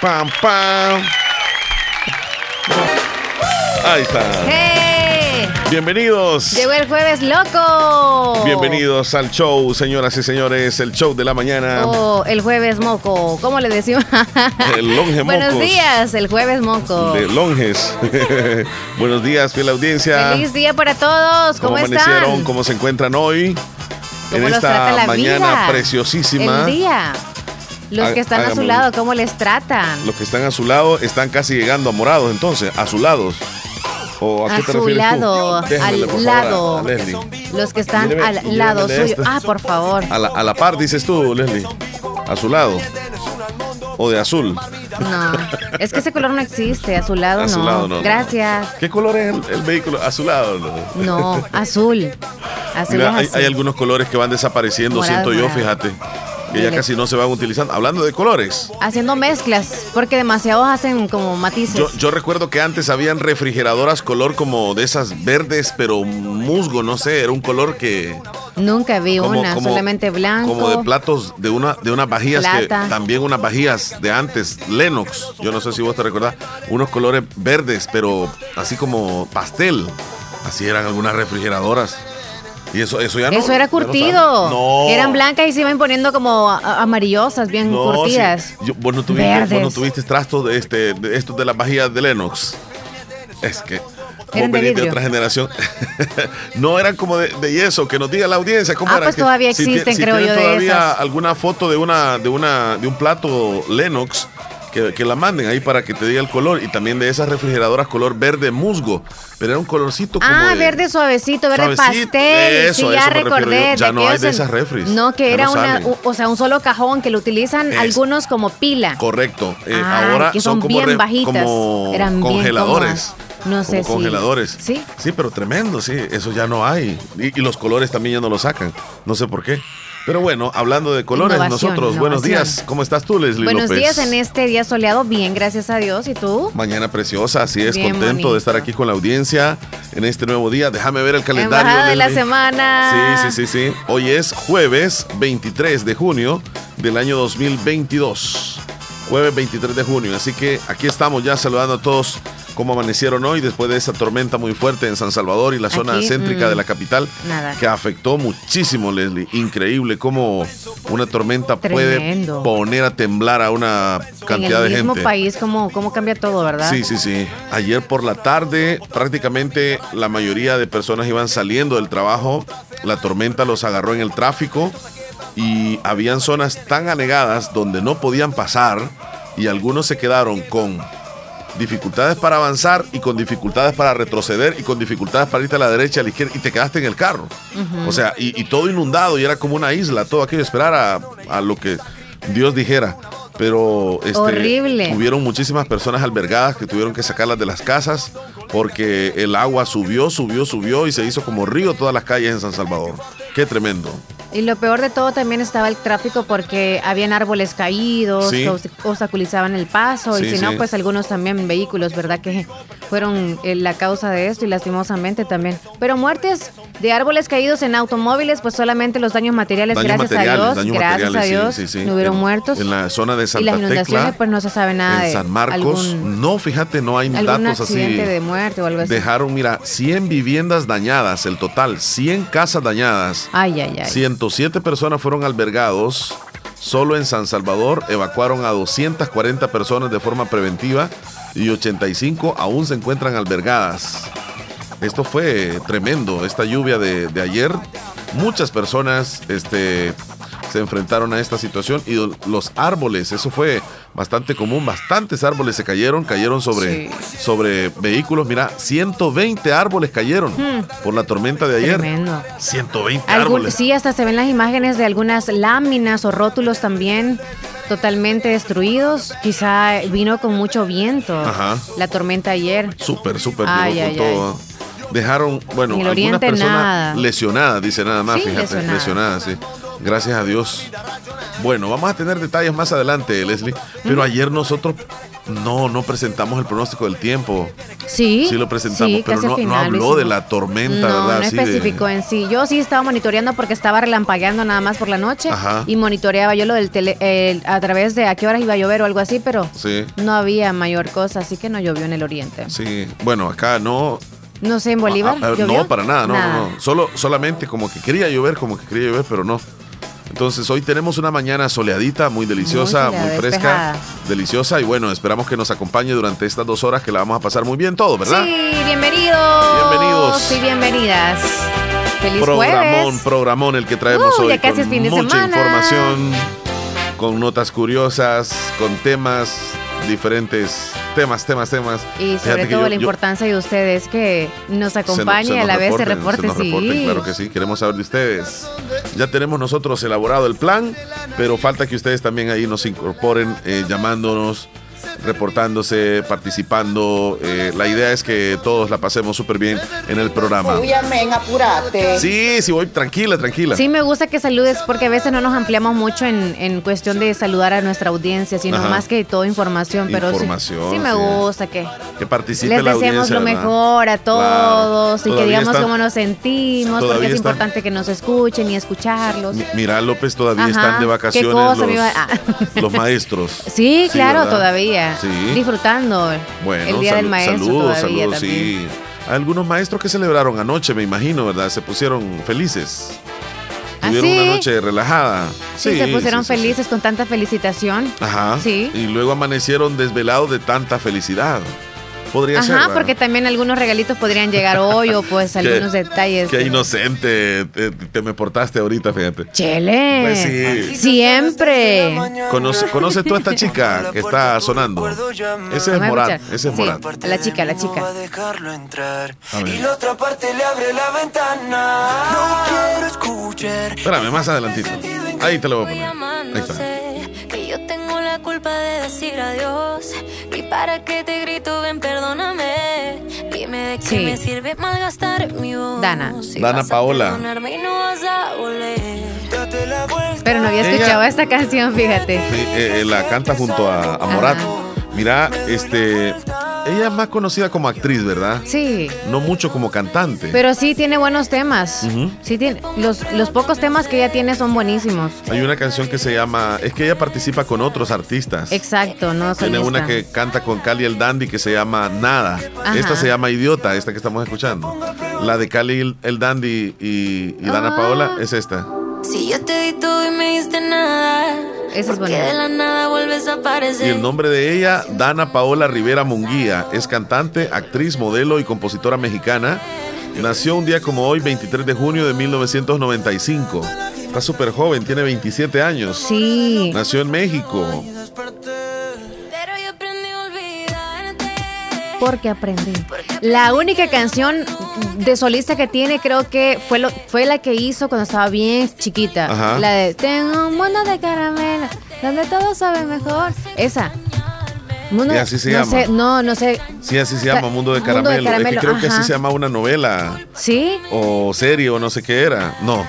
Pam, pam. Ahí está. ¡Hey! Bienvenidos. Llegó el jueves loco. Bienvenidos al show, señoras y señores, el show de la mañana. Oh, el jueves moco. ¿Cómo le decimos? El longe Buenos mocos. días, el jueves moco. De longes. Buenos días, fiel audiencia. Feliz día para todos. ¿Cómo, amanecieron? están? ¿Cómo se encuentran hoy? ¿Cómo en esta mañana vida? preciosísima. El día. Los que están a su hágame- lado, ¿cómo les tratan? Los que están a su lado están casi llegando a morados, entonces, a su lado. ¿O a, A qué te su refieres tú? lado, Déjamele, por al favor, a- lado. Leslie. Los que están Lléveme- al lado suyo. esta. Ah, por favor. A la, a la par, dices tú, Leslie. A su lado. O de azul. No, es que ese color no existe. A su lado A no. no. Gracias. ¿Qué color es el, el vehículo? A su lado. ¿no? No, azul. Azul Mira, es hay, azul. hay algunos colores que van desapareciendo, Morado, siento yo, fíjate. Que ya casi no se van utilizando. Hablando de colores. Haciendo mezclas, porque demasiados hacen como matices. Yo, yo recuerdo que antes habían refrigeradoras color como de esas verdes, pero musgo, no sé, era un color que... Nunca vi como- una, como- solamente blanco. Como de platos, de una de unas vajillas, que, también unas vajillas de antes, Lennox. Yo no sé si vos te recordás, unos colores verdes, pero así como pastel. Así eran algunas refrigeradoras. Y eso, eso ya no. Eso era curtido. No. Eran blancas y se iban poniendo como amarillosas, bien No, curtidas. sí. Yo- vos, no tuviste, vos no tuviste trastos de, este, de estos de las vajillas de Lennox. Es que. Vos Eran de venís de otra generación. no eran como de, de yeso, que nos diga la audiencia cómo Ah, eran. pues todavía si existen, si creo tienen yo, de todavía esas. alguna foto de una, de una, de un plato Lennox. Que, que la manden ahí para que te diga el color y también de esas refrigeradoras color verde musgo pero era un colorcito como Ah, de- verde suavecito, verde Suavecito, pastel. eso, sí, ya eso recordé. Ya no hay de esas refris. No, que era no una, u- o sea, un solo cajón que lo utilizan Es- algunos como pila. Correcto. Eh, Ah, ahora que son, bien bajitas. como Eran bien congeladores. No sé Como si- congeladores. ¿Sí? Sí, pero tremendo, sí. Eso ya no hay. Y, y los colores también ya no lo sacan. No sé por qué. Pero bueno, hablando de colores, Innovación, nosotros, buenos días. ¿Cómo estás tú, Leslie Buenos López? días en este día soleado. Bien, gracias a Dios. ¿Y tú? Mañana preciosa, así es, Bien contento bonito. de estar aquí con la audiencia en este nuevo día. Déjame ver el calendario. Embajada de la semana. Sí, sí, sí, sí. Hoy es jueves 23 de junio del año 2022. Jueves 23 de junio. Así que aquí estamos ya saludando a todos cómo amanecieron hoy después de esa tormenta muy fuerte en San Salvador y la zona Aquí, céntrica mm, de la capital nada. que afectó muchísimo, Leslie. Increíble cómo una tormenta Tremendo. puede poner a temblar a una cantidad en el de mismo gente. país, ¿cómo, ¿cómo cambia todo, verdad? Sí, sí, sí. Ayer por la tarde prácticamente la mayoría de personas iban saliendo del trabajo. La tormenta los agarró en el tráfico y habían zonas tan anegadas donde no podían pasar y algunos se quedaron con dificultades para avanzar y con dificultades para retroceder y con dificultades para irte a la derecha, a la izquierda y te quedaste en el carro. O sea, y, y todo inundado y era como una isla, todo aquello, esperar a, a lo que Dios dijera. Pero este, Horrible. hubieron muchísimas personas albergadas que tuvieron que sacarlas de las casas porque el agua subió, subió, subió y se hizo como río todas las calles en San Salvador. Qué tremendo. Y lo peor de todo también estaba el tráfico porque habían árboles caídos Sí. que obst- obstaculizaban el paso Sí, y si no, pues algunos también vehículos, ¿verdad? Que fueron eh, la causa de esto y lastimosamente también. Pero muertes de árboles caídos en automóviles, pues solamente los daños materiales, Daños gracias materiales, a Dios, gracias a Dios, no hubieron En- muertos. En la zona de y Santa las inundaciones, Tecla, pues no se sabe nada en de San Marcos, algún, no, fíjate, no hay datos así. de muerte o algo así. Dejaron, mira, 100 viviendas dañadas, el total, 100 casas dañadas. Ay, ay, ay. 107 personas fueron albergados. Solo en San Salvador evacuaron a 240 personas de forma preventiva y 85 aún se encuentran albergadas. Esto fue tremendo, esta lluvia de, de ayer. Muchas personas este, se enfrentaron a esta situación y los árboles, eso fue bastante común, bastantes árboles se cayeron, cayeron sobre, sobre vehículos, mira, 120 árboles cayeron hmm. por la tormenta de ayer. Tremendo. 120 árboles. Sí, hasta se ven las imágenes de algunas láminas o rótulos también totalmente destruidos. Quizá vino con mucho viento la tormenta ayer. Súper, súper. Dejaron, bueno, algunas personas lesionadas, dice nada más, fíjate, lesionadas, sí. Gracias a Dios. Bueno, vamos a tener detalles más adelante, Leslie. Pero ayer nosotros no, no presentamos el pronóstico del tiempo. Sí. Sí lo presentamos, pero no, habló de la tormenta, ¿verdad? No especificó en sí. Yo sí estaba monitoreando porque estaba relampagueando nada más por la noche. Y monitoreaba yo lo del tele, a través de a qué horas iba a llover o algo así, pero no había mayor cosa, así que no llovió en el oriente. Sí, bueno, acá no. No sé, en Bolívar. no, para nada, no, no. Solo, solamente como que quería llover, como que quería llover, pero no. Entonces hoy tenemos una mañana soleadita, muy deliciosa, muy, fresca, deliciosa y bueno, esperamos que nos acompañe durante estas dos horas que la vamos a pasar muy bien todo, ¿verdad? Sí, bienvenidos. Bienvenidos. Y bienvenidas. Feliz programón, programón el que traemos hoy. Ya casi fin de mucha información, con notas curiosas, con temas diferentes temas, temas, temas. Y sobre todo la importancia de ustedes que nos acompañe a la vez se reporte. sí. claro que sí, queremos saber de ustedes. Ya tenemos nosotros elaborado el plan, pero falta que ustedes también ahí nos incorporen eh, llamándonos reportándose, participando. Eh, la idea es que todos la pasemos súper bien en el programa. Uy, amén, apurate. Sí, sí, voy tranquila, tranquila. Sí, me gusta que saludes porque a veces no nos ampliamos mucho en, en cuestión de saludar a nuestra audiencia, sino más que todo información. Pero información, sí, me gusta que, que participe les deseemos lo mejor a todos y que digamos cómo nos sentimos, porque es importante que nos escuchen y escucharlos. mira, López, todavía están de vacaciones los, ah. los, maestros. Sí, claro, todavía disfrutando el Día del Maestro. Saludos, saludos, sí. algunos maestros que celebraron anoche, me imagino, ¿verdad? Se pusieron felices. ¿Ah, Tuvieron una noche relajada. Sí, se pusieron felices con tanta felicitación. Ajá. Sí. Y luego amanecieron desvelados de tanta felicidad. Podría Ajá, porque también algunos regalitos podrían llegar hoy o pues algunos detalles. Qué inocente te, me portaste ahorita, fíjate. Chele. Pues sí. Siempre. ¿Conoce, ¿Conoces tú a esta chica que está sonando? Ese es Morat. Ese es Morat. A la chica, la chica. Y la otra parte le abre la ventana. No quiero escuchar. Espérame, más adelantito. Ahí te lo voy a poner. Ahí está. Que yo tengo la culpa de decir adiós. Para que te grito, ven, perdóname. Dime de qué me sirve malgastar mi voz. Dana. Dana Paola. Pero no había escuchado esta canción, fíjate. Sí, eh, eh, la canta junto a, a Morat. Mira, este, ella es más conocida como actriz, ¿verdad? Sí. No mucho como cantante. Pero sí tiene buenos temas. Sí tiene. Los, los pocos temas que ella tiene son buenísimos. Hay una canción que se llama. Es que ella participa con otros artistas. Exacto, no Tiene una que canta con Cali el Dandy que se llama Nada. Esta se llama Idiota, esta que estamos escuchando. La de Cali el Dandy y, Dana Paola es esta. Si yo te di todo y me diste nada. Eso es de la nada vuelves a aparecer. Y el nombre de ella, Dana Paola Rivera Munguía, es cantante, actriz, modelo y compositora mexicana. Nació un día como hoy, 23 de junio de 1995. Está súper joven, tiene 27 años. Sí. Nació en México. Porque aprendí. La única canción de solista que tiene creo que fue lo, fue la que hizo cuando estaba bien chiquita. La de Tengo un mundo de caramelo, donde todo sabe mejor. Esa. Mundo, así se no llama. Sé, no, no sé. Sí, así se llama, Mundo de Caramelo. Es que creo que así se llama una novela. ¿Sí? O serie o no sé qué era. No.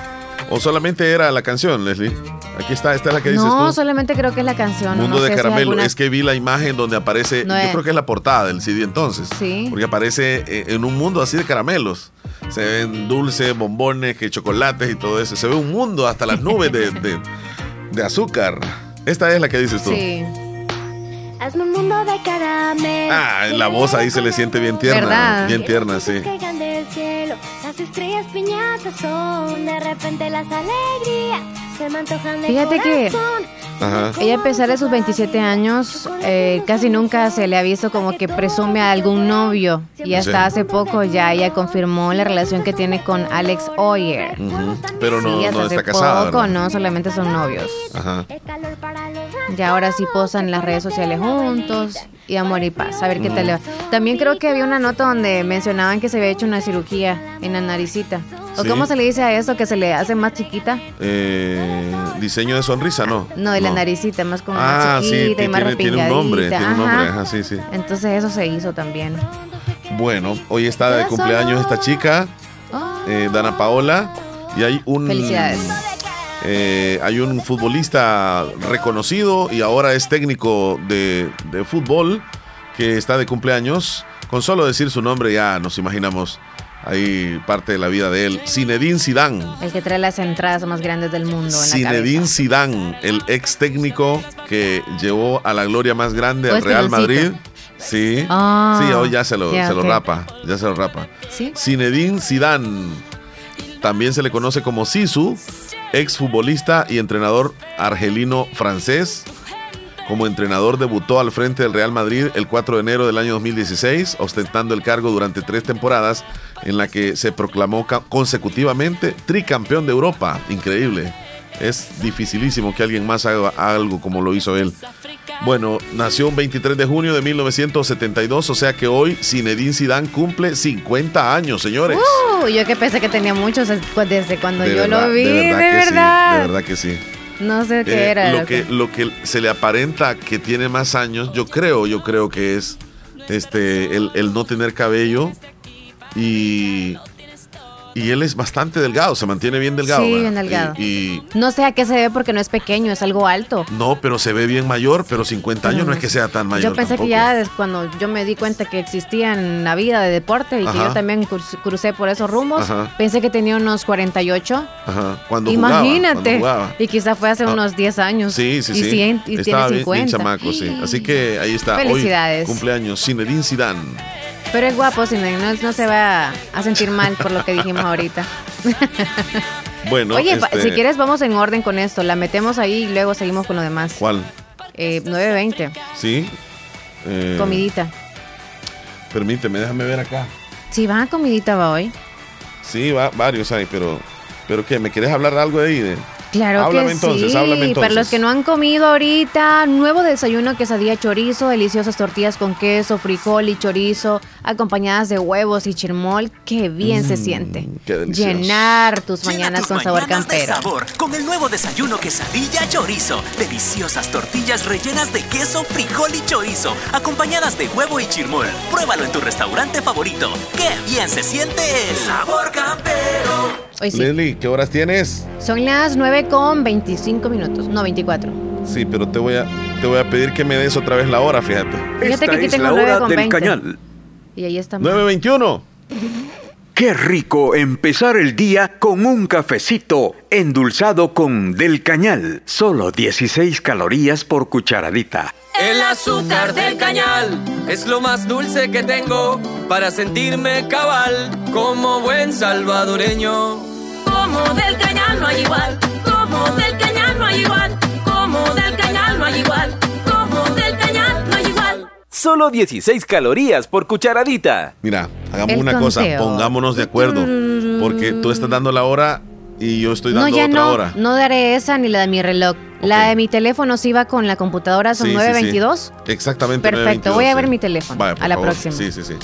¿O solamente era la canción, Leslie? Aquí está, esta es la que dices no, solamente creo que es la canción. Mundo de Caramelo. Es que vi la imagen donde aparece, yo creo que es la portada del CD entonces. Sí. Porque aparece eh, en un mundo así de caramelos. Se ven dulces, bombones, que chocolates y todo eso. Se ve un mundo hasta las nubes de, de azúcar. Esta es la que dices tú. Sí. Hazme un mundo de caramelo. Ah, la voz ahí se le siente bien tierna. Bien tierna, sí. Las estrellas piñatas son de repente las alegrías. Fíjate que Ella a pesar de sus 27 años, eh, casi nunca se le ha visto como que presume a algún novio. Y hasta hace poco ya ella confirmó la relación que tiene con Alex Oyer. Pero no, no está casada. Poco, no, solamente son novios. Ajá. Ya ahora sí posan en las redes sociales juntos y amor y paz. A ver qué tal le va. También creo que había una nota donde mencionaban que se había hecho una cirugía en la naricita. ¿O cómo se le dice a eso que se le hace más chiquita? Eh, diseño de sonrisa, ¿no? No, de la naricita, más como ah, más chiquita y más tiene, tiene un nombre, tiene un nombre, sí, sí. Entonces eso se hizo también. Bueno, hoy está de cumpleaños esta chica, eh, Dana Paola, y hay un... Felicidades. Eh, hay un futbolista reconocido y ahora es técnico de, de fútbol que está de cumpleaños. Con solo decir su nombre ya nos imaginamos Ahí parte de la vida de él. Zinedine Zidane. El que trae las entradas más grandes del mundo. Zinedine Zidane, el ex técnico que llevó a la gloria más grande al Real Madrid. Sí, ah, sí, hoy ya se lo, se lo rapa, ya se lo rapa. ¿Sí? Zinedine Zidane, también se le conoce como Sisu, ex futbolista y entrenador argelino francés. Como entrenador debutó al frente del Real Madrid el 4 de enero del año 2016, ostentando el cargo durante tres temporadas en la que se proclamó consecutivamente tricampeón de Europa. Increíble. Es dificilísimo que alguien más haga algo como lo hizo él. Bueno, nació el 23 de junio de 1972, o sea que hoy Zinedine Zidane cumple 50 años, señores. Uh, yo que pensé que tenía muchos desde cuando yo lo vi, de verdad. de verdad que sí. No sé qué eh, era. Lo que, lo que se le aparenta que tiene más años, yo creo, yo creo que es este el, el no tener cabello y y él es bastante delgado, se mantiene bien delgado. Sí, bien delgado. Y, no sé a qué se ve porque no es pequeño, es algo alto. No, pero se ve bien mayor, pero 50 años no es que sea tan mayor. Yo pensé que ya cuando yo me di cuenta que existía en la vida de deporte y que yo también crucé por esos rumos, pensé que tenía unos 48. Ajá. Cuando Imagínate. Jugaba, Y quizá fue hace ah. unos 10 años. Sí, sí, sí. Y, tiene 50. chamaco, sí. Así que ahí está. Felicidades. Hoy, cumpleaños, Zinedine Zidane. Pero es guapo, si no, no se va a sentir mal por lo que dijimos ahorita. Bueno, Oye, este si quieres vamos en orden con esto. La metemos ahí y luego seguimos con lo demás. ¿Cuál? Eh, 9.20. Sí. Eh, comidita. Permíteme, déjame ver acá. Sí, va a comidita va hoy. Sí, va varios hay, pero... ¿Pero qué? ¿Me quieres hablar algo de ahí? De... Claro que entonces, sí. Háblame Para los que no han comido ahorita, nuevo desayuno, quesadilla chorizo, deliciosas tortillas con queso, frijol y chorizo, acompañadas de huevos y chirmol. Qué bien se mm, siente. Llenar tus mañanas con sabor campero. sabor con el nuevo desayuno quesadilla chorizo. Deliciosas tortillas rellenas de queso, frijol y chorizo, acompañadas de huevo y chirmol. Pruébalo en tu restaurante favorito. Qué bien se siente el sabor campero. Lili, ¿qué horas tienes? Son las 9 con 25 minutos, no 24. Sí, pero te voy a, te voy a pedir que me des otra vez la hora, fíjate. Fíjate que aquí tengo 9 con 20. Cañal. Y ahí está. 9.21. Qué rico empezar el día con un cafecito endulzado con Del Cañal. Solo 16 calorías por cucharadita. El azúcar del cañal es lo más dulce que tengo para sentirme cabal como buen salvadoreño. Como del cañal no hay igual, como del cañal no hay igual, como del cañal no hay igual, como del cañal no hay igual. Solo 16 calorías por cucharadita. Mira, hagamos una cosa, pongámonos de acuerdo, porque tú estás dando la hora y yo estoy dando no, ya otra no, hora. No daré esa ni la de mi reloj. La de mi teléfono sí va con la computadora, son 922. Exactamente. Perfecto, voy a ver mi teléfono. a la próxima. Sí, sí, sí.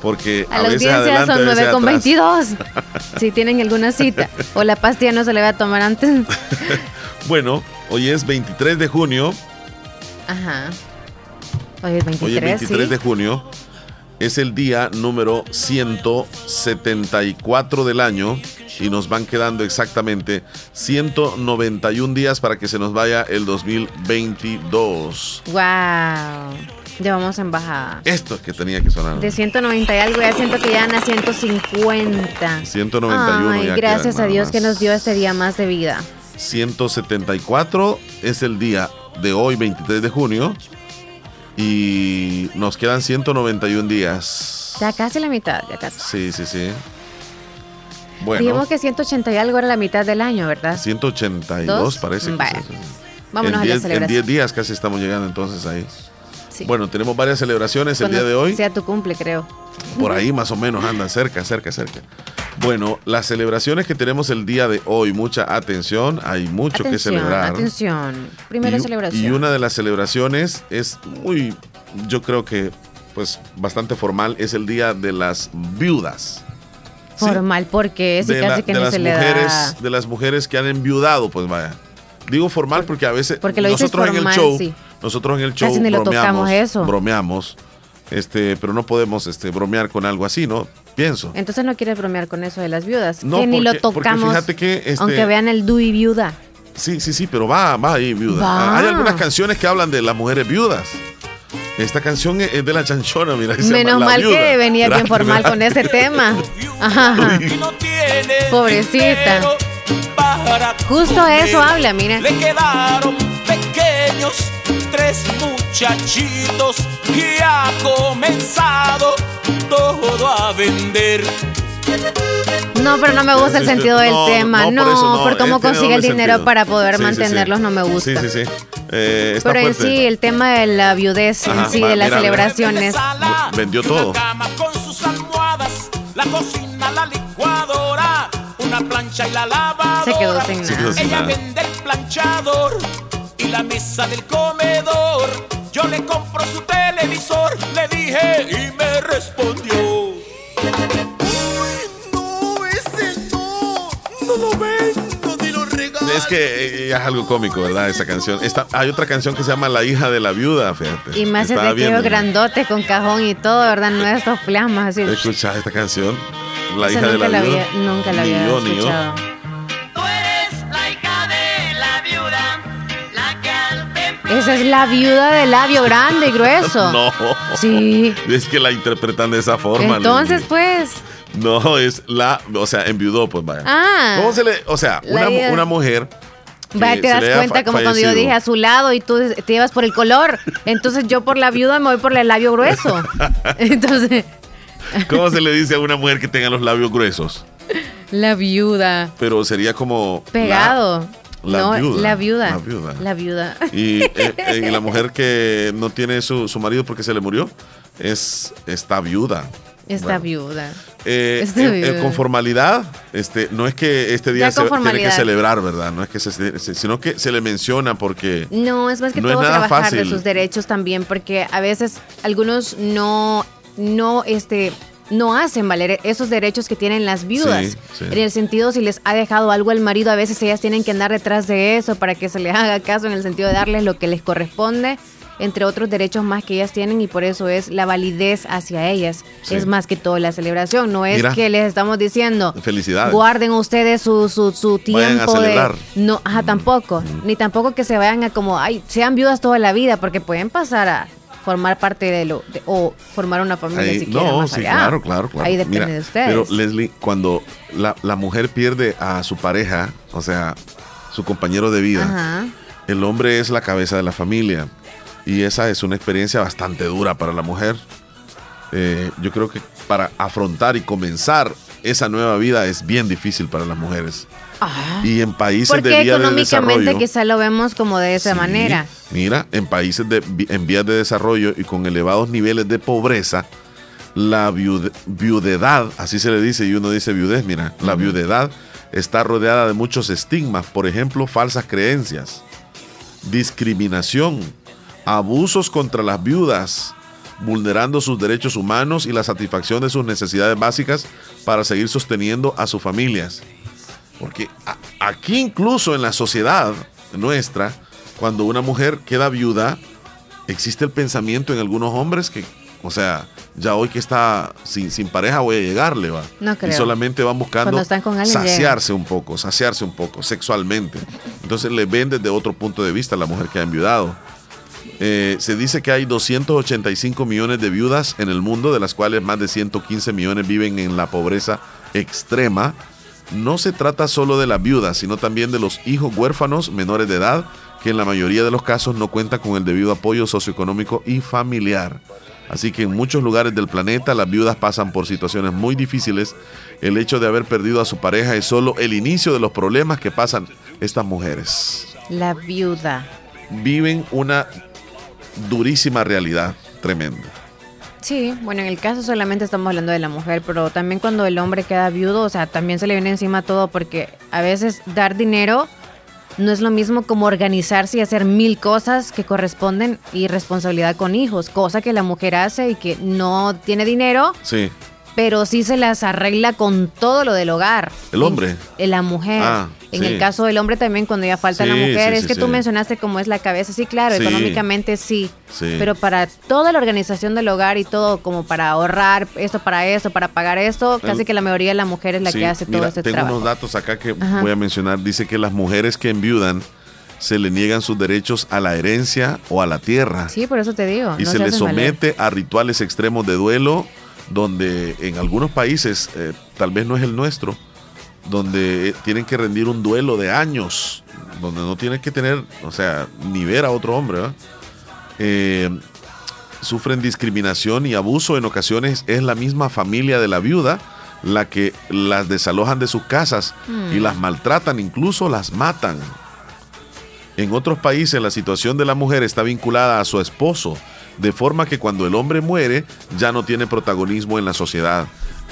Porque a, la audiencia son 9.22. si tienen alguna cita. O la pastilla no se le va a tomar antes. bueno, hoy es 23 de junio. Ajá. Hoy es 23, hoy es 23 de junio. Es el día número 174 del año y nos van quedando exactamente 191 días para que se nos vaya el 2022. ¡Wow! Ya vamos en bajada. Esto es que tenía que sonar. De 190 y algo, ya siento que ya a 150. 191. Ay, gracias a Dios que nos dio este día más de vida. 174 es el día de hoy, 23 de junio. Y nos quedan 191 días. Ya casi la mitad, ya casi. Sí, sí, sí. Bueno. Digamos que 180 y algo era la mitad del año, ¿verdad? 182 parece. Vámonos en a la 10 en celebración. 10 días casi estamos llegando entonces ahí. Bueno, tenemos varias celebraciones el día de hoy. Sea tu cumple, creo. Por ahí más o menos andan cerca, cerca, cerca. Bueno, las celebraciones que tenemos el día de hoy, mucha atención, hay mucho que celebrar. atención. Primera y, celebración. Y una de las celebraciones es muy, yo creo que, pues, bastante formal, es el día de las viudas. Sí, Formal, porque de, casi la- que de ni las se le mujeres, da. de las mujeres que han enviudado, pues vaya. Digo formal porque a veces Porque nosotros en el formal, show, sí. nosotros en el show bromeamos, eso. bromeamos, este, pero no podemos este, bromear con algo así, ¿no? Pienso. Entonces no quieres bromear con eso de las viudas. No, que ni lo tocamos. fíjate que, este- Aunque vean el Dui viuda. Sí, sí, sí, pero va, va ahí, viuda. Va. Hay algunas canciones que hablan de las mujeres viudas. Esta canción es de la chanchona, mira. se llama Menos La mal Viuda. que venía bien formal con ese tema. Ajá, ajá. Pobrecita. Justo eso habla, mira. Le quedaron pequeños tres muchachitos y ha comenzado todo a vender. No, pero no me gusta el Sí, sí, sentido del no, tema. no, No, por eso no, por cómo eh, tiene consigue el dinero sentido. para poder Sí, sí, sí. mantenerlos no me gusta. Sí, sí, sí. Eh, está Pero en sí, el tema de la viudez, Ajá, en sí, va, de las mira, mira. celebraciones. Vendió todo. Se quedó sin Se quedó sin Ella nada. vende el planchador y la mesa del comedor. Yo le compro su televisor, le dije y me respondió. no, ese no, no lo vendo ni lo regalo. Es que eh, es algo cómico, ¿verdad? Esa canción. Esta, hay otra canción que se llama La hija de la viuda, fíjate. Y más de Estaba aquellos viendo. grandotes con cajón y todo, ¿verdad? No estos plasmas así. ¿Escuchas esta canción? La hija de la la viuda. había- nunca la Ni había yo, ni yo. Esa es la viuda de labio grande y grueso. No. Sí. Es que la interpretan de esa forma. Entonces, pues. No, es la. O sea, enviudó, pues vaya. Ah. ¿Cómo se le.? O sea, una, mujer. Vaya, te das cuenta como cuando yo dije a su lado y tú te ibas por el color. Entonces yo por la viuda me voy por el labio grueso. Entonces, ¿Cómo se le dice a una mujer que tenga los labios gruesos? la viuda. Pero sería como. Pegado. la no, viuda, La viuda. la viuda. La viuda. Y, eh, eh, y la mujer que no tiene su, su marido porque se le murió es está viuda. Esta Bueno. viuda. Eh, Está viuda. con formalidad, este, no es que este día se tiene que celebrar, ¿verdad? No es que se, sino que se le menciona porque No, es más que No todo trabajar de fácil. sus derechos también, porque a veces algunos no, no, este, no hacen valer esos derechos que tienen las viudas. Sí, sí. En el sentido, si les ha dejado algo al marido, a veces ellas tienen que andar detrás de eso para que se les haga caso en el sentido de darles lo que les corresponde, entre otros derechos más que ellas tienen y por eso es la validez hacia ellas. Sí. Es más que todo la celebración, no es Mira. que les estamos diciendo felicidades. guarden ustedes su, su, su tiempo a de no ajá tampoco ni tampoco que se vayan a como ay sean viudas toda la vida porque pueden pasar a formar parte de lo de- o formar una familia Ahí- si quieren no, más sí, allá. claro, claro, claro. ahí depende Mira, de ustedes Pero Leslie, cuando la, la mujer pierde a su pareja, o sea, su compañero de vida, ajá el hombre es la cabeza de la familia y esa es una experiencia bastante dura para la mujer. Eh, yo creo que para afrontar y comenzar esa nueva vida es bien difícil para las mujeres. Ah. Y en países de vías de económicamente desarrollo, quizá lo vemos como de esa Sí, manera Mira, en países de, en vías de desarrollo y con elevados niveles de pobreza, la viude- viudedad, así se le dice, y uno dice viudez, mira, la viudedad está rodeada de muchos estigmas, por ejemplo, falsas creencias, discriminación, abusos contra las viudas, vulnerando sus derechos humanos y la satisfacción de sus necesidades básicas para seguir sosteniendo a sus familias. Porque aquí incluso en la sociedad nuestra, cuando una mujer queda viuda, existe el pensamiento en algunos hombres que, o sea, ya hoy que está sin, sin pareja voy a llegarle, va. No creo. Y solamente van buscando Cuando están con alguien, saciarse un poco, saciarse un poco sexualmente. Entonces le ven desde otro punto de vista a la mujer que ha enviudado. Eh, se dice que hay 285 millones de viudas en el mundo, de las cuales más de 115 millones viven en la pobreza extrema. No se trata solo de las viudas, sino también de los hijos huérfanos menores de edad, que en la mayoría de los casos no cuentan con el debido apoyo socioeconómico y familiar. Así que en muchos lugares del planeta las viudas pasan por situaciones muy difíciles. El hecho de haber perdido a su pareja es solo el inicio de los problemas que pasan estas mujeres. la viuda viven una durísima realidad tremenda. Sí, bueno, en el caso solamente estamos hablando de la mujer, pero también cuando el hombre queda viudo, o sea, también se le viene encima todo porque a veces dar dinero no es lo mismo como organizarse y hacer mil cosas que corresponden y responsabilidad con hijos, cosa que la mujer hace y que no tiene dinero. Sí pero sí se las arregla con todo lo del hogar. ¿El hombre? En, la mujer. Ah, en el caso del hombre también, cuando ya falta la mujer, es que tú mencionaste cómo es la cabeza. Sí, claro, económicamente sí, Pero para toda la organización del hogar y todo, como para ahorrar esto para esto, para pagar esto, casi que la mayoría de la mujer es la que hace todo este trabajo. Tengo unos datos acá que voy a mencionar. Dice que las mujeres que enviudan se le niegan sus derechos a la herencia o a la tierra. Sí, por eso te digo. Y se, se les somete a rituales extremos de duelo donde en algunos países, eh, tal vez no es el nuestro, donde tienen que rendir un duelo de años, donde no tienen que tener, o sea, ni ver a otro hombre, eh, sufren discriminación y abuso, en ocasiones es la misma familia de la viuda la que las desalojan de sus casas y mm. las maltratan, incluso las matan. En otros países la situación de la mujer está vinculada a su esposo de forma que cuando el hombre muere ya no tiene protagonismo en la sociedad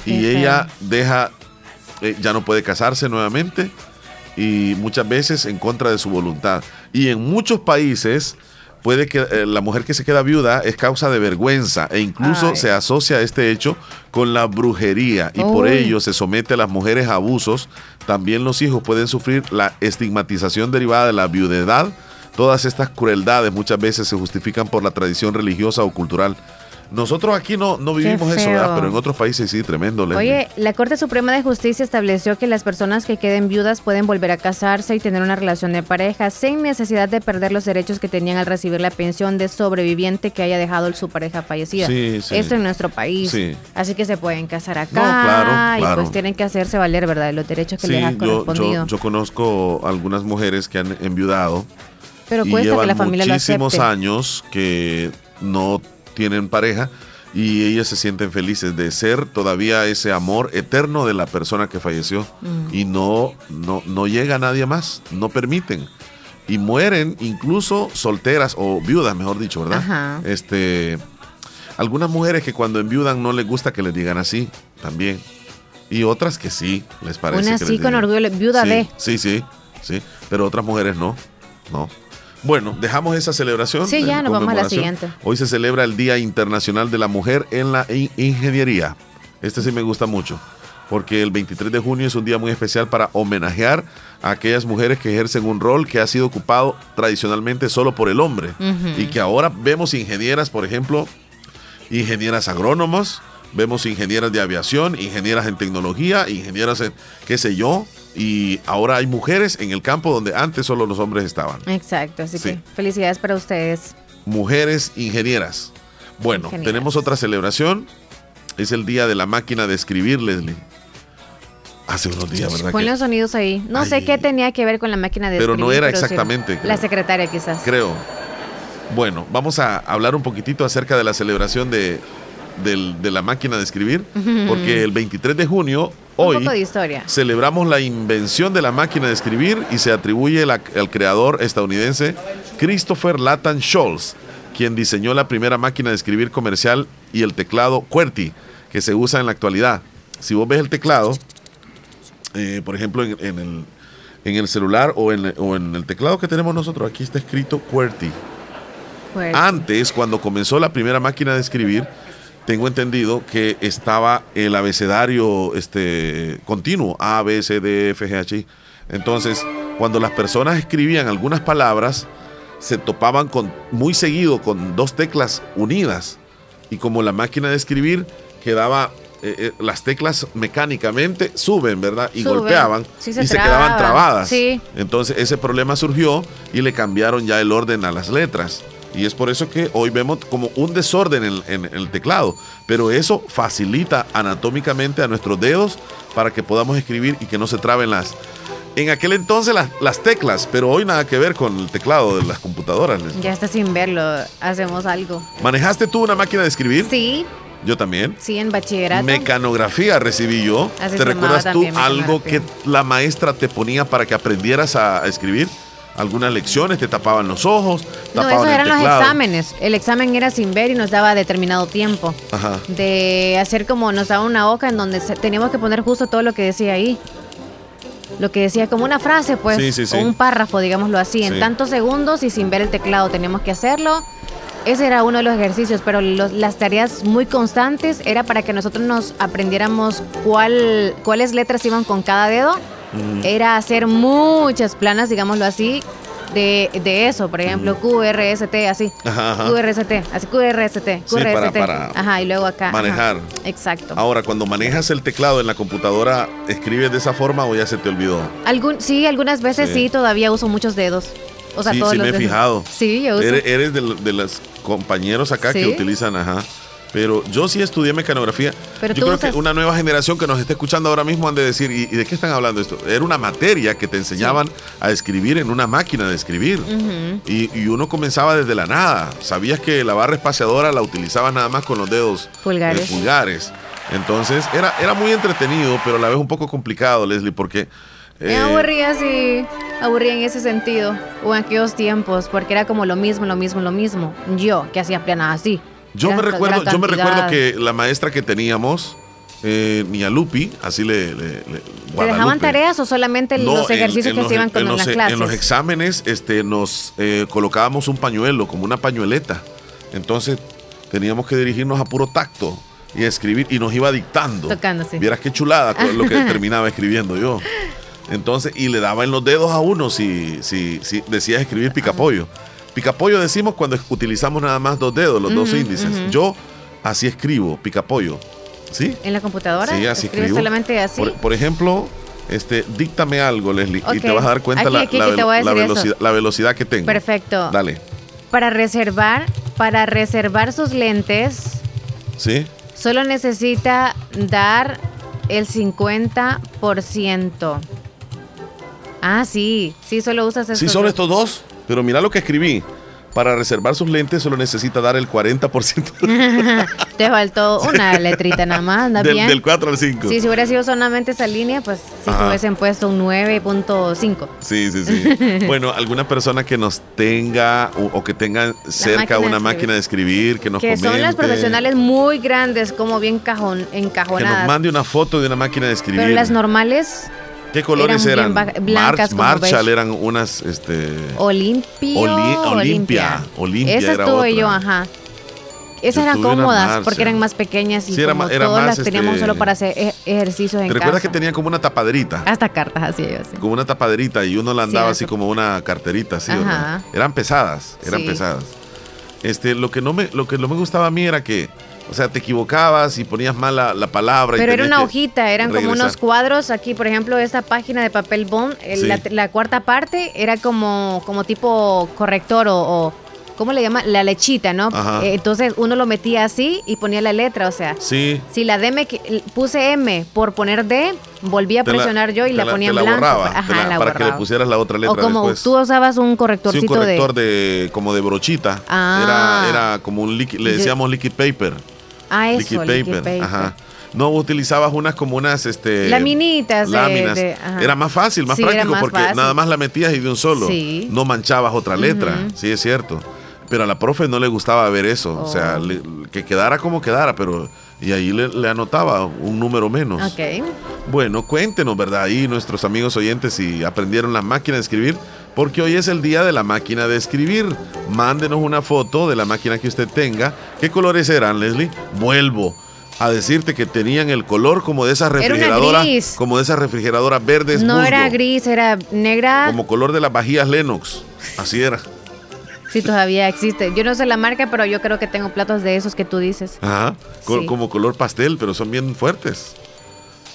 y ella deja, eh, ya no puede casarse nuevamente y muchas veces en contra de su voluntad. Y en muchos países puede que eh, la mujer que se queda viuda es causa de vergüenza e incluso se asocia este hecho con la brujería y por ello se somete a las mujeres a abusos. También los hijos pueden sufrir la estigmatización derivada de la viudedad Todas estas crueldades muchas veces se justifican por la tradición religiosa o cultural. Nosotros aquí no, no vivimos eso, pero en otros países sí, tremendo. Oye, la Corte Suprema de Justicia estableció que las personas que queden viudas pueden volver a casarse y tener una relación de pareja sin necesidad de perder los derechos que tenían al recibir la pensión de sobreviviente que haya dejado su pareja fallecida. Sí, sí. Esto en nuestro país. Sí. Así que se pueden casar acá claro, y pues tienen que hacerse valer, ¿verdad? Los derechos que les han correspondido. Yo, yo conozco algunas mujeres que han enviudado pero y llevan que la familia muchísimos años que no tienen pareja y ellas se sienten felices de ser todavía ese amor eterno de la persona que falleció mm. y no, no, no llega nadie más, no permiten. Y mueren incluso solteras o viudas, mejor dicho, ¿verdad? Este, algunas mujeres que cuando enviudan no les gusta que les digan así, también. Y otras que sí, les parece. Una sí con orgullo, viuda sí, de. Sí, sí, sí. Pero otras mujeres no, no. Bueno, dejamos esa celebración. Sí, ya nos vamos a la siguiente. Hoy se celebra el Día Internacional de la Mujer en la Ingeniería. Este sí me gusta mucho, porque el 23 de junio es un día muy especial para homenajear a aquellas mujeres que ejercen un rol que ha sido ocupado tradicionalmente solo por el hombre y que ahora vemos ingenieras, por ejemplo, ingenieras agrónomos, vemos ingenieras de aviación, ingenieras en tecnología, ingenieras en qué sé yo, y ahora hay mujeres en el campo donde antes solo los hombres estaban. Exacto, así que felicidades para ustedes. Mujeres ingenieras. Bueno, tenemos otra celebración. Es el día de la máquina de escribir, Leslie. Hace unos días, ¿verdad? Pon los sonidos ahí. No sé qué tenía que ver con la máquina de pero escribir. No era exactamente. la secretaria quizás. Creo. Bueno, vamos a hablar un poquitito acerca de la celebración de, de la máquina de escribir, porque el 23 de junio Hoy celebramos la invención de la máquina de escribir y se atribuye al creador estadounidense Christopher Lathan Scholz, quien diseñó la primera máquina de escribir comercial y el teclado QWERTY que se usa en la actualidad. Si vos ves el teclado, eh, por ejemplo, en, el, celular o en, o en, el teclado que tenemos nosotros, aquí está escrito QWERTY. Antes, cuando comenzó la primera máquina de escribir, tengo entendido que estaba el abecedario este, continuo, A, B, C, D, F, G, H, I. Entonces, cuando las personas escribían algunas palabras, se topaban con, muy seguido con dos teclas unidas. Y como la máquina de escribir quedaba, eh, eh, las teclas mecánicamente suben, ¿verdad? Y golpeaban y se quedaban trabadas. Entonces ese problema surgió y le cambiaron ya el orden a las letras. Y es por eso que hoy vemos como un desorden en, el teclado. Pero eso facilita anatómicamente a nuestros dedos para que podamos escribir y que no se traben las, en aquel entonces las, teclas, pero hoy nada que ver con el teclado de las computadoras. Ya está sin verlo, hacemos algo. ¿Manejaste tú una máquina de escribir? Sí. Yo también. Sí, en bachillerato. Mecanografía recibí yo. ¿Te recuerdas tú algo que la maestra te ponía para que aprendieras a escribir? Algunas lecciones, te tapaban los ojos, No, tapaban esos el eran los exámenes. El examen era sin ver y nos daba determinado tiempo. Ajá. De hacer como nos daba una hoja en donde teníamos que poner justo todo lo que decía ahí. Lo que decía como una frase, pues, Sí, sí, sí. o un párrafo, digámoslo así, en tantos segundos y sin ver el teclado. Teníamos que hacerlo. Ese era uno de los ejercicios, pero los- las tareas muy constantes era para que nosotros nos aprendiéramos cuál, cuáles letras iban con cada dedo. Mm. Era hacer muchas planas, digámoslo así, de, de eso. Por ejemplo, QRST, así. Ajá, ajá. QRST, así QRST, Sí, para- QRST. para Ajá, y luego acá. ajá. manejar. Exacto. Ahora, cuando manejas el teclado en la computadora, ¿escribes de esa forma o ya se te olvidó? Algún, sí, algunas veces sí. Sí. todavía uso muchos dedos. O sea, sí, todos sí los me he dedos. fijado. Sí, yo uso. Eres, eres de, de los compañeros acá que utilizan, ajá. Pero yo sí estudié mecanografía. Pero yo creo usas- que una nueva generación que nos está escuchando ahora mismo han de decir, ¿y, y de qué están hablando esto? Era una materia que te enseñaban a escribir en una máquina de escribir. Y, y uno comenzaba desde la nada. Sabías que la barra espaciadora la utilizabas nada más con los dedos Pulgares. eh, pulgares. Entonces era, era muy entretenido, pero a la vez un poco complicado, Leslie, porque... Me eh, aburría así, aburría en ese sentido, o en aquellos tiempos, porque era como lo mismo, lo mismo, lo mismo. Yo, que hacía planas así. Yo me recuerdo, yo me recuerdo que la maestra que teníamos, eh, Lupi, así le, le- le- ¿Te dejaban tareas o solamente No, los en- ejercicios en que los- se iban con en los, las en clases? los exámenes este, nos eh, colocábamos un pañuelo, como una pañueleta. Entonces teníamos que dirigirnos a puro tacto y escribir, y nos iba dictando. Tocándose. Vieras qué chulada lo que terminaba escribiendo yo. Entonces, y le daba en los dedos a uno si, si, si decías escribir picapollo. Picapollo decimos cuando utilizamos nada más dos dedos, los dos índices. Yo así escribo, picapollo. ¿Sí? ¿En la computadora? Sí, así ¿Escribes escribo. solamente así? Por, por ejemplo, este, díctame algo, Leslie, y te vas a dar cuenta Aquí, la, aquí, aquí velocidad, la velocidad que tengo. Perfecto. Dale. Para reservar, para reservar sus lentes, ¿Sí? solo necesita dar el 50%. Ah, sí, sí, solo usas eso. Sí, son estos dos. Pero mira lo que escribí. Para reservar sus lentes solo necesita dar el 40% Te faltó una letrita nada más, anda del, bien. del 4 al 5. Sí, si hubiera sido solamente esa línea, pues Ajá. te hubiesen puesto un 9.5. Sí, sí, sí. bueno, alguna persona que nos tenga o, o que tenga cerca máquina una máquina de escribir, que nos Que son las profesionales muy grandes, como bien cajón, Que nos encajonadas. mande una foto de una máquina de escribir. Pero las normales, ¿Qué colores eran blancas como Marshall beige. eran unas, este... Olimpio, Oli- Olimpia. Olimpia Esa era estuve otra. yo, ajá. Esas Yo eran tuve cómodas Marshall. porque eran más pequeñas y Sí, como era todas las teníamos este, solo para hacer e- ejercicios en ¿Te recuerdas casa. que tenía como una tapaderita? Hasta cartas hacía yo así. Como una tapaderita y uno la andaba Sí, así eso. como una carterita, así. Eran pesadas, eran pesadas. Este, lo que no me, lo que no me gustaba a mí era que, o sea, te equivocabas y ponías mal la, la palabra. y Pero era una hojita, eran como unos cuadros. Aquí, por ejemplo, esta página de papel bond, Sí. la, la cuarta parte era como, como tipo corrector o, o- ¿cómo le llama? La lechita, ¿no? Ajá. Eh, entonces uno lo metía así y ponía la letra, o sea. Sí. Si la D me puse M por poner D, volví a Te la- presionar yo y la, la- ponía te en la blanco. borraba, Ajá, te la- la para que le pusieras la otra letra O como después. tú usabas un Sí, correctorcito un corrector de... de... como de brochita. Ah. Era, era como un liqui- le Yo- decíamos liquid paper. Ah, eso, liquid liquid paper. paper. Ajá. No utilizabas unas como unas este Laminitas láminas. de- era más fácil, más Sí, práctico más porque fácil. nada más la metías y de un solo. Sí. No manchabas otra letra. Sí, es cierto. Pero a la profe no le gustaba ver eso. O sea, Oh. le- que quedara como quedara, pero. Y ahí le, le anotaba un número menos. Ok. Bueno, cuéntenos, ¿verdad? Ahí nuestros amigos oyentes si aprendieron la máquina de escribir, porque hoy es el día de la máquina de escribir. Mándenos una foto de la máquina que usted tenga. ¿Qué colores eran, Leslie? Vuelvo a decirte que tenían el color como de esas refrigeradoras, gris. como de esas refrigeradoras verdes. No era gris, era negra. Como color de las vajillas Lennox. Así era. Sí, todavía existe. Yo no sé la marca, pero yo creo que tengo platos de esos que tú dices. Ajá. Sí. Como color pastel, pero son bien fuertes.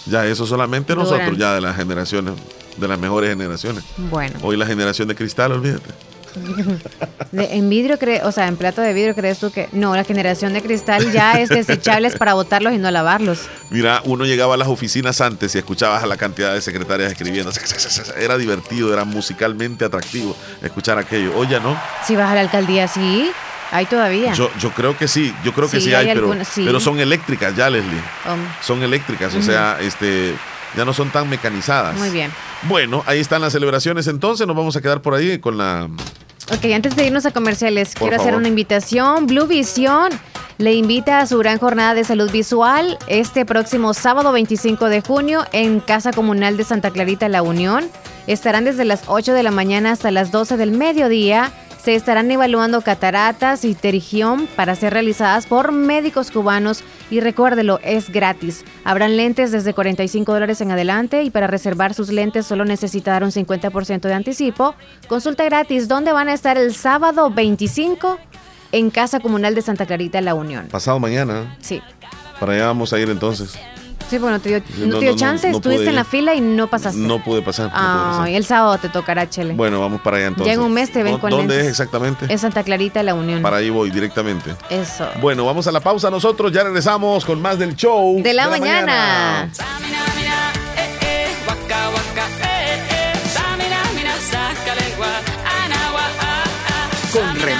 Ya eso solamente Duran. nosotros, ya de las generaciones, de las mejores generaciones. Bueno. Hoy la generación de cristal, olvídate. De- en vidrio, cre o sea, en plato de vidrio, ¿crees tú que no? La generación de cristal ya es desechables para botarlos y no lavarlos. Mira, uno llegaba a las oficinas antes y escuchabas a la cantidad de secretarias escribiendo. Era divertido, era musicalmente atractivo escuchar aquello. Hoy ya no. Si vas a la alcaldía, sí, hay todavía. Yo, yo creo que sí, yo creo que Sí, sí, hay, hay pero, sí. pero son eléctricas ya, Leslie. Um, Son eléctricas, o sea, este, Ya no son tan mecanizadas. Muy bien. Bueno, ahí están las celebraciones entonces. Nos vamos a quedar por ahí con la... Ok, antes de irnos a comerciales, Por quiero hacer una invitación. Blue Vision le invita a su gran jornada de salud visual este próximo sábado 25 de junio en Casa Comunal de Santa Clarita La Unión. Estarán desde las 8 de la mañana hasta las 12 del mediodía. Se estarán evaluando cataratas y terigión para ser realizadas por médicos cubanos y recuérdelo, es gratis. Habrán lentes desde 45 dólares en adelante y para reservar sus lentes solo necesita dar un 50% de anticipo. Consulta gratis, ¿dónde van a estar el sábado 25? En Casa Comunal de Santa Clarita, La Unión. Pasado mañana. Sí. Para allá vamos a ir entonces. Sí, bueno, te dio, no no, te dio no, chance, no, estuviste pude en la fila y no pasaste. No pude pasar. pasar. Ay, el sábado te tocará, Chele. Bueno, vamos para allá entonces. Ya en un mes te ven ¿Dó- con ¿Dónde lentes. es exactamente? En Santa Clarita, La Unión. Para ahí voy directamente. Eso. Bueno, vamos a la pausa nosotros. Ya regresamos con más del show. De la mañana. Waka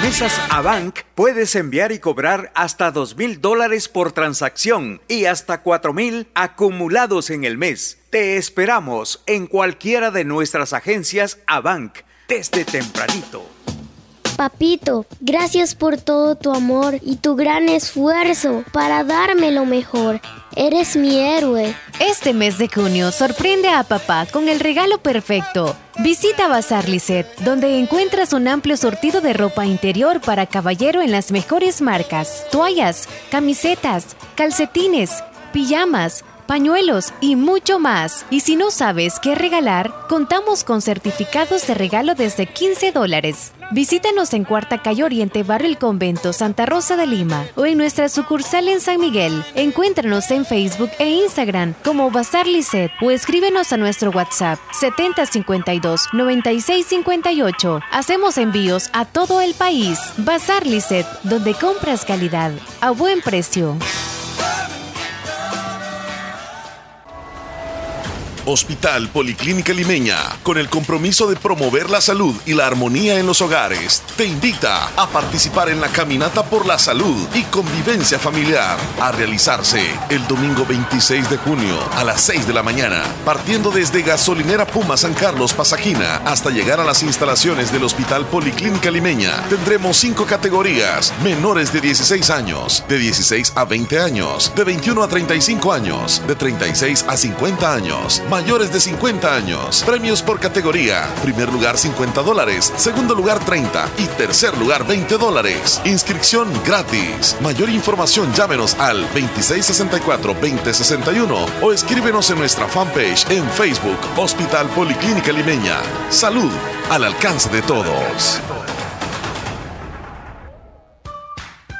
remesas a Bank puedes enviar y cobrar hasta dos mil dólares por transacción y hasta cuatro mil acumulados en el mes. Te esperamos en cualquiera de nuestras agencias a Bank desde tempranito. Papito, gracias por todo tu amor y tu gran esfuerzo para darme lo mejor. Eres mi héroe. Este mes de junio sorprende a papá con el regalo perfecto. Visita Bazar Lisset, donde encuentras un amplio surtido de ropa interior para caballero en las mejores marcas: toallas, camisetas, calcetines, pijamas, pañuelos y mucho más. Y si no sabes qué regalar, contamos con certificados de regalo desde 15 dólares. Visítanos en Cuarta Calle Oriente, Barrio El Convento, Santa Rosa de Lima o en nuestra sucursal en San Miguel. Encuéntranos en Facebook e Instagram como Bazar Lisset o escríbenos a nuestro WhatsApp 7052-9658. Hacemos envíos a todo el país. Bazar Lisset, donde compras calidad a buen precio. Hospital Policlínica Limeña, con el compromiso de promover la salud y la armonía en los hogares, te invita a participar en la Caminata por la Salud y Convivencia Familiar, a realizarse el domingo 26 de junio a las 6 de la mañana, partiendo desde Gasolinera Puma San Carlos Pasajina hasta llegar a las instalaciones del Hospital Policlínica Limeña. Tendremos cinco categorías, menores de 16 años, de 16 a 20 años, de 21 a 35 años, de 36 a 50 años, mayores de 50 años. Premios por categoría. Primer lugar 50 dólares, segundo lugar 30 y tercer lugar 20 dólares. Inscripción gratis. Mayor información llámenos al 2664-2061 o escríbenos en nuestra fanpage en Facebook Hospital Policlínica Limeña. Salud al alcance de todos.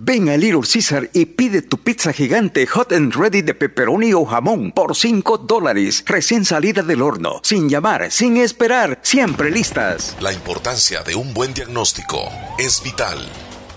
Ven a Little Caesar y pide tu pizza gigante hot and ready de pepperoni o jamón por 5 dólares, recién salida del horno, sin llamar, sin esperar, siempre listas. La importancia de un buen diagnóstico es vital.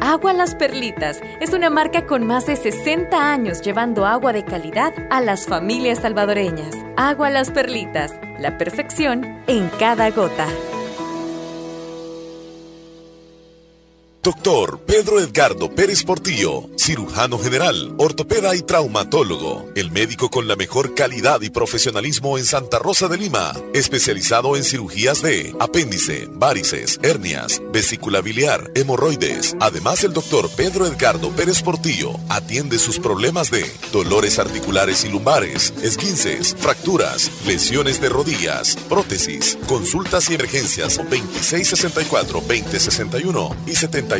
Agua Las Perlitas es una marca con más de 60 años llevando agua de calidad a las familias salvadoreñas. Agua Las Perlitas, la perfección en cada gota. Doctor Pedro Edgardo Pérez Portillo, cirujano general, ortopeda y traumatólogo, el médico con la mejor calidad y profesionalismo en Santa Rosa de Lima, especializado en cirugías de apéndice, varices, hernias, vesícula biliar, hemorroides. Además, el doctor Pedro Edgardo Pérez Portillo atiende sus problemas de dolores articulares y lumbares, esguinces, fracturas, lesiones de rodillas, prótesis, consultas y emergencias 2664-2061 y 70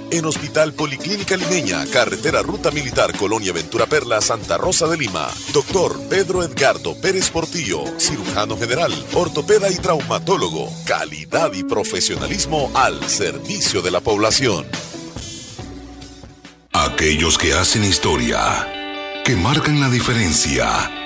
3202-3973. En Hospital Policlínica Limeña, Carretera Ruta Militar Colonia Ventura Perla, Santa Rosa de Lima. Doctor Pedro Edgardo Pérez Portillo, cirujano general, ortopeda y traumatólogo. Calidad y profesionalismo al servicio de la población. Aquellos que hacen historia, que marcan la diferencia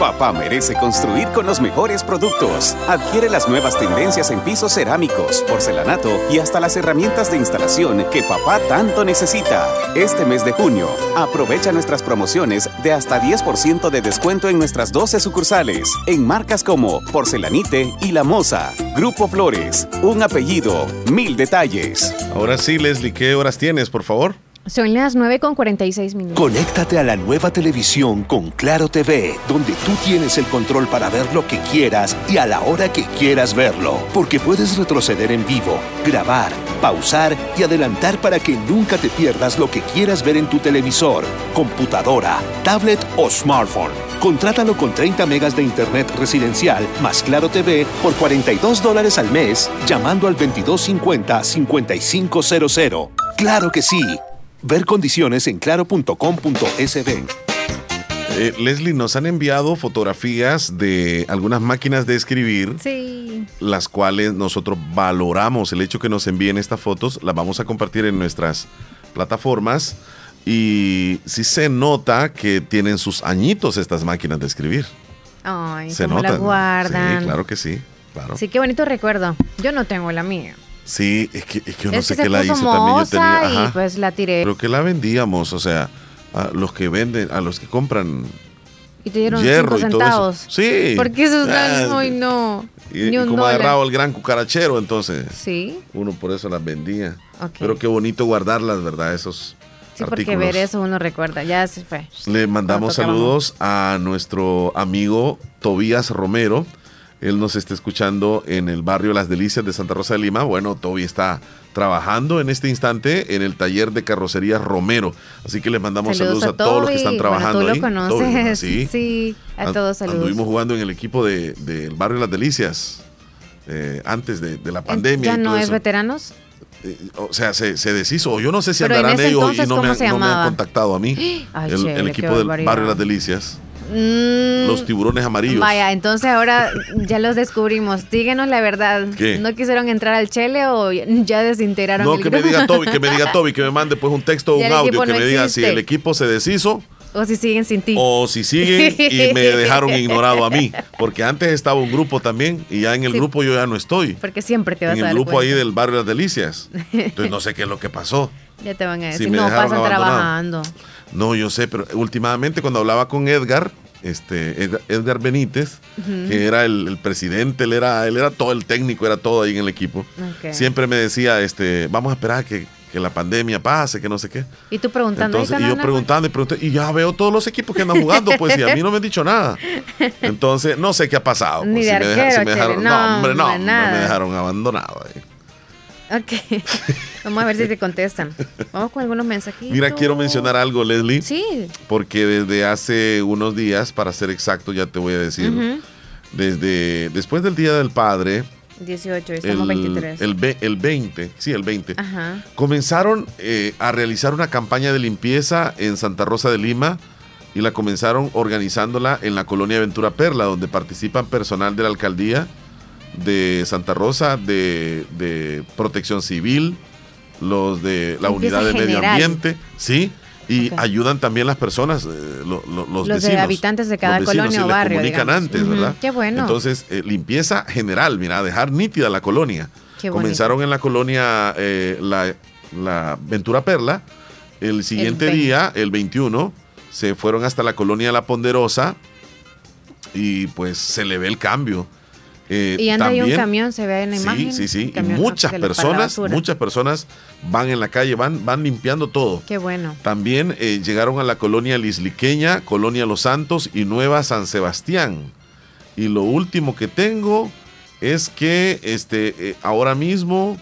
Papá merece construir con los mejores productos. Adquiere las nuevas tendencias en pisos cerámicos, porcelanato y hasta las herramientas de instalación que papá tanto necesita. Este mes de junio, aprovecha nuestras promociones de hasta 10% de descuento en nuestras 12 sucursales, en marcas como Porcelanite y La Moza. Grupo Flores, un apellido, mil detalles. Ahora sí, Leslie, ¿qué horas tienes, por favor? Son las 9 con 46 minutos. Conéctate a la nueva televisión con Claro TV, donde tú tienes el control para ver lo que quieras y a la hora que quieras verlo. Porque puedes retroceder en vivo, grabar, pausar y adelantar para que nunca te pierdas lo que quieras ver en tu televisor, computadora, tablet o smartphone. Contrátalo con 30 megas de internet residencial más Claro TV por 42 dólares al mes, llamando al 2250-5500. ¡Claro que sí! Ver condiciones en claro.com.sb. Eh, Leslie, nos han enviado fotografías de algunas máquinas de escribir, sí. las cuales nosotros valoramos el hecho que nos envíen estas fotos, las vamos a compartir en nuestras plataformas y sí se nota que tienen sus añitos estas máquinas de escribir. Ay, se la guardan. Sí, claro que sí, claro. Sí, qué bonito recuerdo. Yo no tengo la mía. Sí, es que, es que yo no sé qué la hice también. Yo tenía, ajá, y pues la tiré. Pero que la vendíamos, o sea, a los que venden, a los que compran y te dieron hierro cinco y todo eso. centavos. Sí. Porque eso Ah, es Ay, no. Y, Ni y un como dólar. agarraba el gran cucarachero, entonces. Sí. Uno por eso las vendía. Ok. Pero qué bonito guardarlas, ¿verdad? Esos Sí, porque ver eso uno recuerda. Ya se fue. Le mandamos saludos a nuestro amigo Tobías Romero. Él nos está escuchando en el barrio Las Delicias de Santa Rosa de Lima. Bueno, Toby está trabajando en este instante en el taller de carrocería Romero. Así que le mandamos saludos, a, todos los que están trabajando Bueno, tú ahí. lo Toby, ¿verdad? conoces. sí. sí, a todos saludos. Anduvimos jugando en el equipo de- del barrio Las Delicias eh, antes de, de la pandemia. ¿Ya y todo no es eso. veteranos? Eh, o sea, se, se deshizo. Yo no sé si Pero andarán ellos y no me, ¿cómo han- se no me han llamaba? contactado a mí. Ay, el, el equipo del barrio Las Delicias. Mm, Los tiburones amarillos. Vaya, entonces ahora ya los descubrimos. Díganos la verdad. ¿Qué? ¿No quisieron entrar al chele o ya desintegraron No, el que me grupo? diga Toby, que me diga Toby, que me mande pues un texto o un el audio que me diga si el equipo se deshizo O si siguen sin ti. O si siguen y me dejaron ignorado a mí. Porque antes estaba un grupo también y ya en el grupo yo ya no estoy. Porque siempre te vas en a el dar grupo ahí del barrio Las Delicias. Entonces no sé qué es lo que pasó. Ya te van a decir, me no, pasan abandonado. trabajando. No, yo sé, pero últimamente cuando hablaba con Edgar, este, Ed- Edgar Benítez, Ujú. que era el, el presidente, él era, él era todo el técnico, era todo ahí en el equipo. Siempre me decía, este, vamos a esperar que, que la pandemia pase, que no sé qué. Y tú preguntando. Entonces, "Ay, y yo preguntando y preguntando, y ya veo todos los equipos que andan jugando, pues, y a mí no me han dicho nada. Entonces, no sé qué ha pasado. Ni pues, de si me deja- arquero, si me dejaron, no, hombre, no, hombre, me dejaron abandonado. ahí. Ok. Vamos a ver si te contestan. Vamos con algunos mensajitos. Mira, quiero mencionar algo, Leslie. Sí. Porque desde hace unos días, para ser exacto, ya te voy a decir, desde después del Día del Padre, 18, estamos el, 23. el, el 20, sí, el 20, Ajá. comenzaron eh, a realizar una campaña de limpieza en Santa Rosa de Lima y la comenzaron organizándola en la colonia Ventura Perla, donde participan personal de la alcaldía de Santa Rosa, de, de protección civil, los de la unidad de medio ambiente, sí, y ayudan también las personas, eh, lo- lo- los, Los de habitantes de cada los vecinos, colonia o barrio, comunican digamos. antes, ¿verdad? qué bueno. Entonces, eh, limpieza general, mira, dejar nítida la colonia. Qué bonito. Comenzaron en la colonia eh, la, la Ventura Perla. El siguiente 20. día, el 21, se fueron hasta la colonia La Ponderosa y pues se le ve el cambio. Eh, y anda ahí un también- camión, se ve en la Sí, imagen. sí, sí. camión muchas personas, muchas personas van en la calle, van, van limpiando todo. Qué bueno. También eh, llegaron a la colonia Lisliqueña, colonia Los Santos y Nueva San Sebastián. Y lo último que tengo es que este, eh, ahora mismo,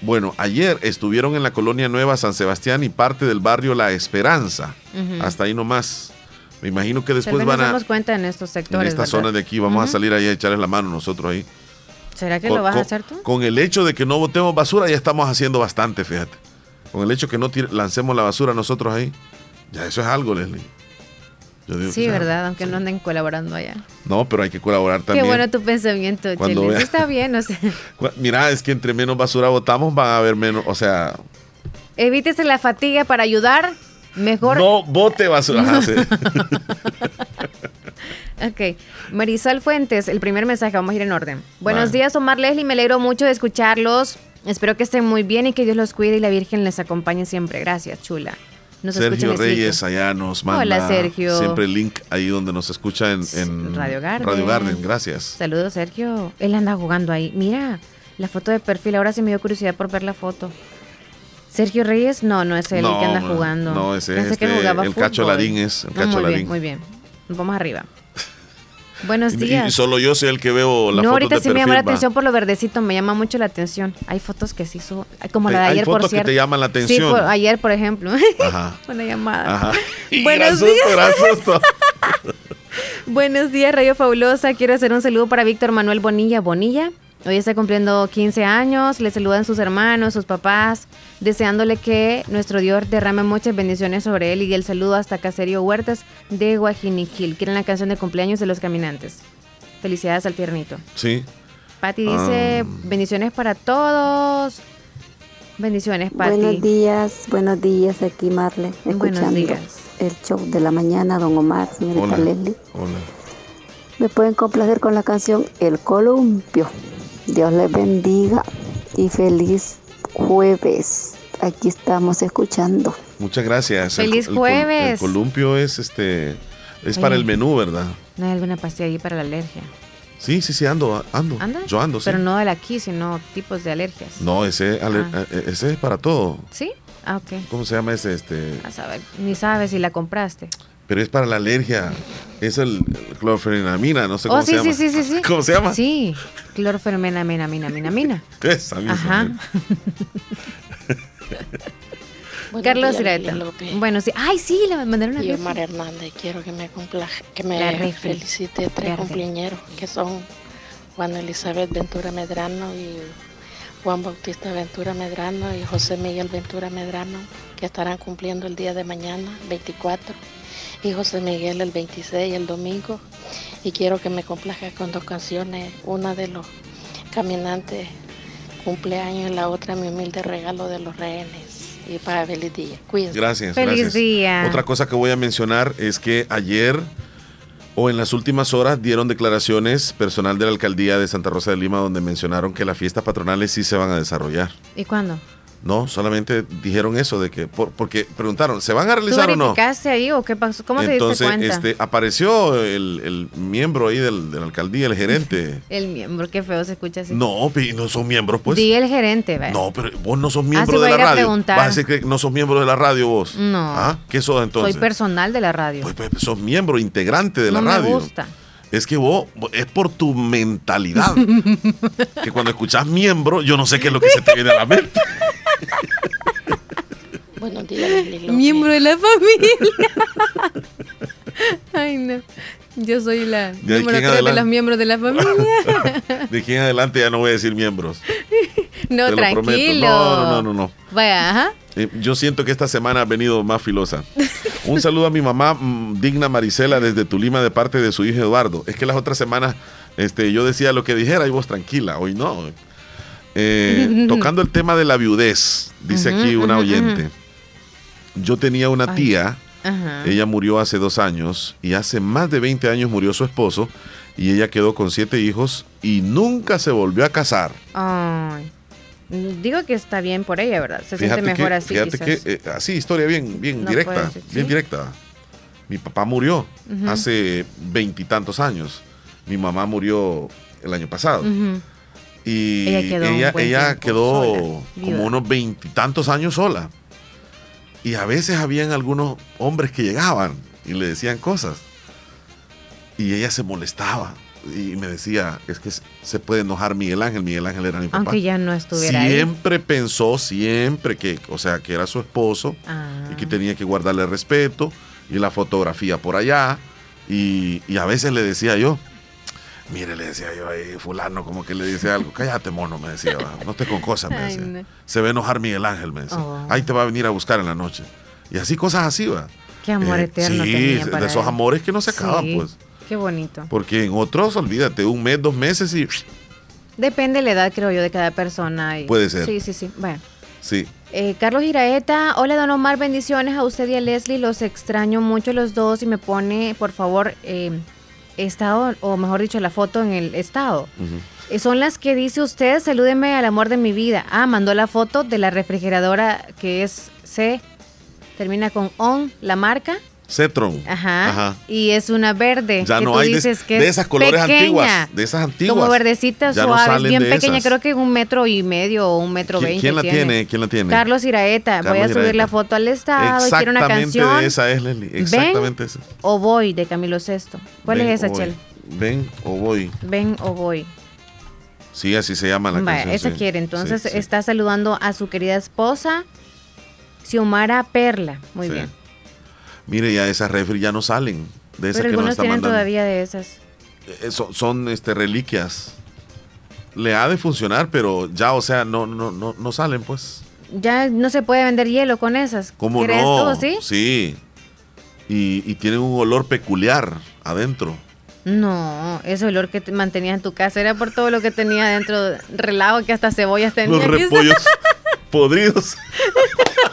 bueno, ayer estuvieron en la colonia Nueva San Sebastián y parte del barrio La Esperanza. Hasta ahí nomás. Me imagino que después van nos a... damos cuenta en estos En sectores. esta ¿verdad? zona de aquí vamos a salir ahí a echarles la mano nosotros ahí. ¿Será que Con- lo vas a hacer tú? Con el hecho de que no botemos basura ya estamos haciendo bastante, fíjate. Con el hecho que no lancemos la basura nosotros ahí, ya eso es algo, Leslie. Yo digo Sí, ¿verdad? Aunque no anden colaborando allá. No, pero hay que colaborar también. Qué bueno tu pensamiento, Cuando Chile. vea- Sí está bien, o sea, Mira, es que entre menos basura botamos van a haber menos, o sea, evítese la fatiga para ayudar. Mejor. no bote basura. Ajá, sí. Ok. Marisol Fuentes, el primer mensaje, vamos a ir en orden. Buenos días, Omar Leslie, me alegro mucho de escucharlos. Espero que estén muy bien y que Dios los cuide y la Virgen les acompañe siempre. Gracias, chula. Nos Sergio Reyes allá nos manda Hola, Sergio. siempre el link ahí donde nos escucha en, en Radio Garden. Radio Garden, gracias. Saludos, Sergio. Él anda jugando ahí. Mira, la foto de perfil. Ahora sí me dio curiosidad por ver la foto. Sergio Reyes, no, no es él el que anda jugando. no, ese es que este, jugaba el Cacho. Larín es, el Ah, Cacho muy Larín. bien, muy bien. Vamos arriba. Buenos Y- Y, días. solo yo soy el que veo la no, foto ahorita de sí me llama la atención por lo verdecito, me llama mucho la atención. Hay fotos que sí subo, como la de ayer, por fotos que cierto. te llaman la Sí, atención. por- ayer, por ejemplo. Ajá. Una llamada. Ajá. Buenos días. Buenos días, Radio Fabulosa. Quiero hacer un saludo para Víctor Manuel Bonilla. Bonilla, hoy está cumpliendo 15 años. Le saludan sus hermanos, sus papás, deseándole que nuestro Dios derrame muchas bendiciones sobre él. Y el saludo hasta Caserio Huertas de Guajiniquil. Quieren la canción de cumpleaños de los caminantes. Felicidades al tiernito. Sí. Patti dice, Ah. bendiciones para todos. Bendiciones, Patti. Buenos días, buenos días aquí Marle, Buenos días. el show de la mañana, don Omar, señorita Hola. Leslie. Hola. Me pueden complacer con la canción El Columpio. Dios les bendiga y feliz jueves. Aquí estamos escuchando. Muchas gracias. El- Feliz el col- El, jueves. columpio es este es para el menú, ¿verdad? ¿No hay alguna pastilla ahí para la alergia? Sí, sí, sí, ando, ando. ¿Anda? Yo ando, sí. Pero no de la aquí, sino tipos de alergias. No, ese, Ah. eh, ese es para todo. ¿Sí? Ah, ok. ¿Cómo se llama ese? Este, A saber, ni sabes si la compraste. Pero es para la alergia. Es el, el clorfenamina, no sé cómo Oh, se sí, llama. sí, sí, sí, sí. ¿Cómo se llama? Sí, clorfermena, mina, mina, mina, mina. Esa misma. Ajá. Carlos Ireta. Bueno, sí. Ay, sí, le mandaron a Y Omar Hernández, quiero que me cumpla, que me felicite tres cumpleañeros, que son Juan Elizabeth Ventura Medrano y Juan Bautista Ventura Medrano y José Miguel Ventura Medrano, que estarán cumpliendo el día de mañana, 24, y José Miguel el 26, el domingo. Y quiero que me complazca con dos canciones, una de los caminantes cumpleaños y la otra mi humilde regalo de los rehenes. y para feliz día. Cuídense. Gracias. Feliz gracias. día. Otra cosa que voy a mencionar es que ayer o en las últimas horas dieron declaraciones personal de la alcaldía de Santa Rosa de Lima donde mencionaron que las fiestas patronales sí se van a desarrollar. ¿Y cuándo? No, solamente dijeron eso de que, por- porque preguntaron, ¿se van a realizar ¿Tú o no? ahí o qué pasó? ¿Cómo Entonces, te diste cuenta? este, apareció el, el miembro ahí del- de la alcaldía, el gerente. El miembro, qué feo se escucha así. no, no son miembros, pues. Di el gerente, ¿ve? No, pero vos no sos Ah, miembro sí, voy de la radio. preguntar. Vas a decir que no sos miembro de la radio vos. No. ¿Ah? ¿Qué sos entonces? Soy personal de la radio. Pues, pues, sos miembro integrante de la no radio. me gusta. Es que vos, es por tu mentalidad. que cuando escuchas miembro, yo no sé qué es lo que se te viene a la mente. Buenos días. Miembro de la familia. Ay, no. Yo soy la De número en 3 de los miembros de la familia. De aquí en adelante ya no voy a decir miembros. no, Te tranquilo. No, no, no, no. Vaya, ajá. Eh, Yo siento que esta semana ha venido más filosa. Un saludo a mi mamá, mm, digna Marisela, desde Tulima, de parte de su hijo Eduardo. Es que las otras semanas este, yo decía lo que dijera y vos tranquila, hoy no. Eh, tocando el tema de la viudez, dice aquí una oyente. Yo tenía una Ay. tía, Ajá. ella murió hace dos años y hace más de 20 años murió su esposo y ella quedó con siete hijos y nunca se volvió a casar. Ay. Digo que está bien por ella, ¿verdad? Se Fíjate siente mejor que, así. fíjate quizás. que, eh, así, historia bien, bien No directa, bien directa. Mi papá murió hace veintitantos años. Mi mamá murió el año pasado. Y Ella quedó ella, quedó sola, como unos veintitantos años sola. Y a veces habían algunos hombres que llegaban y le decían cosas. Y ella se molestaba. Y me decía, es que se puede enojar Miguel Ángel. Miguel Ángel era mi papá. Aunque ya no estuviera ahí. Siempre pensó, siempre que, o sea, que era su esposo Ah. y que tenía que guardarle respeto y la fotografía por allá. Y, y a veces le decía yo, mire, le decía yo ahí, fulano, como que le dice algo, cállate mono, me decía, "va, no estés con cosas, me Ay, decía. no. Se va a enojar Miguel Ángel, me decía. Oh. Ahí te va a venir a buscar en la noche. Y así cosas así, va. Qué amor Eh, eterno Sí, tenía de esos él. amores que no se acaban, Sí, pues. Qué bonito. Porque en otros, olvídate, un mes, dos meses y Depende de la edad, creo yo, de cada persona. y- Puede ser. Sí, sí, sí. Bueno. sí. Eh, Carlos Iraeta, hola Don Omar, bendiciones a usted y a Leslie, los extraño mucho los dos y me pone, por favor, eh, estado, o mejor dicho, la foto en el estado. Eh, Son las que dice usted, salúdeme al amor de mi vida. Ah, mandó la foto de la refrigeradora que es C, termina con ON, la marca. Cetron. Ajá. Ajá. Y es una verde. Ya que no tú hay de, dices que de es esas colores pequeña, antiguas. De esas antiguas. Como verdecita Ya no suave, salen bien de pequeña, esas. creo que un metro y medio o un metro ¿Quién, veinte. quién la tiene? ¿Quién la tiene? Carlos Iraeta. Voy a subir la foto al estado. y Quiero una canción. de esa es, Leslie. Exactamente esa. O voy de Camilo Sesto. ¿Cuál Ven es esa. Chel? Ven o voy. Ven o voy. Sí, así se llama la Vaya, canción. esa sí. quiere. Entonces Sí, sí. está saludando a su querida esposa, Xiomara Perla. Muy bien. Mire, ya esas refri ya no salen. De esas Pero que nos algunos están tienen mandando. todavía de esas. Eh, son son, este, reliquias. Le ha de funcionar, pero ya, o sea, no, no, no, no salen, pues. Ya no se puede vender hielo con esas. ¿Cómo ¿Crees no? tú, sí? Sí. Y, y tienen un olor peculiar adentro. No, ese olor que te mantenías en tu casa era por todo lo que tenía dentro, relajo que hasta cebollas tenía. Los repollos podridos.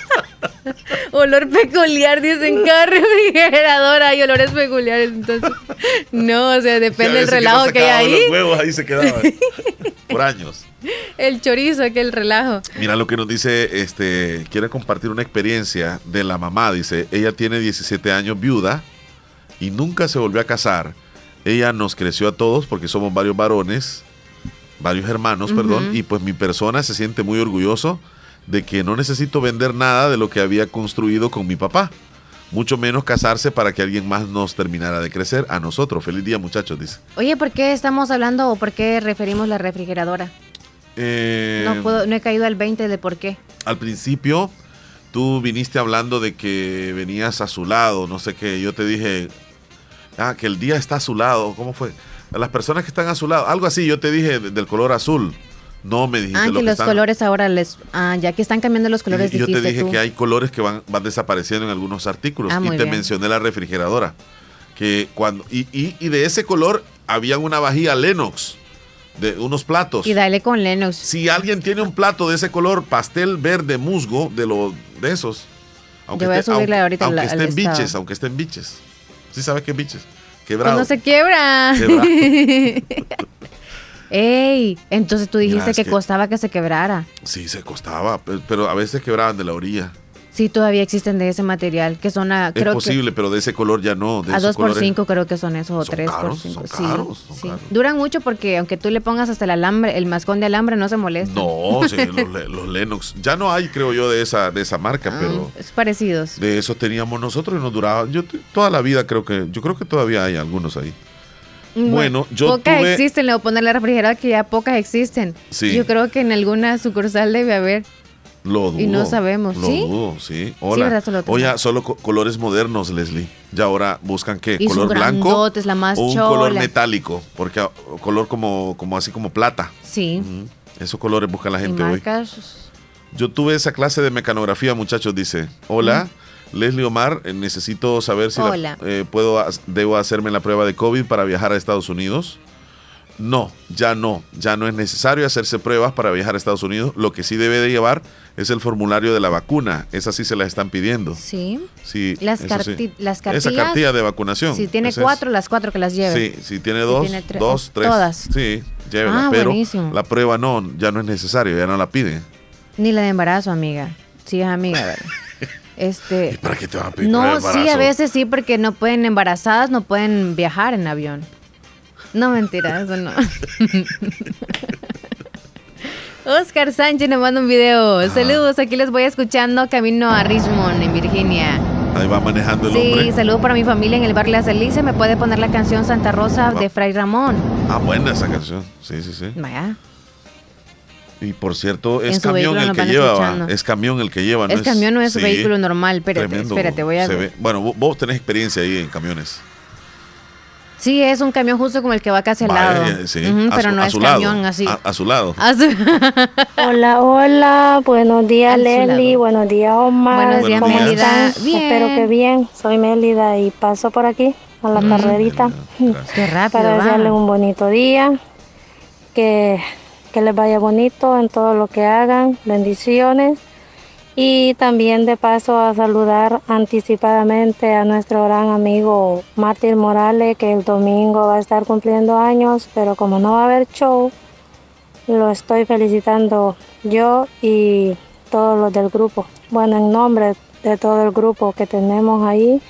Olor peculiar, dicen, cada refrigeradora hay olores peculiares. Entonces, no, o sea, depende del veces que no relajo que, hay ahí. Los huevos ahí se quedaban. por años. El chorizo, aquel relajo. Mira lo que nos dice, este, quiere compartir una experiencia de la mamá. Dice, ella tiene 17 años viuda y nunca se volvió a casar. Ella nos creció a todos porque somos varios varones, varios hermanos, perdón, y pues mi persona se siente muy orgulloso de que no necesito vender nada de lo que había construido con mi papá. Mucho menos casarse para que alguien más nos terminara de crecer a nosotros. Feliz día, muchachos, dice. Oye, ¿por qué estamos hablando o por qué referimos la refrigeradora? Eh, No, puedo, no he caído al 20 de por qué. al principio tú viniste hablando de que venías a su lado, no sé qué. Yo te dije, ah, que el día está a su lado. ¿Cómo fue? A las personas que están a su lado, algo así. Yo te dije de- del color azul. No me dijiste Ah, lo que que los están- colores ahora les. Ah, ya que están cambiando los colores, Y yo te dije tú. que hay colores que van, van desapareciendo en algunos artículos. Ah, y te bien. mencioné la refrigeradora. Que cuando, y, y- y de ese color había una vajilla Lennox de unos platos. Y dale con Lennox. Si alguien tiene un plato de ese color pastel verde musgo, de lo de esos. Yo voy a subirle aunque, ahorita aunque la- estén biches, aunque estén biches. ¿Sí sabes qué biches? Quebrado. Cuando se quiebra. Quebrado. Ey, entonces tú dijiste es que, que- costaba que se quebrara. Sí, se costaba, pe- pero a veces quebraban de la orilla. Sí, todavía existen de ese material, que son a, Es creo posible, pero de ese color ya no. De a esos 2 por colores- 5 creo que son esos, o Son 3 por caros, 5. son caros, son sí. Duran mucho porque aunque tú le pongas hasta el alambre, el mascón de alambre no se molesta. No, sí, los, los Lennox. Ya no hay, creo yo, de esa, de esa marca, pero Es parecidos. de esos teníamos nosotros y nos duraban. Yo toda la vida creo que, yo creo que todavía hay algunos ahí. Bueno, yo Pocas tuve- existen, le voy a poner la refrigeradora que ya pocas existen. Sí. Yo creo que en alguna sucursal debe haber. Lo dudo. Y no sabemos, Lo ¿sí? dudo, sí. Hola. tengo. Oye, solo co- colores modernos, Leslie. Ya ahora buscan qué? Y color blanco la más o un color metálico, porque color como, como así como plata. Sí. Esos colores busca la gente hoy. Yo tuve esa clase de mecanografía, muchachos, dice. Hola, Leslie Omar, eh, necesito saber si la- eh, puedo debo hacerme la prueba de COVID para viajar a Estados Unidos. No, ya no, ya no es necesario hacerse pruebas para viajar a Estados Unidos. Lo que sí debe de llevar es el formulario de la vacuna. Esa sí se la están pidiendo. Sí. Sí, Las, eso sí. carti- las Esa cartillas. cartilla de vacunación. Si tiene es. cuatro, las cuatro que las lleve. Sí, si tiene Si dos, tiene tres- dos, tres. todas. Sí, llévela. Ah, pero buenísimo. la prueba no, ya no es necesario, ya no la piden. Ni la de embarazo, amiga. Sí, es amiga, ¿verdad? Este. ¿Para qué te van a pedir No, sí, a veces sí, porque no pueden, embarazadas no pueden viajar en avión. No, mentira, eso no. Oscar Sánchez nos manda un video. Saludos, aquí les voy escuchando camino a Richmond, en Virginia. Ahí va manejando el Sí, hombre. saludos para mi familia en el barrio Las Delicias. ¿Me puede poner la canción Santa Rosa de Fray Ramón? Ah, buena esa canción. Sí, sí, sí. Vaya. Y por cierto, es camión el que lleva. escuchando. Es camión el que lleva. Es camión, no es sí, vehículo normal. Espérate, tremendo. espérate, voy a ve- Bueno, vos, tenés experiencia ahí en camiones. Sí, es un camión justo como el que va casi al Vaya, lado. sí. A pero su- no es lado. camión así. A, a su lado. A su- Hola, hola, buenos días lado. buenos días Omar. Buenos días, ¿Cómo Mélida. están? Bien. Espero que bien. Soy Mélida y paso por aquí a la Mm. carrerita Qué rápido para va. desearles un bonito día, que, que les vaya bonito en todo lo que hagan, bendiciones. Y también de paso a saludar anticipadamente a nuestro gran amigo Martín Morales, que el domingo va a estar cumpliendo años, pero como no va a haber show, lo estoy felicitando yo y todos los del grupo. Bueno, en nombre de todo el grupo que tenemos ahí,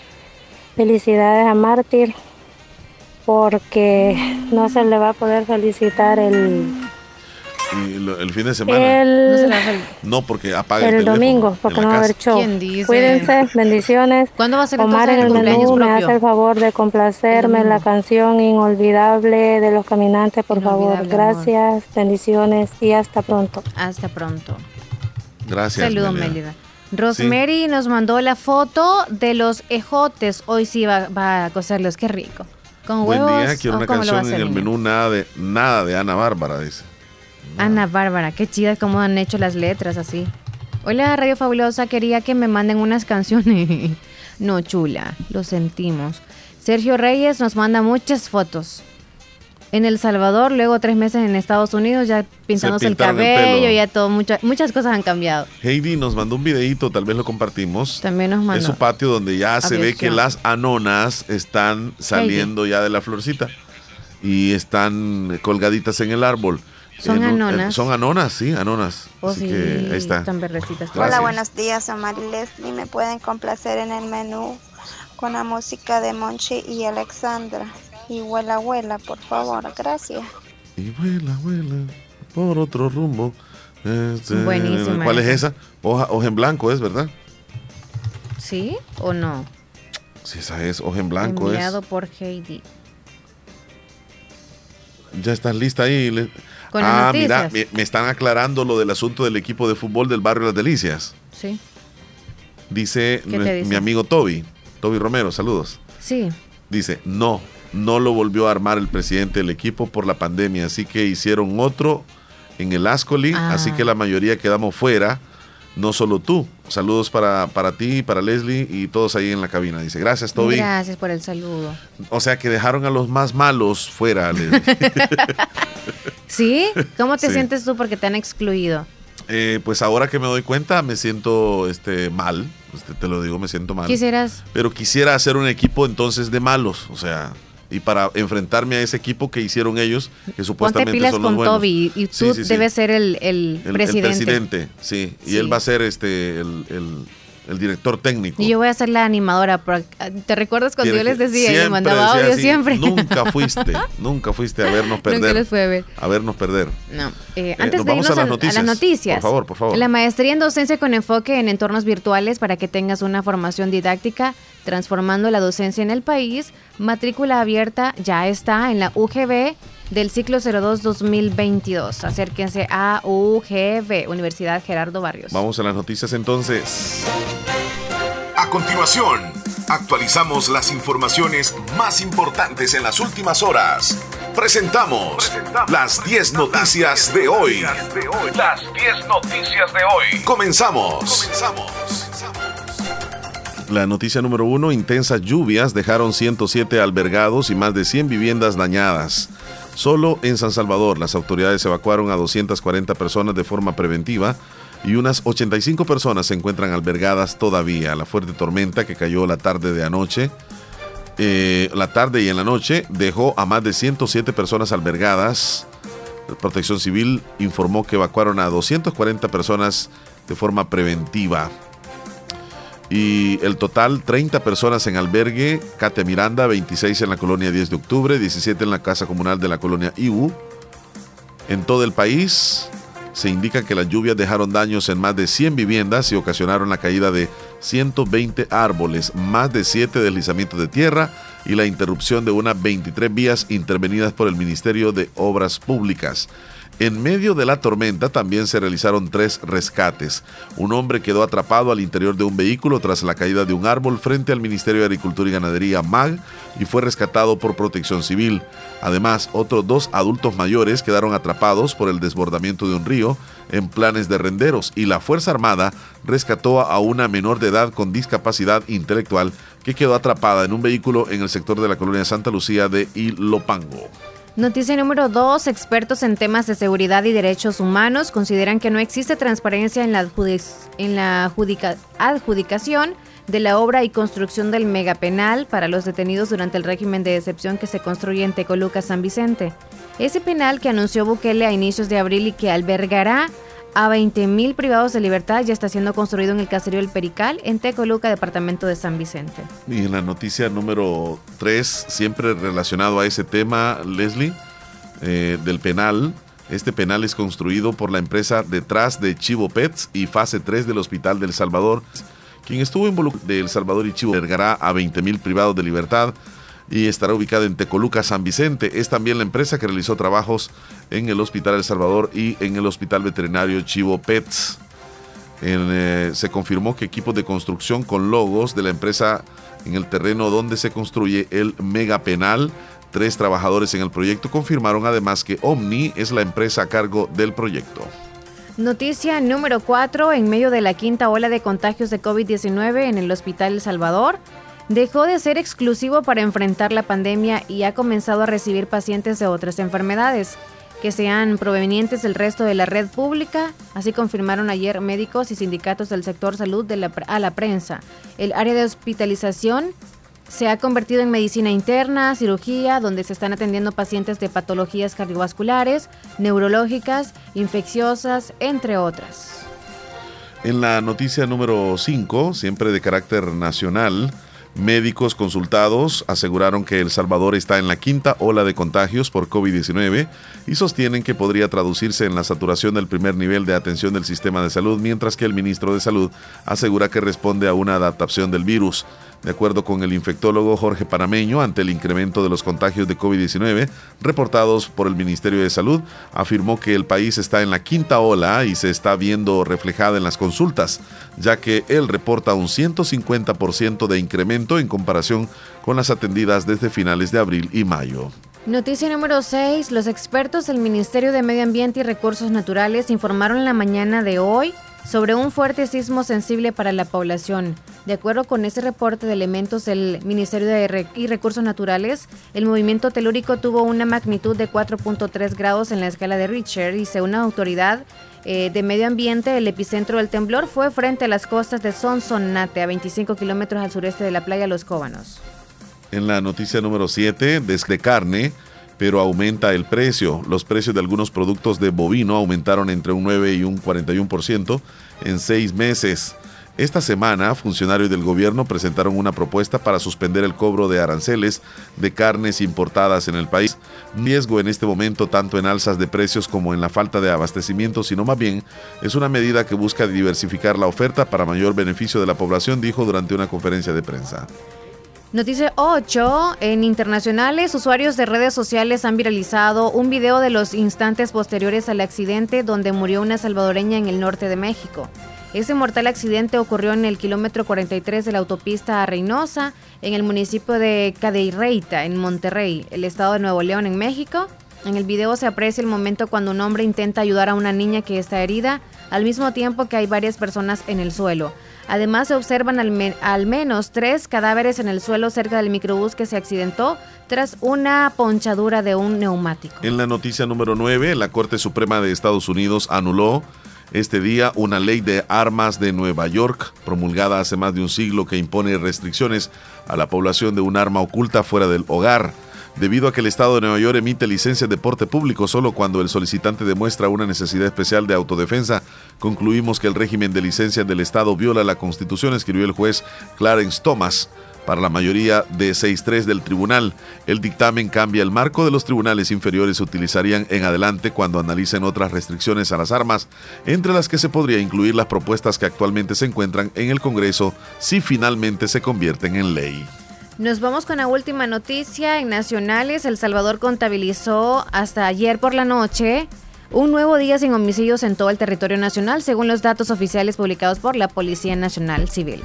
felicidades a Mártir porque no se le va a poder felicitar el, Y lo- el fin de semana. el, No, porque apaga el, el domingo, porque no va a haber show. ¿Quién dice? Cuídense, bendiciones. ¿Cuándo va a ser Omar en el menú me hace el favor de complacerme la canción inolvidable de los caminantes, por favor. Amor. Gracias, bendiciones y hasta pronto. Hasta pronto. Gracias. Saludos, Mélida. Mélida. Rosemary nos mandó la foto de los ejotes. Hoy sí va, va a cocerlos. Qué rico. Con Buen día, quiero ¿o una canción en el menú, nada de, nada de Ana Bárbara, dice. Ana Bárbara, qué chida cómo han hecho las letras así. Hola, Radio Fabulosa, quería que me manden unas canciones. no, chula, lo sentimos. Sergio Reyes nos manda muchas fotos. En El Salvador, luego tres meses en Estados Unidos, ya pintándose el el cabello, pelo. ya todo, mucha- muchas cosas han cambiado. Heidi nos mandó un videito, tal vez lo compartimos. También nos Es mandó. su patio donde ya se ve que las anonas están saliendo ya de la florcita y están colgaditas en el árbol. Son En un- anonas. son anonas, sí, anonas. Oh, Así sí, que ahí está. están verdecitas. Hola, buenos días, Omar y Leslie. ¿Me pueden complacer en el menú con la música de Monchi y Alexandra? Y vuela, vuela, por favor. Gracias. Y vuela, vuela por otro rumbo. Este, Buenísima ¿Cuál es esa. Hoja, hoja en blanco es, ¿verdad? ¿Sí o no? Sí, esa es, hoja en blanco Enviado por Heidi. es. Ya estás lista ahí. Las ah, mira, me, me están aclarando lo del asunto del equipo de fútbol del barrio Las Delicias. Sí. Dice, mi amigo Toby, Toby Romero, saludos. Sí. Dice, no, no lo volvió a armar el presidente del equipo por la pandemia, así que hicieron otro en el Ascoli, Ah. así que la mayoría quedamos fuera, no solo tú. Saludos para, para ti, para Leslie y todos ahí en la cabina. Dice, gracias Toby. Gracias por el saludo. O sea que dejaron a los más malos fuera, Leslie. ¿Sí? ¿Cómo te Sí. sientes tú porque te han excluido? Eh, pues ahora que me doy cuenta me siento este, mal, este, te lo digo, me siento mal. Quisieras. Pero quisiera hacer un equipo entonces de malos, o sea, y para enfrentarme a ese equipo que hicieron ellos, que supuestamente Ponte pilas son los con buenos. Toby y tú sí, sí. debes ser el, el El- presidente. El presidente, sí. Y él va a ser este el, el- director técnico. Y yo voy a ser la animadora. ¿Te recuerdas cuando yo les decía? y siempre mandaba decía audio así, siempre. Nunca fuiste, nunca fuiste a vernos perder. Nunca les fue a ver. A vernos perder. No. Eh, Eh, antes de vamos irnos a las noticias. las noticias. Por favor, por favor. La maestría en docencia con enfoque en entornos virtuales para que tengas una formación didáctica transformando la docencia en el país. Matrícula abierta ya está en la UGB del ciclo 02-2022. Acérquense a UGB, Universidad Gerardo Barrios. Vamos a las noticias entonces. A continuación, actualizamos las informaciones más importantes en las últimas horas. Presentamos las 10 noticias de hoy. Las 10 noticias de hoy. Comenzamos. La noticia número uno, intensas lluvias dejaron 107 albergados y más de 100 viviendas dañadas. Solo en San Salvador las autoridades evacuaron a 240 personas de forma preventiva y unas 85 personas se encuentran albergadas todavía. La fuerte tormenta que cayó la tarde de anoche, eh, la tarde y en la noche, dejó a más de 107 personas albergadas. Protección Civil informó que evacuaron a 240 personas de forma preventiva. Y el total, 30 personas en albergue, Cate Miranda, 26 en la colonia 10 de octubre, 17 en la casa comunal de la colonia Ibu. En todo el país se indica que las lluvias dejaron daños en más de 100 viviendas y ocasionaron la caída de 120 árboles, más de 7 deslizamientos de tierra y la interrupción de unas 23 vías intervenidas por el Ministerio de Obras Públicas. En medio de la tormenta también se realizaron tres rescates. Un hombre quedó atrapado al interior de un vehículo tras la caída de un árbol frente al Ministerio de Agricultura y Ganadería MAG y fue rescatado por Protección Civil. Además, otros dos adultos mayores quedaron atrapados por el desbordamiento de un río en planes de renderos y la Fuerza Armada rescató a una menor de edad con discapacidad intelectual que quedó atrapada en un vehículo en el sector de la colonia Santa Lucía de Ilopango. Noticia número 2. Expertos en temas de seguridad y derechos humanos consideran que no existe transparencia en la, adjudicación de la obra y construcción del megapenal para los detenidos durante el régimen de excepción que se construye en Tecoluca, San Vicente. Ese penal que anunció Bukele a inicios de abril y que albergará a 20.000 privados de libertad ya está siendo construido en el caserío El Perical, en Tecoluca, departamento de San Vicente. Y en la noticia número 3, siempre relacionado a ese tema, Leslie, eh, del penal. Este penal es construido por la empresa detrás de Chivo Pets y fase 3 del Hospital del Salvador. Quien estuvo involucrado de El Salvador y Chivo albergará a 20.000 privados de libertad y estará ubicada en Tecoluca, San Vicente. Es también la empresa que realizó trabajos en el Hospital El Salvador y en el Hospital Veterinario Chivo Pets. Eh, se confirmó que equipos de construcción con logos de la empresa en el terreno donde se construye el megapenal. Tres trabajadores en el proyecto confirmaron además que Omni es la empresa a cargo del proyecto. Noticia número 4. En medio de la quinta ola de contagios de COVID-19 en el Hospital El Salvador, dejó de ser exclusivo para enfrentar la pandemia y ha comenzado a recibir pacientes de otras enfermedades que sean provenientes del resto de la red pública, así confirmaron ayer médicos y sindicatos del sector salud de la, a la prensa. El área de hospitalización se ha convertido en medicina interna, cirugía, donde se están atendiendo pacientes de patologías cardiovasculares, neurológicas, infecciosas, entre otras. En la noticia número 5, siempre de carácter nacional, médicos consultados aseguraron que El Salvador está en la quinta ola de contagios por COVID-19 y sostienen que podría traducirse en la saturación del primer nivel de atención del sistema de salud, mientras que el ministro de Salud asegura que responde a una adaptación del virus. De acuerdo con el infectólogo Jorge Parameño, ante el incremento de los contagios de COVID-19 reportados por el Ministerio de Salud, afirmó que el país está en la quinta ola y se está viendo reflejada en las consultas, ya que él reporta un 150% de incremento en comparación con las atendidas desde finales de abril y mayo. Noticia número 6. Los expertos del Ministerio de Medio Ambiente y Recursos Naturales informaron la mañana de hoy sobre un fuerte sismo sensible para la población. De acuerdo con ese reporte de elementos del Ministerio de Recursos Naturales, el movimiento telúrico tuvo una magnitud de 4.3 grados en la escala de Richter y según una autoridad eh, de medio ambiente, el epicentro del temblor fue frente a las costas de Sonsonate, a 25 kilómetros al sureste de la playa Los Cóbanos. En la noticia número 7, desde carne, pero aumenta el precio. Los precios de algunos productos de bovino aumentaron entre un 9 y un 41% en seis meses. Esta semana, funcionarios del gobierno presentaron una propuesta para suspender el cobro de aranceles de carnes importadas en el país. Riesgo en este momento tanto en alzas de precios como en la falta de abastecimiento, sino más bien es una medida que busca diversificar la oferta para mayor beneficio de la población, dijo durante una conferencia de prensa. Noticia 8. En internacionales, usuarios de redes sociales han viralizado un video de los instantes posteriores al accidente donde murió una salvadoreña en el norte de México. Ese mortal accidente ocurrió en el kilómetro 43 de la autopista a Reynosa, en el municipio de Cadereyta, en Monterrey, el estado de Nuevo León, en México. En el video se aprecia el momento cuando un hombre intenta ayudar a una niña que está herida, al mismo tiempo que hay varias personas en el suelo. Además, se observan al, menos tres cadáveres en el suelo cerca del microbús que se accidentó tras una ponchadura de un neumático. En la noticia número 9, la Corte Suprema de Estados Unidos anuló este día una ley de armas de Nueva York, promulgada hace más de un siglo, que impone restricciones a la población de un arma oculta fuera del hogar debido a que el Estado de Nueva York emite licencias de porte público solo cuando el solicitante demuestra una necesidad especial de autodefensa, concluimos que el régimen de licencias del Estado viola la Constitución, escribió el juez Clarence Thomas. Para la mayoría de 6-3 del tribunal, el dictamen cambia el marco de los tribunales inferiores se utilizarían en adelante cuando analicen otras restricciones a las armas, entre las que se podría incluir las propuestas que actualmente se encuentran en el Congreso si finalmente se convierten en ley. Nos vamos con la última noticia. En Nacionales, El Salvador contabilizó hasta ayer por la noche un nuevo día sin homicidios en todo el territorio nacional, según los datos oficiales publicados por la Policía Nacional Civil.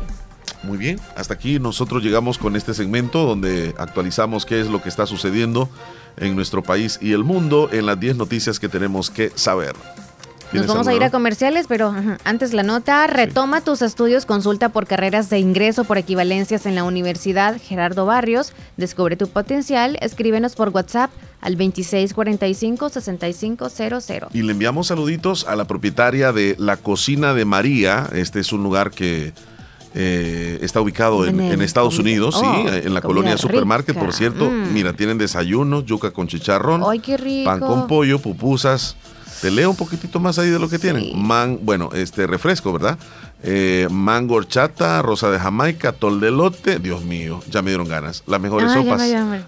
Muy bien, hasta aquí nosotros llegamos con este segmento donde actualizamos qué es lo que está sucediendo en nuestro país y el mundo en las 10 noticias que tenemos que saber. Nos vamos a ir a comerciales, pero antes la nota, retoma tus estudios, consulta por carreras de ingreso por equivalencias en la Universidad Gerardo Barrios, descubre tu potencial, escríbenos por WhatsApp al 2645-6500. Y le enviamos saluditos a la propietaria de La Cocina de María, este es un lugar que... Eh, está ubicado en, Estados Unidos, sí, oh, en la colonia Supermarket, por cierto. Mm. Mira, tienen desayunos, yuca con chicharrón, pan con pollo, pupusas, te leo un poquitito más ahí de lo que tienen. Man, bueno, este refresco, ¿verdad? Eh, mango horchata, rosa de Jamaica, tol de lote. Dios mío, ya me dieron ganas. Las mejores sopas.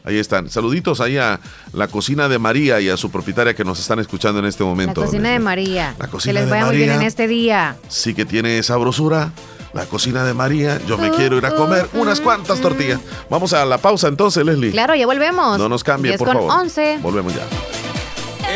ahí están. Saluditos ahí a la cocina de María y a su propietaria que nos están escuchando en este momento. La cocina de María. La cocina que les vaya muy bien en este día. Sí que tiene sabrosura. La cocina de María. Yo me quiero ir a comer unas cuantas tortillas. Vamos a la pausa entonces, Leslie. Claro, ya volvemos. No nos cambie, por favor. 11. Volvemos ya.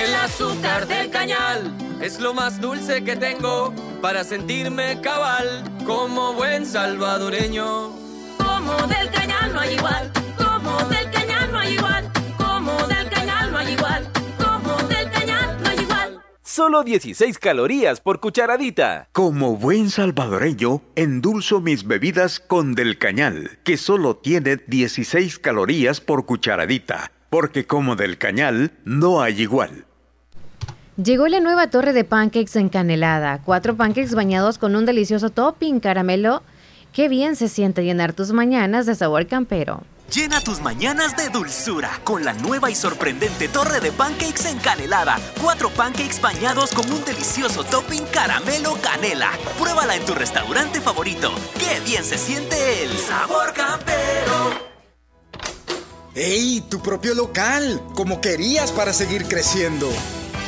El azúcar del cañal es lo más dulce que tengo para sentirme cabal como buen salvadoreño. Como del cañal no hay igual, como del cañal no hay igual, como del cañal no hay igual, como del cañal no hay igual. Solo 16 calorías por cucharadita. Como buen salvadoreño, endulzo mis bebidas con del cañal, que solo tiene 16 calorías por cucharadita porque como del cañal no hay igual. Llegó la nueva torre de pancakes encanelada, cuatro pancakes bañados con un delicioso topping caramelo. Qué bien se siente llenar tus mañanas de sabor campero. Llena tus mañanas de dulzura con la nueva y sorprendente torre de pancakes encanelada. Cuatro pancakes bañados con un delicioso topping caramelo canela. Pruébala en tu restaurante favorito. Qué bien se siente el sabor campero. ¡Ey! Tu propio local, como querías para seguir creciendo.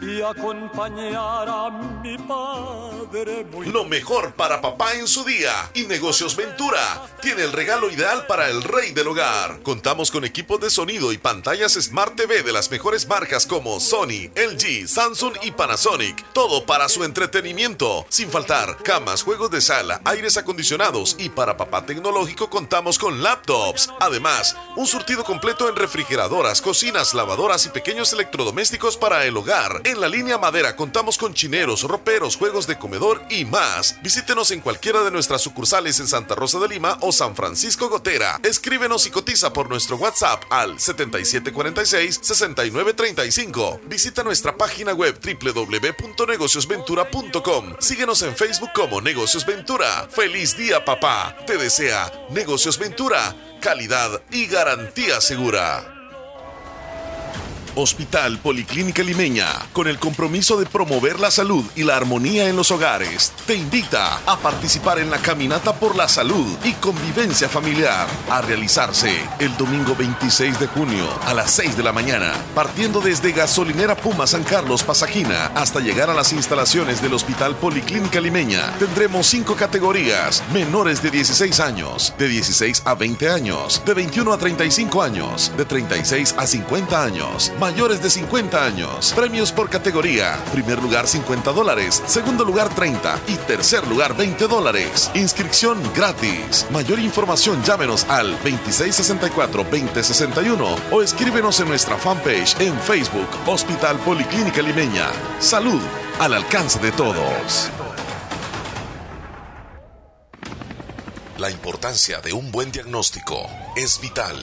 Y acompañar a mi padre muy Lo mejor para papá en su día y Negocios Ventura tiene el regalo ideal para el rey del hogar. Contamos con equipos de sonido y pantallas Smart TV de las mejores marcas como Sony, LG, Samsung y Panasonic. Todo para su entretenimiento. Sin faltar camas, juegos de sala, aires acondicionados y para papá tecnológico contamos con laptops. Además, un surtido completo en refrigeradoras, cocinas, lavadoras y pequeños electrodomésticos para el hogar. En la línea madera contamos con chineros, roperos, juegos de comedor y más. Visítenos en cualquiera de nuestras sucursales en Santa Rosa de Lima o San Francisco Gotera. Escríbenos y cotiza por nuestro WhatsApp al 7746-6935. Visita nuestra página web www.negociosventura.com. Síguenos en Facebook como Negocios Ventura. ¡Feliz día, papá! Te desea Negocios Ventura. Calidad y garantía segura. Hospital Policlínica Limeña, con el compromiso de promover la salud y la armonía en los hogares, te invita a participar en la Caminata por la Salud y Convivencia Familiar, a realizarse el domingo 26 de junio a las 6 de la mañana, partiendo desde Gasolinera Puma San Carlos Pasajina hasta llegar a las instalaciones del Hospital Policlínica Limeña. Tendremos cinco categorías, menores de 16 años, de 16 a 20 años, de 21 a 35 años, de 36 a 50 años, mayores de 50 años. Premios por categoría. Primer lugar 50 dólares, segundo lugar 30 y tercer lugar 20 dólares. Inscripción gratis. Mayor información llámenos al 2664-2061 o escríbenos en nuestra fanpage en Facebook Hospital Policlínica Limeña. Salud al alcance de todos. La importancia de un buen diagnóstico es vital.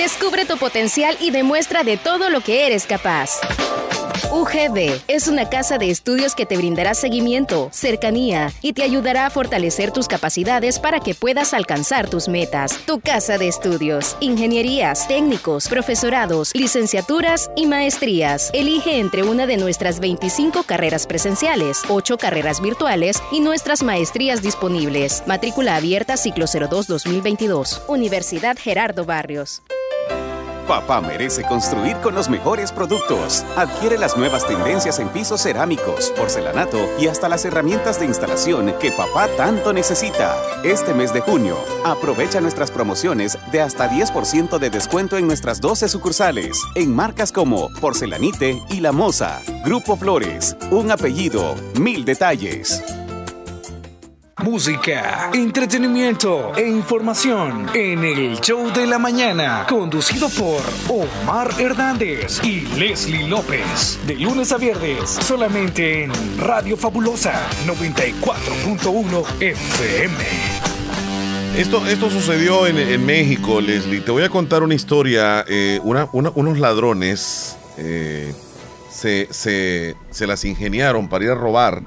Descubre tu potencial y demuestra de todo lo que eres capaz. UGB es una casa de estudios que te brindará seguimiento, cercanía y te ayudará a fortalecer tus capacidades para que puedas alcanzar tus metas. Tu casa de estudios, ingenierías, técnicos, profesorados, licenciaturas y maestrías. Elige entre una de nuestras 25 carreras presenciales, 8 carreras virtuales y nuestras maestrías disponibles. Matrícula abierta ciclo 02-2022. Universidad Gerardo Barrios. Papá merece construir con los mejores productos. Adquiere las nuevas tendencias en pisos cerámicos, porcelanato y hasta las herramientas de instalación que papá tanto necesita. Este mes de junio, aprovecha nuestras promociones de hasta 10% de descuento en nuestras 12 sucursales, en marcas como Porcelanite y La Moza. Grupo Flores, un apellido, mil detalles. Música, entretenimiento e información en el show de la mañana, conducido por Omar Hernández y Leslie López. De lunes a viernes, solamente en Radio Fabulosa 94.1 FM. Esto, esto sucedió en, México, Leslie. Te voy a contar una historia. eh, una- unos ladrones eh, se, se- se las ingeniaron para ir a robar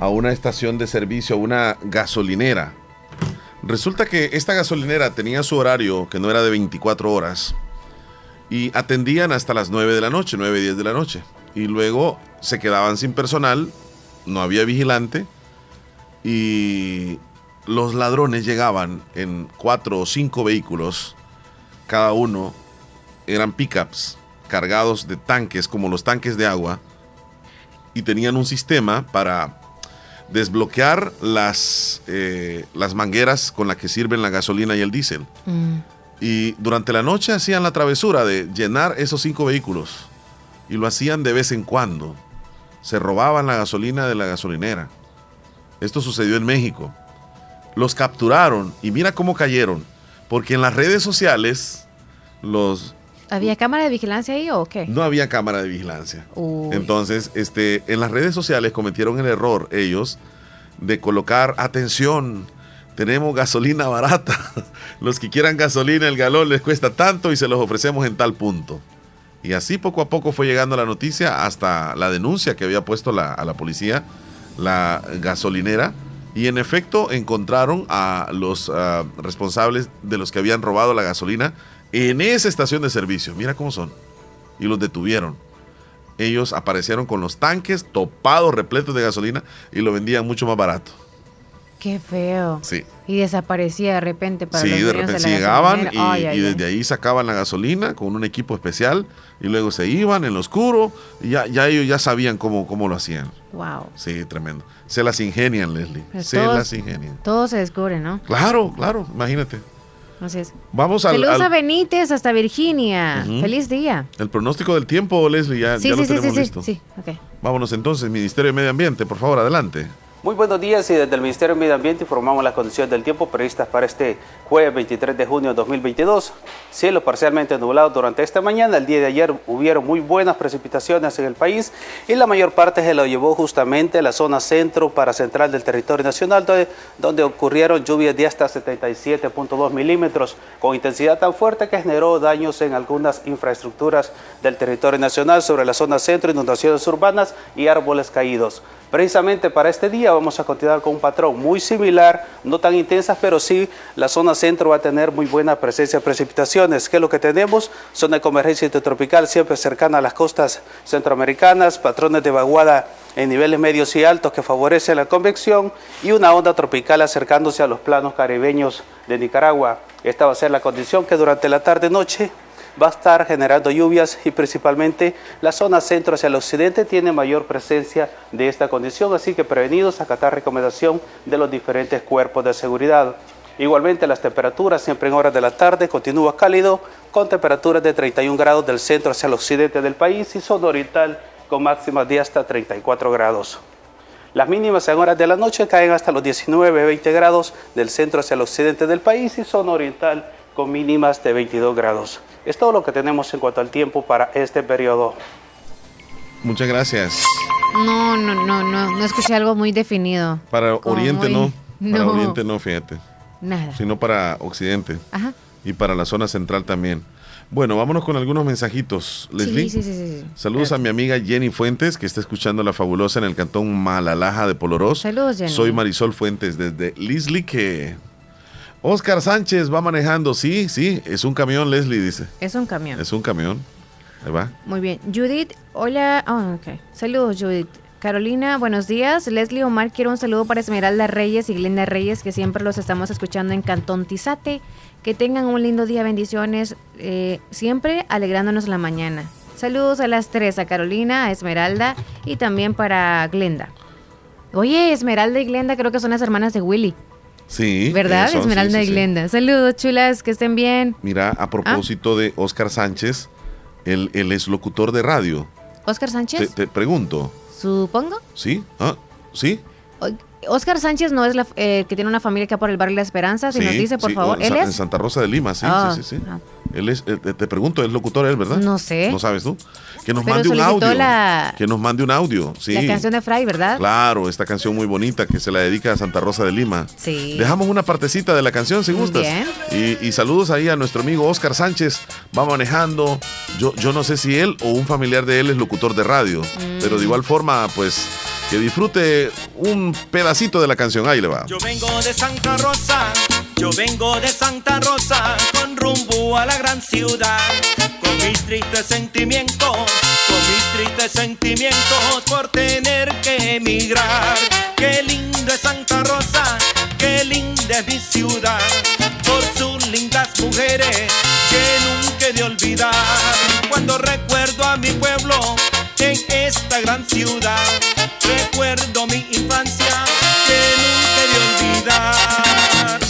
a una estación de servicio, a una gasolinera. Resulta que esta gasolinera tenía su horario que no era de 24 horas y atendían hasta las 9 de la noche, 9, 10 de la noche. Y luego se quedaban sin personal, no había vigilante y los ladrones llegaban en cuatro o cinco vehículos, cada uno eran pickups cargados de tanques como los tanques de agua y tenían un sistema para desbloquear las, eh, las mangueras con las que sirven la gasolina y el diésel. Y durante la noche hacían la travesura de llenar esos cinco vehículos. Y lo hacían de vez en cuando. Se robaban la gasolina de la gasolinera. Esto sucedió en México. Los capturaron y mira cómo cayeron. Porque en las redes sociales los, ¿Había cámara de vigilancia ahí o qué? No había cámara de vigilancia. Uy. Entonces, este, en las redes sociales cometieron el error ellos de colocar atención. Tenemos gasolina barata. Los que quieran gasolina, el galón les cuesta tanto y se los ofrecemos en tal punto. Y así poco a poco fue llegando la noticia hasta la denuncia que había puesto la- a la policía, la gasolinera. Y en efecto encontraron a los ah, responsables de los que habían robado la gasolina en esa estación de servicio. Mira cómo son. Y los detuvieron. Ellos aparecieron con los tanques topados, repletos de gasolina y lo vendían mucho más barato. Qué feo. Sí. Y desaparecía de repente para Sí, los de repente la sí llegaban y, gasolinera. Ay, ay, y ay. desde ahí sacaban la gasolina con un equipo especial y luego se iban en lo oscuro y ya, ya ellos ya sabían cómo, cómo lo hacían. Wow. Sí, tremendo. Se las ingenian, Leslie. Se todos- las ingenian. Todo se descubre, ¿no? Claro, claro, imagínate. Así es. Vamos al, Saludos al- a Benítez hasta Virginia. Feliz día. el pronóstico del tiempo, Leslie, ya, Sí, ya sí, lo sí, tenemos sí, sí, listo. sí, ok. Vámonos entonces, Ministerio de Medio Ambiente, por favor, adelante. Muy buenos días y desde el Ministerio de Medio Ambiente informamos las condiciones del tiempo previstas para este jueves 23 de junio de 2022. Cielo parcialmente nublado durante esta mañana. El día de ayer hubieron muy buenas precipitaciones en el país y la mayor parte se lo llevó justamente a la zona centro para central del territorio nacional, donde, donde ocurrieron lluvias de hasta 77.2 milímetros con intensidad tan fuerte que generó daños en algunas infraestructuras del territorio nacional sobre la zona centro, inundaciones urbanas y árboles caídos. Precisamente para este día vamos a continuar con un patrón muy similar, no tan intensas, pero sí la zona centro va a tener muy buena presencia de precipitaciones. ¿Qué es lo que tenemos? Zona de convergencia intertropical siempre cercana a las costas centroamericanas, patrones de vaguada en niveles medios y altos que favorecen la convección y una onda tropical acercándose a los planos caribeños de Nicaragua. Esta va a ser la condición que durante la tarde-noche va a estar generando lluvias y principalmente la zona centro hacia el occidente tiene mayor presencia de esta condición, así que prevenidos, acatar recomendación de los diferentes cuerpos de seguridad. Igualmente las temperaturas siempre en horas de la tarde continúa cálido con temperaturas de 31 grados del centro hacia el occidente del país y zona oriental con máximas de hasta 34 grados. Las mínimas en horas de la noche caen hasta los 19-20 grados del centro hacia el occidente del país y zona oriental con mínimas de 22 grados. Es todo lo que tenemos en cuanto al tiempo para este periodo. Muchas gracias. No, no, no, no. No escuché algo muy definido. Para Como Oriente muy- no. Para No. Oriente no, fíjate. Nada. Sino para Occidente. Ajá. Y para la zona central también. Bueno, vámonos con algunos mensajitos, Leslie. Sí, sí, sí, sí. sí. Saludos a mi amiga Jenny Fuentes, que está escuchando La Fabulosa en el cantón Malalaja de Polorós. Saludos, Jenny. Soy Marisol Fuentes desde Leslie, que... Oscar Sánchez va manejando, sí, sí, es un camión, Leslie dice. Es un camión. Es un camión. Ahí va. Muy bien. Judith, hola. Ah, ok. Saludos, Judith. Carolina, buenos días. Leslie Omar, quiero un saludo para Esmeralda Reyes y Glenda Reyes, que siempre los estamos escuchando en Cantón Tizate. Que tengan un lindo día, bendiciones, eh, siempre alegrándonos la mañana. Saludos a las tres, a Carolina, a Esmeralda y también para Glenda. Oye, Esmeralda y Glenda creo que son las hermanas de Willy, Sí. ¿verdad? Esmeralda sí, y sí. Glenda. Saludos, chulas, que estén bien. Mira, a propósito de Oscar Sánchez, él es locutor de radio. Oscar Te, Sánchez, te pregunto, supongo. ¿sí? ¿Ah? ¿Sí? Oscar Sánchez no es la eh, que tiene una familia acá por el barrio La Esperanza. Si sí, nos dice, por sí, favor, ¿él Sa- En es? Santa Rosa de Lima, sí, Ah, sí, sí. sí. ah. Él es, eh, te, pregunto, es locutor él, ¿verdad? No sé. ¿No sabes tú? Que nos Pero mande un audio. la- Que nos mande un audio, sí. La canción de Fray, ¿verdad? Claro, esta canción muy bonita que se la dedica a Santa Rosa de Lima. Sí. Dejamos una partecita de la canción si gustas. Bien. Y, y saludos ahí a nuestro amigo Oscar Sánchez. Va manejando. Yo, yo no sé si él o un familiar de él es locutor de radio. Mm. Pero de igual forma, pues que disfrute un pedacito de la canción. Ahí le va. Yo vengo de Santa Rosa, yo vengo de Santa Rosa, con rumbo a la gran ciudad, con mis tristes sentimientos, con mis tristes sentimientos por tener que emigrar. Qué lindo es Santa Rosa, qué linda es mi ciudad, por sus lindas mujeres que nunca he de olvidar. Cuando recuerdo a mi pueblo en esta gran ciudad, recuerdo mi infancia que nunca he de olvidar.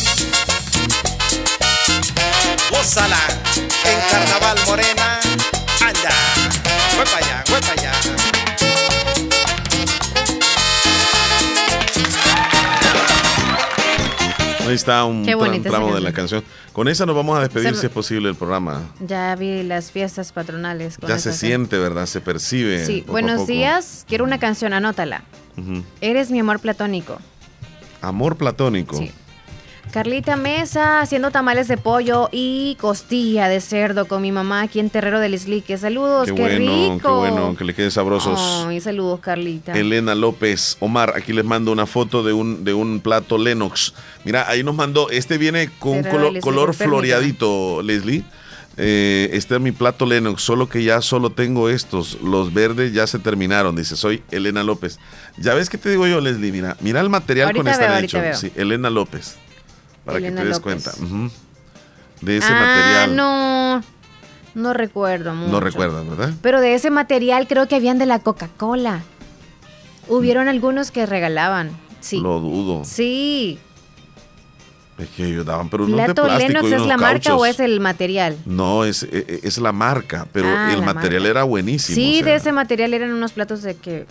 Gózala en Carnaval Morena. Anda, fue para allá, fue para allá. Ahí está un Qué bonita esa tramo de la canción. Con esa nos vamos a despedir, Se- si es posible, el programa. Ya vi las fiestas patronales. con Ya esa se canción. siente, ¿verdad? Se percibe. Sí, poco a buenos poco. días. Quiero una canción, anótala. Ujú. Eres mi amor platónico. Amor platónico. Sí. Carlita Mesa haciendo tamales de pollo y costilla de cerdo con mi mamá aquí en Terrero del Islique. Saludos, Qué qué, bueno, rico. qué bueno, que le quede sabrosos. Ay, saludos, Carlita. Elena López, Omar, aquí les mando una foto de un, de un plato Lennox. Mira, ahí nos mandó, este viene con un colo- color floreadito, Leslie. Eh, este es mi plato Lennox, solo que ya solo tengo estos. Los verdes ya se terminaron, dice, soy Elena López. Ya ves que te digo yo, Leslie, mira, mira el material con veo, hechos. veo. Sí, Elena López, para Elena que te des López. cuenta. De ese ah, material. no. No recuerdo mucho. No recuerdas, ¿verdad? Pero de ese material creo que habían de la Coca-Cola. Hubieron algunos que regalaban. Sí. Lo dudo. Sí. Es que ellos daban, pero unos de ¿Plato plástico Lennox y es unos la marca o es el material? No, es, e- es la marca, pero Ah, el material marca. era buenísimo. Sí, o sea. de ese material eran unos platos de que...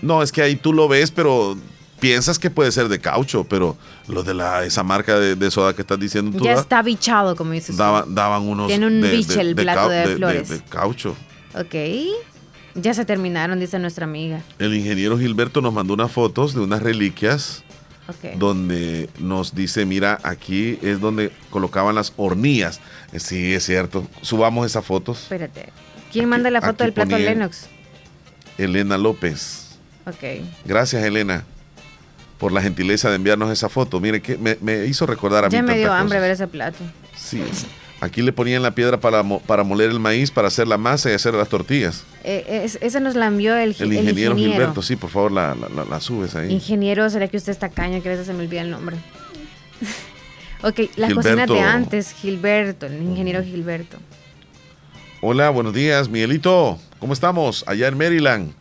No, es que ahí tú lo ves, pero piensas que puede ser de caucho, pero lo de la esa marca de, de soda que estás diciendo tú Ya da- está bichado, como dices. tú. daban, unos Tiene un de, biche el plato de flores. de caucho. Ok. Ya se terminaron, dice nuestra amiga. El ingeniero Gilberto nos mandó unas fotos de unas reliquias Ok. donde nos dice, mira, aquí es donde colocaban las hornillas. Eh, Sí, es cierto. Subamos esas fotos. Espérate. ¿Quién manda la foto del plato Lennox? Elena López. Ok. Gracias, Elena, por la gentileza de enviarnos esa foto. Mire, que me, me hizo recordar a mí Ya me dio hambre ver ese plato. Sí. Aquí le ponían la piedra para, mo- para moler el maíz, para hacer la masa y hacer las tortillas. Eh, es- ese nos la envió el, El ingeniero, Gilberto, sí, por favor, la, la- la- la subes ahí. Ingeniero, ¿será que usted está caño? Que a veces se me olvida el nombre. ok, las Gilberto. cocinas de antes, Gilberto, el ingeniero Gilberto. Hola, buenos días, Miguelito. ¿Cómo estamos? Allá en Maryland.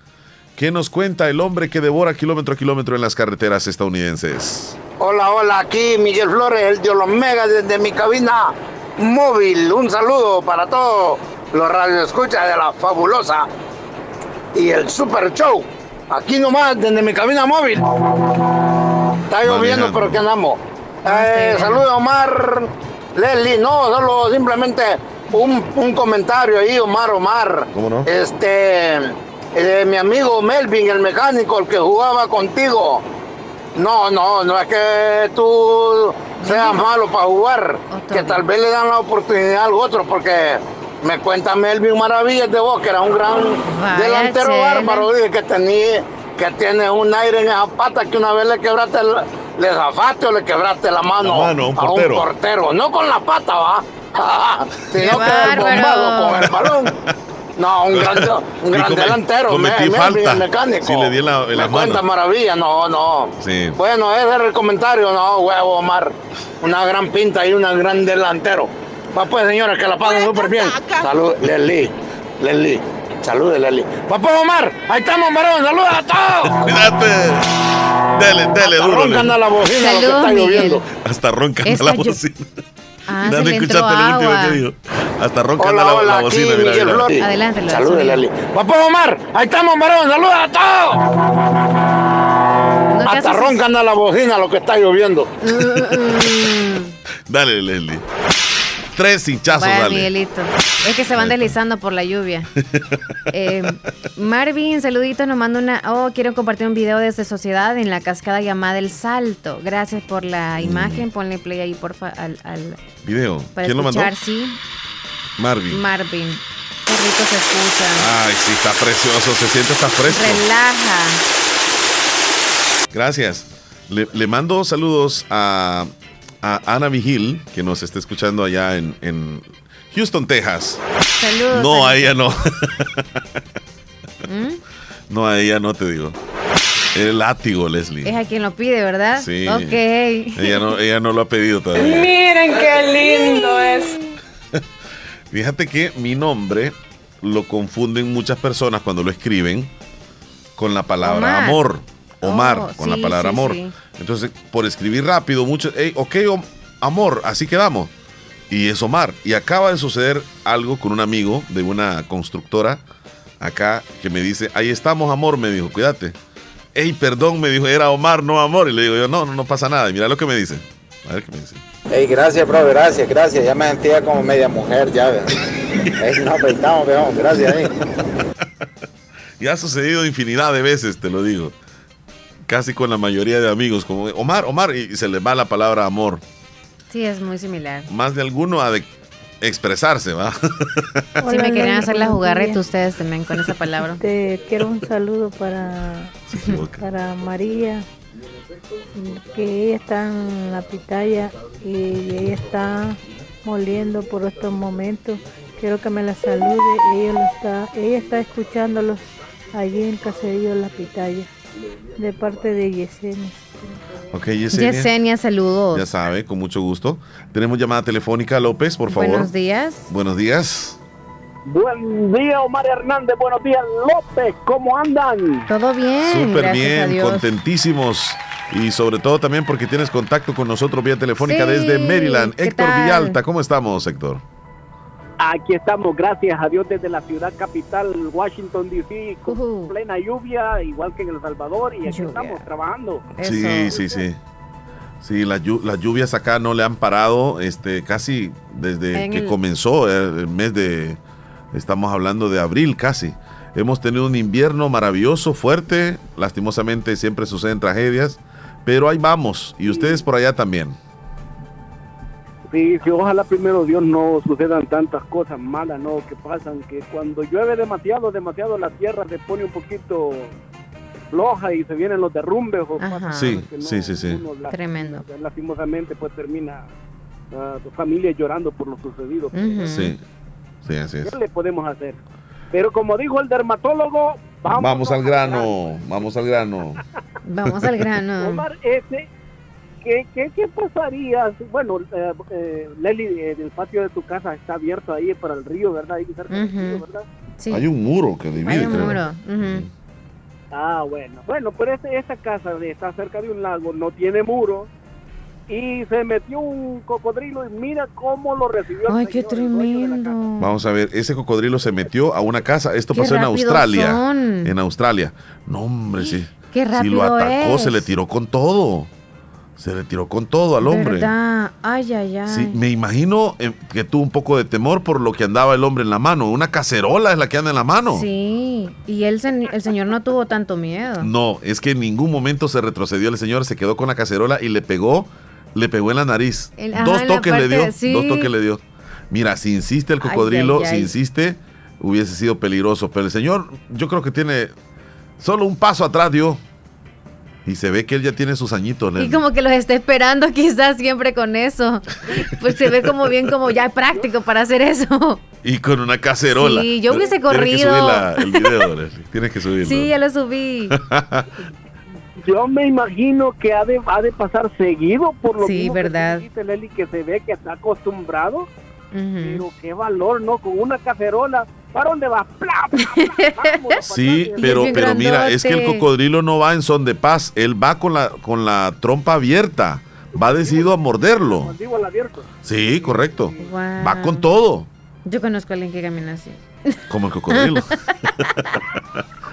¿Qué nos cuenta el hombre que devora kilómetro a kilómetro en las carreteras estadounidenses? Hola, hola, aquí Miguel Flores, el de Olomega, desde mi cabina móvil. Un saludo para todos los radioescuchas de la fabulosa y el super show. Aquí nomás, desde mi cabina móvil. Está lloviendo, pero aquí andamos. Eh, saludo, Omar. Leslie, no, solo simplemente un, un comentario ahí, Omar, Omar. ¿Cómo no? Este, eh, mi amigo Melvin, el mecánico, el que jugaba contigo. No, no, no es que tú seas malo para jugar, que tal vez le dan la oportunidad al otro, porque me cuenta Melvin Maravillas de vos, que era un gran Vaya, delantero bárbaro, dije que tenía, que tiene un aire en esa pata que una vez le quebraste, el- le zafaste o le quebraste la mano, La mano a un a un portero. no con la pata, va, sino que bombado con el balón. No, un gran, un Y gran come- delantero, cometí Melvin, falta. el mecánico. Sí, le di la- me la cuenta mano. maravilla, no, no. Sí. Bueno, ese era el comentario, no, huevo, Omar. Una gran pinta y un gran delantero. Va pues, señora, que la pasen súper bien. Salud, Leslie. Leslie. Salud, Leslie. Va pues, Omar. Ahí estamos, varón. Saludos a todos. Cuídate. Dele, dele, Hasta duro. ronca anda la bocina, lo que Saludos, está lloviendo. Hasta ronca anda la bocina. Ah, Mira, se no le entró escuchaste lo último que dijo. Hasta ronca Hola, anda la, hola, la aquí bocina. Mira, Miguel mira. Adelante, lo Salud, sonido. Leslie. Va pues, Omar. Ahí estamos, varón. Saludos a todos. No, ¿qué Hasta haces? ronca anda la bocina, lo que está lloviendo. Dale, Leslie. Tres hinchazos, Vaya, dale. Miguelito. Es que se van deslizando por la lluvia. Eh, Marvin, saluditos, nos manda una. Oh, quiero compartir un video desde Sociedad en la cascada llamada El Salto. Gracias por Mm. la imagen. Ponle play ahí, porfa, al, al- Video. para ¿Quién lo mandó? escuchar, sí. Marvin. Marvin. Qué rico se escucha. Ay, sí, está precioso. Se siente, está fresco. Relaja. Gracias. Le, le mando saludos a, a Ana Vigil, que nos está escuchando allá en, en Houston, Texas. Saludos. No, a ella no. ¿Mm? No, a ella no te digo. El látigo, Leslie. Es a quien lo pide, ¿verdad? Sí. Ok. Ella no, ella no lo ha pedido todavía. Miren qué lindo es. Fíjate que mi nombre lo confunden muchas personas cuando lo escriben con la palabra Omar. amor. Omar, Oh, con sí, la palabra sí, amor. sí. Entonces, por escribir rápido, muchos, "Ey, ok, om- amor, así quedamos. Y es Omar. Y acaba de suceder algo con un amigo de una constructora acá que me dice, ahí estamos, amor, me dijo, cuídate. Ey, perdón, me dijo, era Omar, no amor. Y le digo yo, no, no, no pasa nada. Y mira lo que me dice. A ver qué me dice. Ey, gracias, bro, gracias, gracias. Ya me sentía como media mujer, ya. Ey, no, pues estamos, gracias. eh. Y ha sucedido infinidad de veces, te lo digo. Casi con la mayoría de amigos, como Omar, Omar, y se le va la palabra amor. Sí, es muy similar. Más de alguno ha de expresarse, ¿va? Si me querían hacer la jugarreta ustedes también con esa palabra. Te quiero un saludo para, para María, que ella está en la pitaya y ella está moliendo por estos momentos. Quiero que me la salude. Ella, lo está, ella está escuchándolos allí en Caserío La Pitaya, de parte de Yesenia. Ok, Yesenia. Yesenia, saludos. Ya sabe, con mucho gusto. Tenemos llamada telefónica, López, por favor. Buenos días. Buenos días. Buen día, Omar Hernández. Buenos días, López. ¿Cómo andan? Todo bien. Súper a bien, Dios. contentísimos. Y sobre todo también porque tienes contacto con nosotros vía telefónica Sí, desde Maryland. ¿qué Héctor tal? Villalta, ¿cómo estamos, Héctor? Aquí estamos, gracias a Dios, desde la ciudad capital, Washington, D.C., con plena lluvia, igual que en El Salvador, y aquí estamos trabajando. Sí, sí, sí. Sí, las llu- las lluvias acá no le han parado este, casi desde En que el- comenzó el, el mes de, estamos hablando de abril casi. Hemos tenido un invierno maravilloso, fuerte, lastimosamente siempre suceden tragedias, pero ahí vamos, y ustedes por allá también. Sí, sí, ojalá primero Dios no sucedan tantas cosas malas, ¿no? Que pasan, que cuando llueve demasiado, demasiado la tierra se pone un poquito floja y se vienen los derrumbes o Sí, no- sí, sí, sí. Tremendo. Lastimosamente pues termina tu familia llorando por lo sucedido. Sí, sí, así es. ¿Qué le podemos hacer? Pero como dijo el dermatólogo, vamos, Vamos al grano, vamos al grano. Vamos al grano. Omar, este, ¿qué, qué, qué pasaría? Bueno, eh, eh, eh, el patio de tu casa está abierto ahí para el río, ¿verdad? Ahí cerca del río, Ujú. ¿verdad? Sí. Hay un muro que divide. Hay un creo. muro. Ah, bueno. Bueno, pero este, esta casa está cerca de un lago, no tiene muro. Y se metió un cocodrilo y mira cómo lo recibió. el Ay, qué señor, el la casa. tremendo. Vamos a ver, ese cocodrilo se metió a una casa. Esto Qué pasó en Australia. son. En Australia. No, hombre, sí. Qué Si lo rápido atacó, es. se le tiró con todo. Se le tiró con todo al hombre. ¿Verdad? Ay, ay, ay. Sí, me imagino eh, que tuvo un poco de temor por lo que andaba el hombre en la mano. Una cacerola es la que anda en la mano. Sí, y el, sen- el señor no tuvo tanto miedo. No, es que en ningún momento se retrocedió el señor, se quedó con la cacerola y le pegó, le pegó en la nariz. En- ajá, dos toques le dio, sí. dos toques le dio. Mira, si insiste el Ay, cocodrilo, ay, si insiste, hubiese sido peligroso. Pero el señor, yo creo que tiene solo un paso atrás dio. Y se ve que él ya tiene sus añitos. Y como que los está esperando quizás siempre con eso. Pues se ve como bien como ya práctico para hacer eso. Y con una cacerola. Sí, yo hubiese Tienes que corrido. subir la- el video. Tienes que subirlo. Sí, ya lo subí. Yo me imagino que ha de, ha de pasar seguido por lo Sí, mismo que verdad. tú dijiste, Leli, que se ve que está acostumbrado. Pero qué valor, ¿no? Con una cacerola. ¿Para dónde vas? ¡Pla, pla, pla! Vámonos, Sí, pero, pero mira, es que el cocodrilo no va en son de paz, él va con la, con la trompa abierta, va decidido a morderlo. Sí, correcto. Va con todo, Yo conozco a alguien que camina así. como el cocodrilo.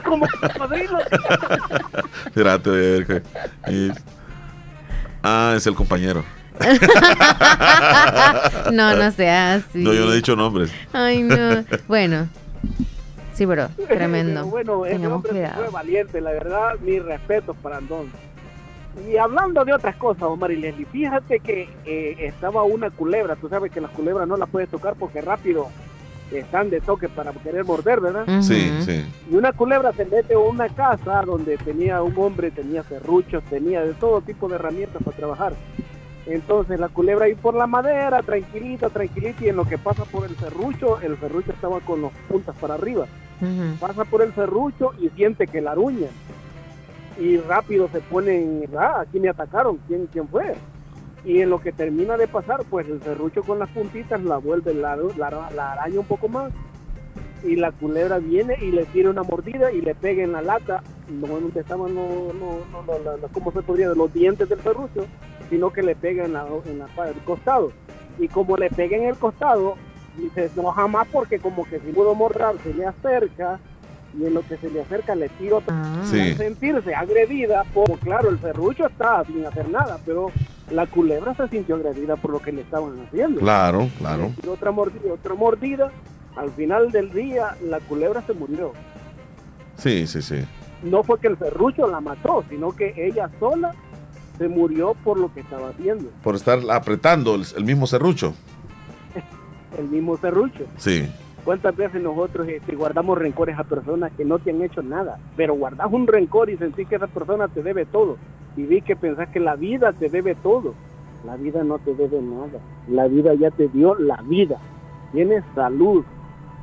Como cocodrilo. Espérate, a ver Ah, es el compañero. no, no sea así. No, yo no he dicho nombres. Ay, no. Bueno. Sí, bro. Tremendo. Pero bueno, ese Tengamos hombre cuidado. fue valiente, la verdad, mis respetos para Andón. Y hablando de otras cosas, Omar y Leslie, fíjate que eh, estaba una culebra, tú sabes que las culebras no las puedes tocar porque rápido están de toque para querer morder, ¿verdad? Sí, sí. Y una culebra se mete a una casa donde tenía un hombre, tenía serruchos, tenía de todo tipo de herramientas para trabajar. Entonces la culebra ahí por la madera, tranquilita, tranquilita, y en lo que pasa por el serrucho, el serrucho estaba con los puntas para arriba. Pasa por el serrucho y siente que la aruñan. Y rápido se ponen, ah, aquí me atacaron, ¿quién, quién fue? Y en lo que termina de pasar, pues el serrucho con las puntitas la vuelve, la, la, la araña un poco más y la culebra viene y le tira una mordida y le pega en la lata, no donde estaban los, no, no, no, ¿cómo se podría? Los dientes del serrucho, sino que le pega en, la, en la, el costado. Y como le pega en el costado, dice, no jamás porque como que si pudo morder, se le acerca y en lo que se le acerca le tiro Sí. Al sentirse agredida, por claro, el serrucho estaba sin hacer nada, pero la culebra se sintió agredida por lo que le estaban haciendo. Claro, claro. Y otra mordida, otra mordida, al final del día la culebra se murió. Sí, sí, sí. No fue que el serrucho la mató, sino que ella sola se murió por lo que estaba haciendo. Por estar apretando el, el mismo serrucho. El mismo serrucho. Sí. ¿Cuántas veces nosotros este, guardamos rencores a personas que no te han hecho nada? Pero guardas un rencor y sentís que esa persona te debe todo. Y vi que pensás que la vida te debe todo. La vida no te debe nada. La vida ya te dio la vida. Tienes salud.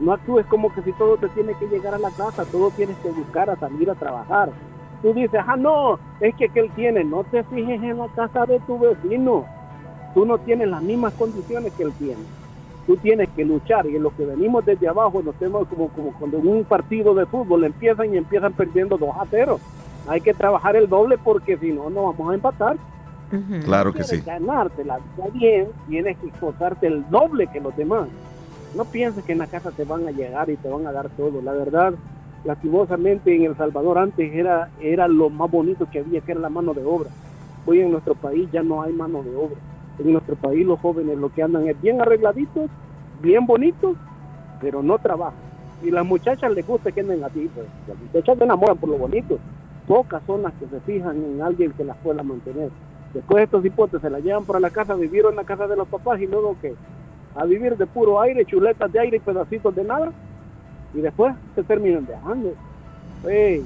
No actúes como que si todo te tiene que llegar a la casa, todo tienes que buscar a salir a trabajar. Tú dices, ah, no, es que aquel tiene. No te fijes en la casa de tu vecino. Tú no tienes las mismas condiciones que él tiene tú tienes que luchar y en lo que venimos desde abajo nos tenemos como, como cuando en un partido de fútbol empiezan y empiezan perdiendo 2 a 0 hay que trabajar el doble porque si no no vamos a empatar Claro que sí. ganarte la vida bien tienes que esforzarte el doble que los demás no pienses que en la casa te van a llegar y te van a dar todo la verdad lastimosamente en El Salvador antes era, era lo más bonito que había que era la mano de obra hoy en nuestro país ya no hay mano de obra en nuestro país los jóvenes lo que andan es bien arregladitos, bien bonitos, pero no trabajan. Y las muchachas les gusta que anden así, pues las muchachas se enamoran por lo bonito. Pocas son las que se fijan en alguien que las pueda mantener. Después estos hipotes se las llevan para la casa, vivieron en la casa de los papás y luego que a vivir de puro aire, chuletas de aire y pedacitos de nada. Y después se terminan dejando. Ey,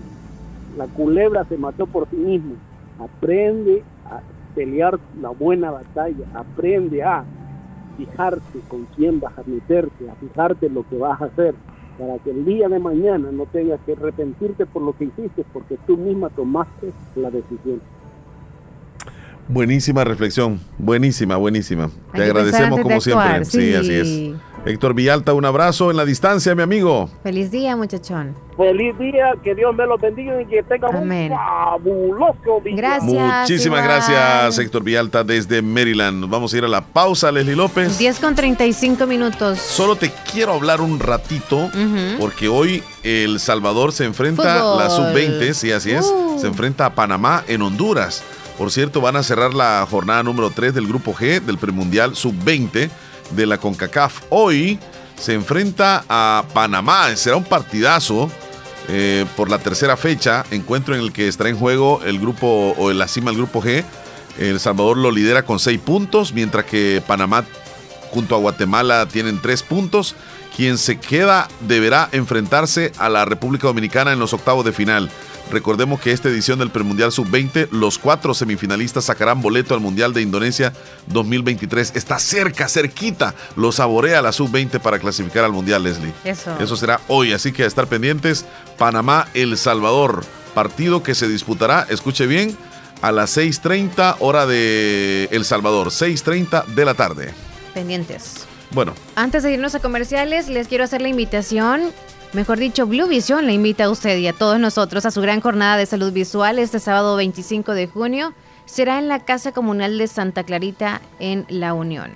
la culebra se mató por sí misma. Aprende a pelear la buena batalla, aprende a fijarte con quién vas a meterte, a fijarte lo que vas a hacer, para que el día de mañana no tengas que arrepentirte por lo que hiciste, porque tú misma tomaste la decisión. Buenísima reflexión, buenísima, buenísima. Te Hay agradecemos como siempre. Sí, así es. Héctor Villalta, un abrazo en la distancia, mi amigo. Feliz día, muchachón. Feliz día, que Dios me los bendiga y que tengan Amén. un fabuloso día. Gracias. Muchísimas igual. gracias, Héctor Villalta, desde Maryland. Vamos a ir a la pausa, Leslie López. 10 con 35 minutos. Solo te quiero hablar un ratito, porque hoy El Salvador se enfrenta, Fútbol. la sub-20, sí, así es, Uh. se enfrenta a Panamá en Honduras. Por cierto, van a cerrar la jornada número 3 del Grupo G del Premundial sub-20 de la CONCACAF. Hoy se enfrenta a Panamá, será un partidazo. eh, por la tercera fecha, encuentro en el que estará en juego el grupo o la cima del grupo G. El Salvador lo lidera con seis puntos, mientras que Panamá junto a Guatemala tienen tres puntos. Quien se queda deberá enfrentarse a la República Dominicana en los octavos de final. Recordemos que esta edición del Premundial Sub-20, los cuatro semifinalistas sacarán boleto al Mundial de Indonesia 2023. Está cerca, cerquita. Lo saborea la Sub-20 para clasificar al Mundial, Leslie. Eso. Eso será hoy, así que a estar pendientes. Panamá, El Salvador. Partido que se disputará, escuche bien, a las 6.30 hora de El Salvador. 6.30 de la tarde. Pendientes. Bueno, Antes de irnos a comerciales, les quiero hacer la invitación. Mejor dicho, Blue Vision le invita a usted y a todos nosotros a su gran jornada de salud visual este sábado 25 de junio. Será en la Casa Comunal de Santa Clarita en La Unión.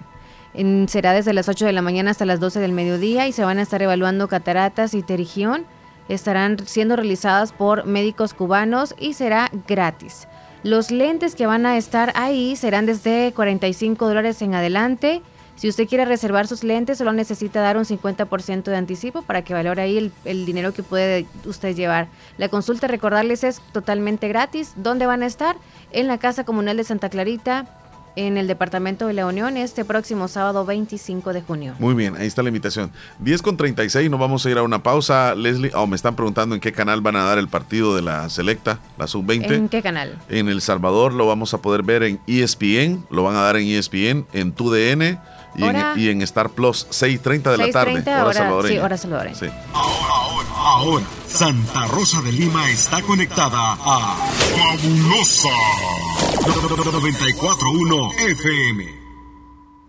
Será desde las 8 de la mañana hasta las 12 del mediodía y se van a estar evaluando cataratas y terigión. Estarán siendo realizadas por médicos cubanos y será gratis. Los lentes que van a estar ahí serán desde 45 dólares en adelante. Si usted quiere reservar sus lentes, solo necesita dar un 50% de anticipo para que valore ahí el, el dinero que puede usted llevar. La consulta, recordarles, es totalmente gratis. ¿Dónde van a estar? En la Casa Comunal de Santa Clarita, en el Departamento de la Unión, este próximo sábado 25 de junio. muy bien, ahí está la invitación. 10 con 36, nos vamos a ir a una pausa, Leslie. Oh, me están preguntando en qué canal van a dar el partido de la Selecta, la Sub-20. ¿En qué canal? En El Salvador lo vamos a poder ver en ESPN, lo van a dar en ESPN, en TUDN y, en, y en Star Plus, 6.30 de la tarde. 6:30 hora hora- salvadoreña. sí, hora salvadoreña. Sí. Ahora, Santa Rosa de Lima está conectada a Fabulosa 941 FM.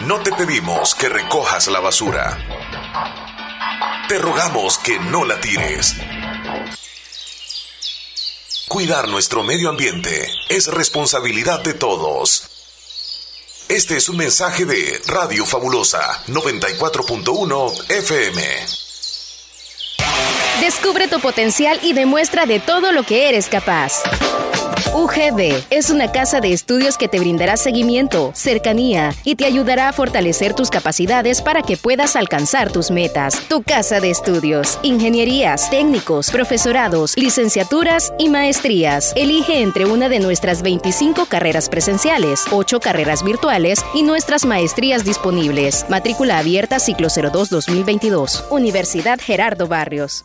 No te pedimos que recojas la basura. Te rogamos que no la tires. Cuidar nuestro medio ambiente es responsabilidad de todos. Este es un mensaje de Radio Fabulosa 94.1 FM. Descubre tu potencial y demuestra de todo lo que eres capaz. UGB es una casa de estudios que te brindará seguimiento, cercanía y te ayudará a fortalecer tus capacidades para que puedas alcanzar tus metas. Tu casa de estudios, ingenierías, técnicos, profesorados, licenciaturas y maestrías. Elige entre una de nuestras 25 carreras presenciales, 8 carreras virtuales y nuestras maestrías disponibles. Matrícula abierta ciclo 02-2022. Universidad Gerardo Barrios.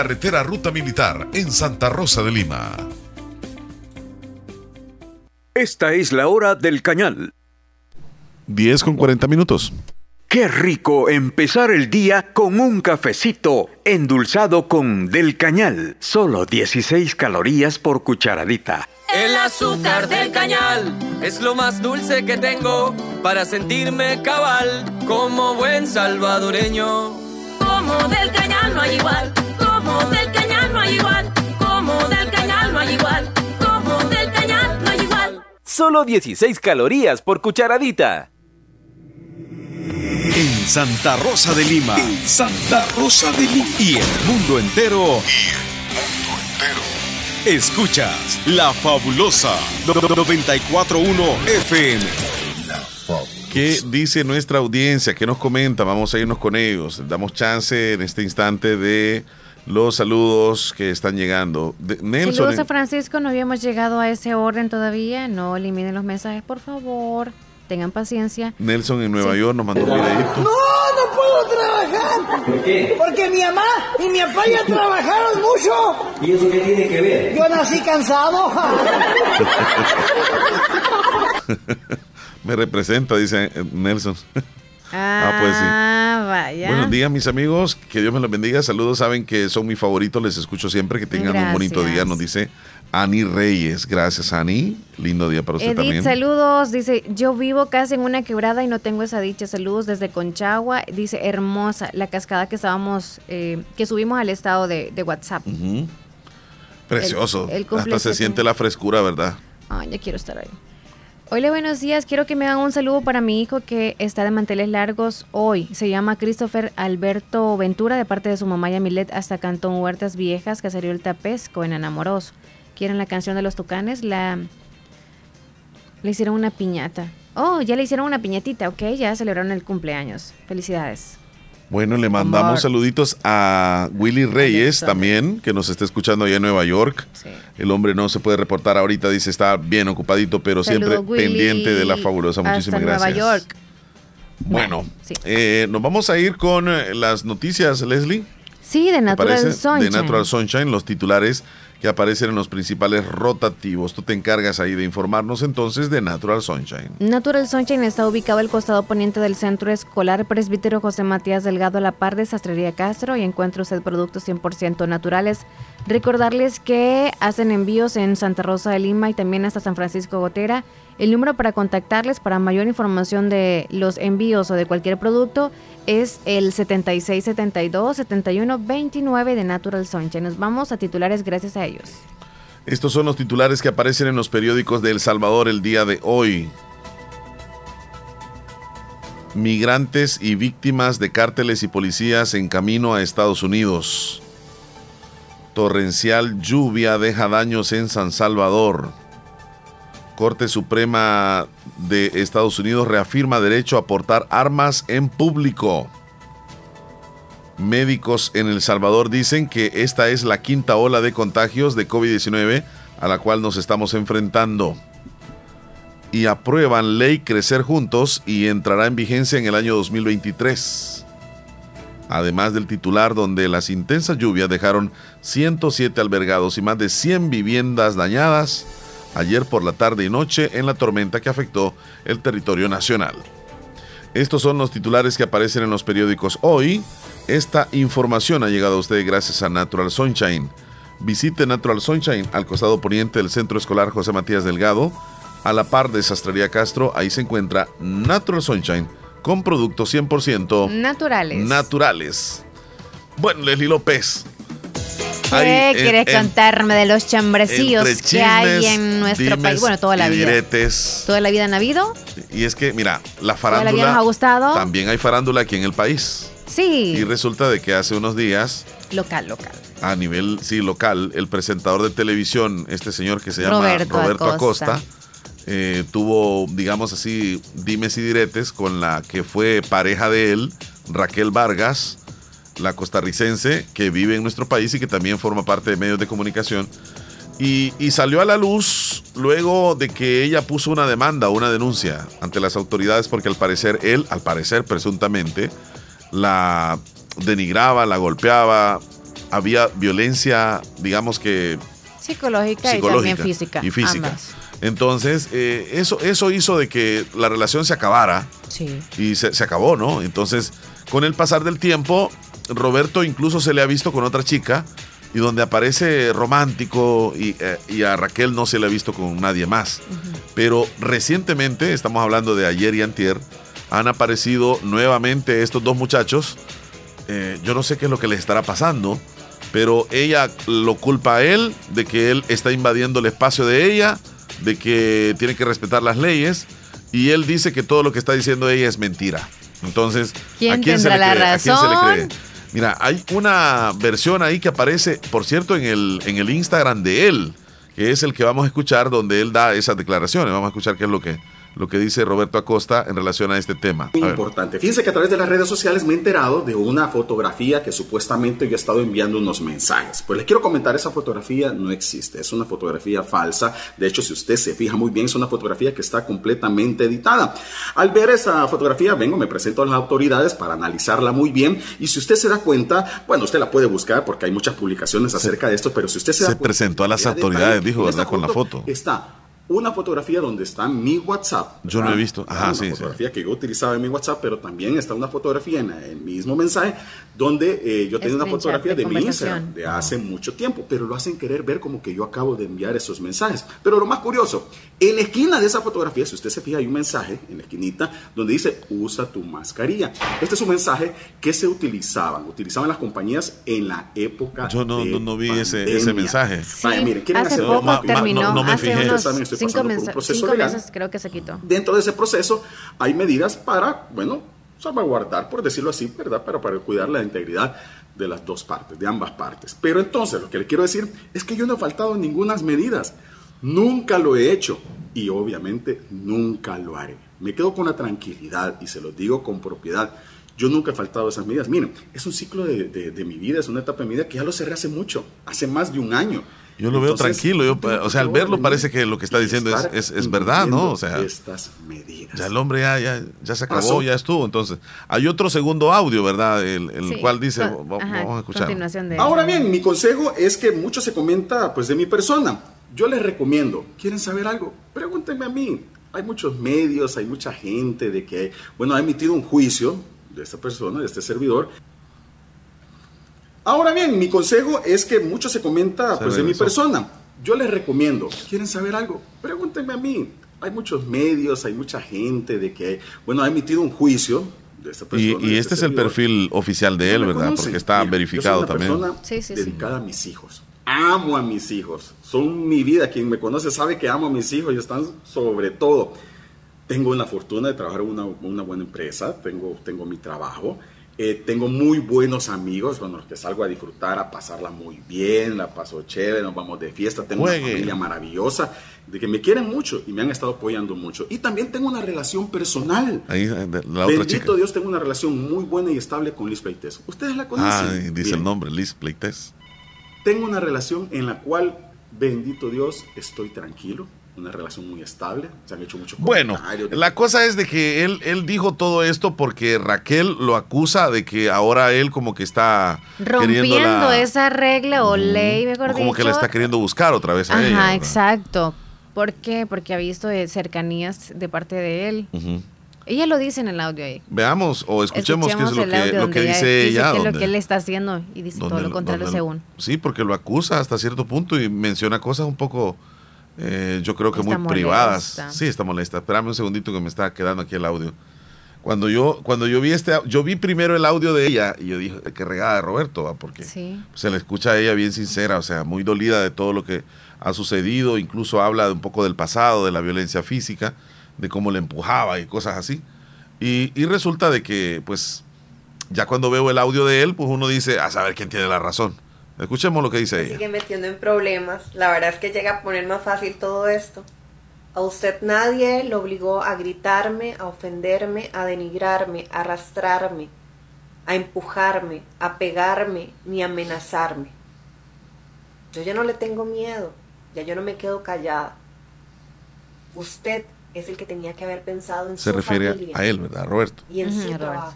carretera Ruta Militar en Santa Rosa de Lima. Esta es la hora del cañal. 10 con 40 minutos. Qué rico empezar el día con un cafecito endulzado con Del Cañal. Solo 16 calorías por cucharadita. El azúcar del cañal es lo más dulce que tengo para sentirme cabal como buen salvadoreño. Como del cañal no hay igual, no hay igual, como del cañal no hay igual, como del cañal no hay igual. Solo 16 calorías por cucharadita. En Santa Rosa de Lima. Santa Rosa de Lima. Y el mundo entero. Escuchas La Fabulosa 941 FM. ¿Qué dice nuestra audiencia? ¿Qué nos comenta? Vamos a irnos con ellos. Damos chance en este instante de los saludos que están llegando. De- Nelson. Saludos a Francisco, no habíamos llegado a ese orden todavía. No eliminen los mensajes, por favor. Tengan paciencia. Nelson en Nueva York nos mandó un videito. No, no puedo trabajar. ¿Por qué? Porque mi mamá y mi papá ya trabajaron mucho. ¿Y eso qué tiene que ver? Yo nací cansado. Me representa, dice eh, Nelson. Ah, pues sí. Ah, vaya. Buenos días, mis amigos. Que Dios me los bendiga. Saludos. Saben que son mis favoritos. Les escucho siempre. Que tengan un bonito día. Nos dice Ani Reyes. Gracias, Ani. Lindo día para usted Edith, también. saludos. Dice, yo vivo casi en una quebrada y no tengo esa dicha. Saludos desde Conchagua. Dice, hermosa la cascada que estábamos, eh, que subimos al estado de, de WhatsApp. Precioso. El- el Hasta se siente la frescura, ¿verdad? Ay, ya quiero estar ahí. Hola, buenos días. Quiero que me hagan un saludo para mi hijo que está de manteles largos hoy. Se llama Christopher Alberto Ventura, de parte de su mamá Yamilet, hasta Cantón Huertas Viejas, Caserío El Tapesco, en Enamoroso. ¿Quieren la canción de los tucanes? La Le hicieron una piñata. Oh, ya le hicieron una piñatita, ok, ya celebraron el cumpleaños. Felicidades. Bueno, le mandamos saluditos a Willy Reyes también, que nos está escuchando allá en Nueva York. El hombre no se puede reportar ahorita, dice está bien ocupadito, pero siempre pendiente de la fabulosa. Muchísimas gracias. Nueva York. Bueno, eh, nos vamos a ir con eh, las noticias, Leslie. Sí, de Natural Sunshine. De Natural Sunshine, los titulares que aparecen en los principales rotativos. Tú te encargas ahí de informarnos entonces de Natural Sunshine. Natural Sunshine está ubicado al costado poniente del Centro Escolar Presbítero José Matías Delgado a la par de Sastrería Castro y encuentra usted productos 100% naturales. Recordarles que hacen envíos en Santa Rosa de Lima y también hasta San Francisco Gotera. El número para contactarles para mayor información de los envíos o de cualquier producto es el 7672-7129 de Natural Sunshine. Nos vamos a titulares gracias a ellos. Estos son los titulares que aparecen en los periódicos de El Salvador el día de hoy. Migrantes y víctimas de cárteles y policías en camino a Estados Unidos. Torrencial lluvia deja daños en San Salvador. Corte Suprema de Estados Unidos reafirma derecho a portar armas en público. Médicos en El Salvador dicen que esta es la quinta ola de contagios de COVID-19 a la cual nos estamos enfrentando. Y aprueban ley Crecer Juntos y entrará en vigencia en el año 2023. Además del titular donde las intensas lluvias dejaron 107 albergados y más de 100 viviendas dañadas, ayer por la tarde y noche en la tormenta que afectó el territorio nacional. Estos son los titulares que aparecen en los periódicos hoy. Esta información ha llegado a usted gracias a Natural Sunshine. Visite Natural Sunshine al costado poniente del Centro Escolar José Matías Delgado, a la par de Sastrería Castro. Ahí se encuentra Natural Sunshine con productos 100% naturales. naturales. Bueno, Leslie López, ¿Qué quieres contarme de los chambrecillos que hay en nuestro país? Bueno, toda la vida. ¿Toda la vida han habido? Y es que, mira, la farándula. ¿Toda la nos ha gustado? También hay farándula aquí en el país. Sí. Y resulta de que hace unos días. Local, local. A nivel, sí, local, el presentador de televisión, este señor que se llama Roberto, Acosta, eh, tuvo, digamos así, dimes y diretes con la que fue pareja de él, Raquel Vargas la costarricense que vive en nuestro país y que también forma parte de medios de comunicación. Y, salió a la luz luego de que ella puso una demanda, una denuncia ante las autoridades porque al parecer él, al parecer presuntamente, la denigraba, la golpeaba, había violencia, digamos que... Psicológica, y también física. Y física. Entonces, eh, eso, eso hizo de que la relación se acabara. Sí. Y se, se acabó, ¿no? Entonces, con el pasar del tiempo, Roberto incluso se le ha visto con otra chica y donde aparece romántico eh, y, a Raquel no se le ha visto con nadie más. Pero recientemente, estamos hablando de ayer y antier, han aparecido nuevamente estos dos muchachos. Eh, yo no sé qué es lo que les estará pasando, pero ella lo culpa a él de que él está invadiendo el espacio de ella, de que tiene que respetar las leyes, y él dice que todo lo que está diciendo ella es mentira. Entonces, ¿a quién se le cree? ¿A quién se le cree? Mira, hay una versión ahí que aparece, por cierto, en el, en el Instagram de él, que es el que vamos a escuchar donde él da esas declaraciones. Vamos a escuchar qué es lo que, lo que dice Roberto Acosta en relación a este tema. Muy importante. Fíjense que a través de las redes sociales me he enterado de una fotografía que supuestamente yo he estado enviando unos mensajes. Pues les quiero comentar, esa fotografía no existe, es una fotografía falsa. De hecho, si usted se fija muy bien, es una fotografía que está completamente editada. Al ver esa fotografía, vengo, me presento a las autoridades para analizarla muy bien. Y si usted se da cuenta, bueno, usted la puede buscar porque hay muchas publicaciones acerca de esto, pero si usted se, se presentó a las autoridades, dijo, ¿verdad? Con la foto. Está una fotografía donde está mi WhatsApp. Yo no he visto. Ajá, una sí. fotografía que yo utilizaba en mi WhatsApp, pero también está una fotografía en el mismo mensaje donde eh, yo tenía una fotografía de, mi Instagram de hace mucho tiempo, pero lo hacen querer ver como que yo acabo de enviar esos mensajes. Pero lo más curioso, en la esquina de esa fotografía, si usted se fija, hay un mensaje en la esquinita donde dice usa tu mascarilla. Este es un mensaje que se utilizaban, utilizaban las compañías en la época. Yo no, no, vi ese, ese, mensaje. Sí, hace poco terminó, no, me hace fijé. unos cinco, cinco meses creo que se quitó. Dentro de ese proceso hay medidas para, bueno, salvaguardar, por decirlo así, ¿verdad? Pero para cuidar la integridad de las dos partes, de ambas partes. Pero entonces, lo que le quiero decir es que yo no he faltado ninguna medidas. Nunca lo he hecho. y obviamente nunca lo haré. Me quedo con la tranquilidad y se lo digo con propiedad. Yo nunca he faltado a esas medidas. Miren, es un ciclo de, de mi vida, es una etapa de mi vida que ya lo cerré hace mucho, hace más de un año. Yo lo veo tranquilo, yo, o sea, al verlo parece que lo que está diciendo es, es, verdad, ¿no? O sea, estas medidas. ya el hombre ya, ya, ya se acabó, ya estuvo. Entonces, hay otro segundo audio, ¿verdad? El, el cual dice, vamos a escuchar. Ahora bien, mi consejo es que mucho se comenta pues de mi persona. Yo les recomiendo, ¿quieren saber algo? Pregúntenme a mí. Hay muchos medios, hay mucha gente de que, bueno, ha emitido un juicio de esta persona, de este servidor, Ahora bien, mi consejo es que mucho se comenta pues, de mi persona. Yo les recomiendo, ¿quieren saber algo? Pregúntenme a mí. Hay muchos medios, hay mucha gente de que, bueno, ha emitido un juicio de esta persona. Y, este, es el perfil oficial de él, ¿verdad? Porque está verificado yo soy una también. sí, dedicada a mis hijos. Amo a mis hijos. Son mi vida. Quien me conoce sabe que amo a mis hijos y están sobre todo. Tengo la fortuna de trabajar en una, una buena empresa, tengo, tengo mi trabajo. Eh, tengo muy buenos amigos con los que salgo a disfrutar, a pasarla muy bien, la paso chévere, nos vamos de fiesta, tengo una familia maravillosa, de que me quieren mucho y me han estado apoyando mucho. Y también tengo una relación personal. Ahí, la otra Bendito Dios, tengo una relación muy buena y estable con Liz Pleites. ¿Ustedes la conocen? Ah, dice el nombre, Liz Pleites. Tengo una relación en la cual, bendito Dios, estoy tranquilo una relación muy estable, se han hecho muchos Bueno, la cosa es de que él, él dijo todo esto porque Raquel lo acusa de que ahora él como que está rompiendo esa regla o ley, mejor como que la está queriendo buscar otra vez a Ajá, ella. exacto. ¿Por qué? Porque ha visto cercanías de parte de él. Ella lo dice en el audio ahí. Veamos o escuchemos, qué es lo que, lo que dice ella. Es lo que él está haciendo y dice todo lo contrario según. Sí, porque lo acusa hasta cierto punto y menciona cosas un poco eh, yo creo que muy privadas. Sí, está molesta. Espérame un segundito que me está quedando aquí el audio. Cuando yo, cuando yo vi este, yo vi primero el audio de ella y yo dije, qué regada de Roberto, porque se le escucha a ella bien sincera, o sea, muy dolida de todo lo que ha sucedido, incluso habla de un poco del pasado, de la violencia física, de cómo le empujaba y cosas así. Y, y resulta de que, pues, ya cuando veo el audio de él, pues uno dice, a saber quién tiene la razón. Escuchemos lo que dice ella. Sigue metiendo en problemas. La verdad es que llega a poner más fácil todo esto. A usted nadie lo obligó a gritarme, a ofenderme, a denigrarme, a arrastrarme, a empujarme, a pegarme, ni a amenazarme. Yo ya no le tengo miedo, ya yo no me quedo callada. Usted es el que tenía que haber pensado en Se refiere a él, ¿verdad, Roberto? Y en su trabajo.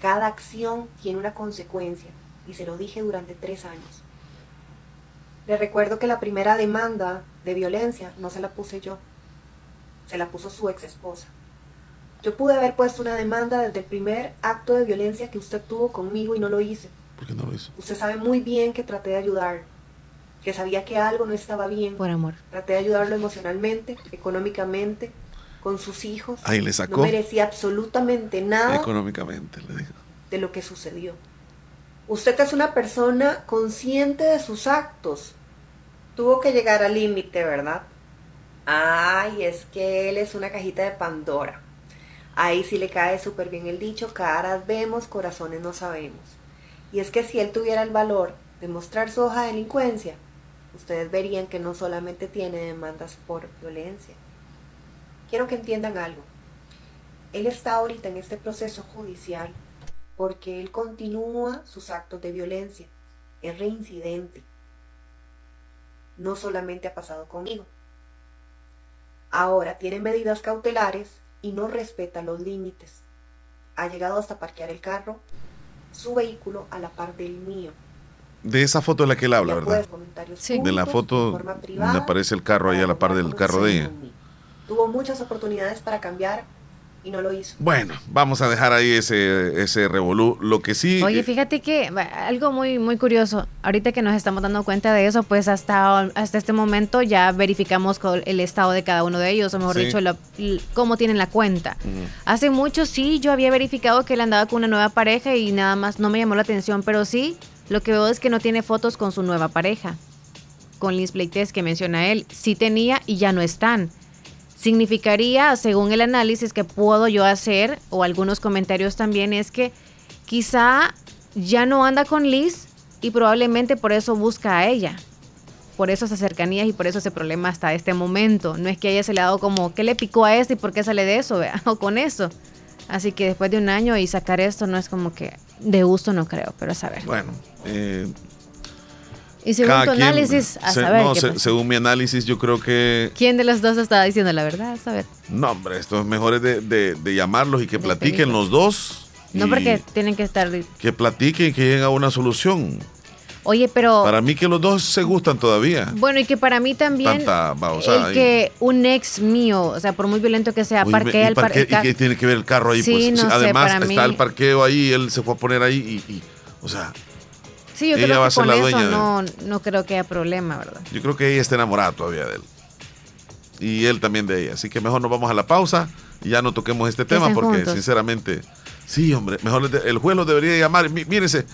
Cada acción tiene una consecuencia y se lo dije durante tres años. Le recuerdo que la primera demanda de violencia no se la puse yo, se la puso su ex esposa. Yo pude haber puesto una demanda desde el primer acto de violencia que usted tuvo conmigo y no lo hice. ¿Por qué no lo hizo? Usted sabe muy bien que traté de ayudar, que sabía que algo no estaba bien. Por amor. Traté de ayudarlo emocionalmente, económicamente, con sus hijos. Ahí le sacó. No merecía absolutamente nada. Económicamente, le dijo. De lo que sucedió. Usted es una persona consciente de sus actos. Tuvo que llegar al límite, ¿verdad? Ay, es que él es una cajita de Pandora. Ahí sí le cae súper bien el dicho, caras vemos, corazones no sabemos. Y es que si él tuviera el valor de mostrar su hoja de delincuencia, ustedes verían que no solamente tiene demandas por violencia. Quiero que entiendan algo. Él está ahorita en este proceso judicial porque él continúa sus actos de violencia, es reincidente. No solamente ha pasado conmigo. Ahora tiene medidas cautelares y no respeta los límites. Ha llegado hasta parquear el carro, su vehículo a la par del mío. De esa foto de la que él habla, ¿verdad? Sí. De la foto donde aparece el carro ahí a la par del carro de ella. Tuvo muchas oportunidades para cambiar y no lo hizo. Bueno, vamos a dejar ahí ese, ese revolú. Lo que sí... Oye, fíjate que algo muy, muy curioso, ahorita que nos estamos dando cuenta de eso, pues hasta, hasta este momento ya verificamos el estado de cada uno de ellos, o mejor dicho, cómo tienen la cuenta. Hace mucho sí, yo había verificado que él andaba con una nueva pareja y nada más no me llamó la atención, pero sí, lo que veo es que no tiene fotos con su nueva pareja. Con Liz Pleites que menciona él, sí tenía y ya no están significaría, según el análisis que puedo yo hacer, o algunos comentarios también, es que quizá ya no anda con Liz y probablemente por eso busca a ella. por eso esas cercanías y por eso ese problema hasta este momento. No es que haya se le dado como, ¿qué le picó a este y por qué sale de eso? O con eso. Así que después de un año y sacar esto no es como que de gusto, no creo, pero a saber. Bueno, eh, y según tu análisis, a se- saber no, qué se- pasa. según mi análisis, yo creo que ¿Quién de los dos estaba diciendo la verdad? A saber. no, hombre, esto es mejor es de, de- de llamarlos y que platiquen los dos. No porque tienen que estar... que platiquen y que lleguen a una solución. Oye, pero... Para mí que los dos se gustan todavía. Bueno, y que para mí también... Tanta babosada el ahí. que un ex mío, o sea, por muy violento que sea, parquea ¿y el. ¿Y qué tiene que ver el carro ahí? Sí, pues, no Sí, sé, además para está mí- el parqueo ahí, él se fue a poner ahí y, y, o sea, Sí, yo ella creo va a que ser con la eso dueña no, no creo que haya problema, ¿verdad? yo creo que ella está enamorada todavía de él. Y él también de ella. Así que mejor nos vamos a la pausa y ya no toquemos este tema porque juntos. sinceramente, sí, hombre, mejor el juez lo debería llamar. Mí- Mírese,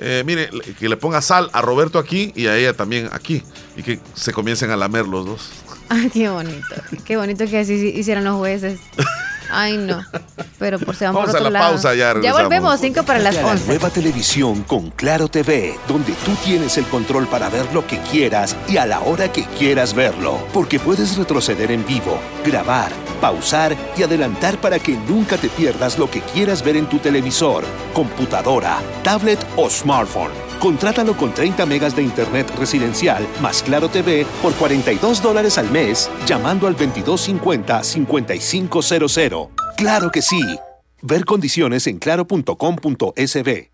eh, mire, que le ponga sal a Roberto aquí y a ella también aquí. Y que se comiencen a lamer los dos. Ay, qué bonito. Qué bonito que así hicieran los jueces. Ay, no. Pero por si van por Vamos a otro la lado. pausa, ya Ya volvemos, 5 para las Cámbiate a la 11. nueva televisión con Claro TV, donde tú tienes el control para ver lo que quieras y a la hora que quieras verlo. Porque puedes retroceder en vivo, grabar, pausar y adelantar para que nunca te pierdas lo que quieras ver en tu televisor, computadora, tablet o smartphone. Contrátalo con 30 megas de internet residencial más Claro TV por 42 dólares al mes llamando al 2250-5500. ¡Claro que sí! Ver condiciones en claro.com.sb.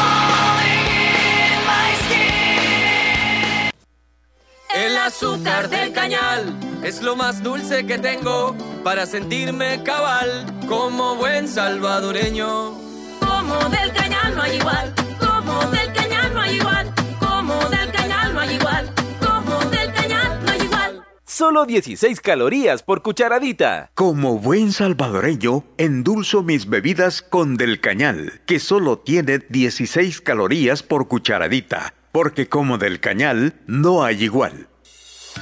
azúcar del cañal es lo más dulce que tengo para sentirme cabal como buen salvadoreño. Como del cañal no hay igual, como del cañal no hay igual, como del cañal no hay igual, como del cañal no hay igual. Solo 16 calorías por cucharadita. Como buen salvadoreño, endulzo mis bebidas con Del Cañal, que solo tiene 16 calorías por cucharadita, porque como Del Cañal no hay igual.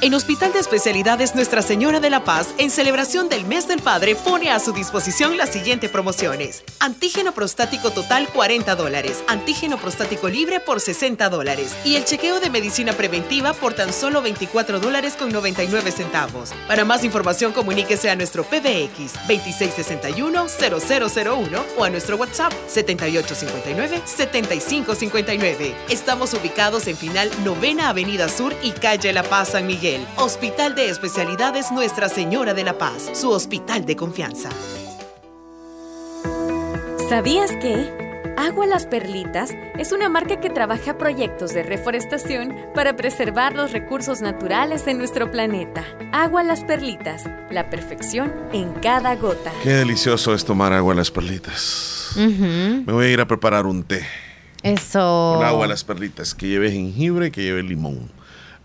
En Hospital de Especialidades Nuestra Señora de la Paz, en celebración del Mes del Padre, pone a su disposición las siguientes promociones. Antígeno prostático total 40 dólares, antígeno prostático libre por 60 dólares y el chequeo de medicina preventiva por tan solo 24 dólares con 99 centavos. Para más información comuníquese a nuestro PBX 2661-0001 o a nuestro WhatsApp 7859-7559. Estamos ubicados en final Novena Avenida Sur y Calle La Paz San Miguel. Hospital de Especialidades Nuestra Señora de la Paz, su hospital de confianza. ¿Sabías que? Agua Las Perlitas es una marca que trabaja proyectos de reforestación para preservar los recursos naturales de nuestro planeta. Agua Las Perlitas, la perfección en cada gota. Qué delicioso es tomar agua a las perlitas. Me voy a ir a preparar un té. Eso. Con agua a las perlitas, que lleve jengibre y que lleve limón.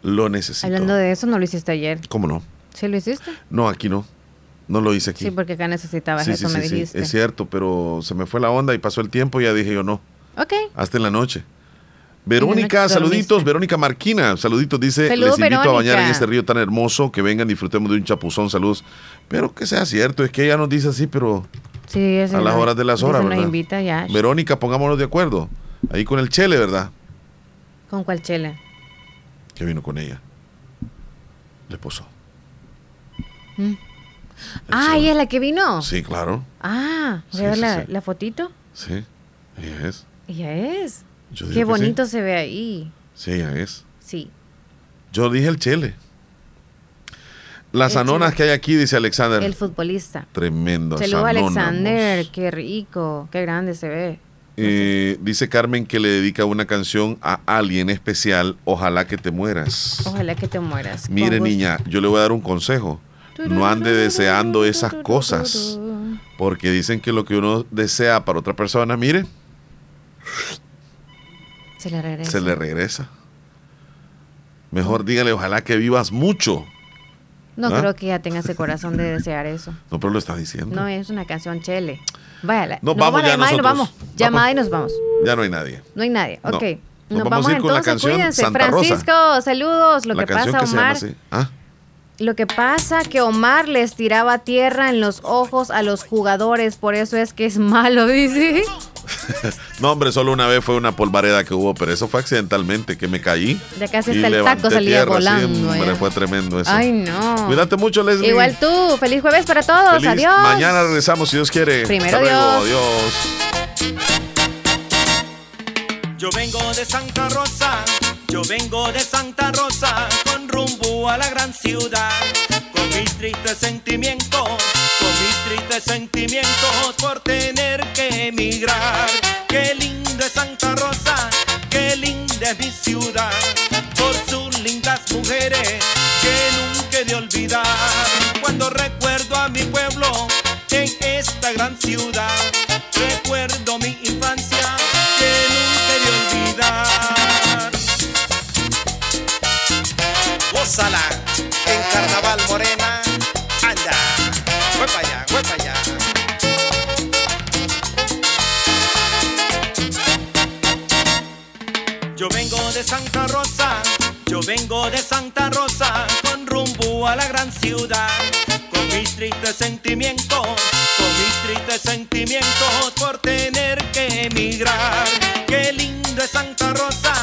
Lo necesito. Hablando de eso, no lo hiciste ayer. ¿Cómo no? ¿Sí lo hiciste? No, aquí no. No lo hice aquí. Sí, porque acá necesitabas Sí, eso, sí, me sí, sí, dijiste. Es cierto, pero se me fue la onda y pasó el tiempo y ya dije yo no. Ok. Hasta en la noche. Verónica, saluditos. Verónica Marquina, saluditos. Dice, les invito a bañar en este río tan hermoso. Que vengan, disfrutemos de un chapuzón. Saludos. Pero que sea cierto, es que ella nos dice así, pero Sí, a las nos- horas de las horas, nos ¿verdad? invita ya. Verónica, pongámonos de acuerdo. Ahí con el Chele, ¿verdad? ¿Con cuál chela? Que vino con ella. Le posó. Mm. Ah, ¿y es la que vino? Sí, claro. Ah, Sí, ¿voy a ver sí, la, sí. la fotito? Sí, ella es. Ella es. Yo Qué bonito se ve ahí. Sí, ella es. Sí. Yo dije el Chele. Las El anonas que hay aquí, dice Alexander. El futbolista. Tremendo. Saludos. Alexander, qué rico, qué grande se ve. Eh, dice Carmen que le dedica una canción a alguien especial. Ojalá que te mueras. Ojalá que te mueras. Mire, niña, yo le voy a dar un consejo. No ande deseando esas cosas. Porque dicen que lo que uno desea para otra persona, mire, Se le regresa. se le regresa. Mejor dígale, ojalá que vivas mucho. No ¿Ah? creo que ella tenga ese corazón de desear eso. No, pero lo está diciendo. No es una canción chele. Vaya, Nos nos vamos ya llamar y nos nosotros. vamos. Llamada y nos vamos. Ya no hay nadie. No hay nadie. No. Ok. Nos Nos, vamos vamos, a ir con la entonces, canción cuídense. Santa Rosa. Francisco, saludos. Lo la que pasa, que se llama Omar. así. Ah, Lo que pasa que Omar les tiraba tierra en los ojos a los jugadores, por eso es que es malo, dice. no, hombre, solo una vez fue una polvareda que hubo, pero eso fue accidentalmente, que me caí. De casi hasta el taco salía tierra, sí, volando. hombre, eh. fue tremendo eso. Ay, no. Cuídate mucho, Leslie. Igual tú. Feliz jueves para todos. Feliz- Adiós. Mañana regresamos si Dios quiere. Primero Hasta luego. Dios. Adiós. Yo vengo de Santa Rosa, yo vengo de Santa Rosa, con rumbo a la gran ciudad, con mis tristes sentimientos, con mis tristes sentimientos por tener que emigrar. Qué lindo es Santa Rosa, qué linda es mi ciudad, por sus lindas mujeres que nunca he de olvidar. Cuando recuerdo a mi pueblo en esta gran ciudad, vengo de Santa Rosa con rumbo a la gran ciudad. Con mis tristes sentimientos, con mis tristes sentimientos por tener que emigrar. Qué lindo es Santa Rosa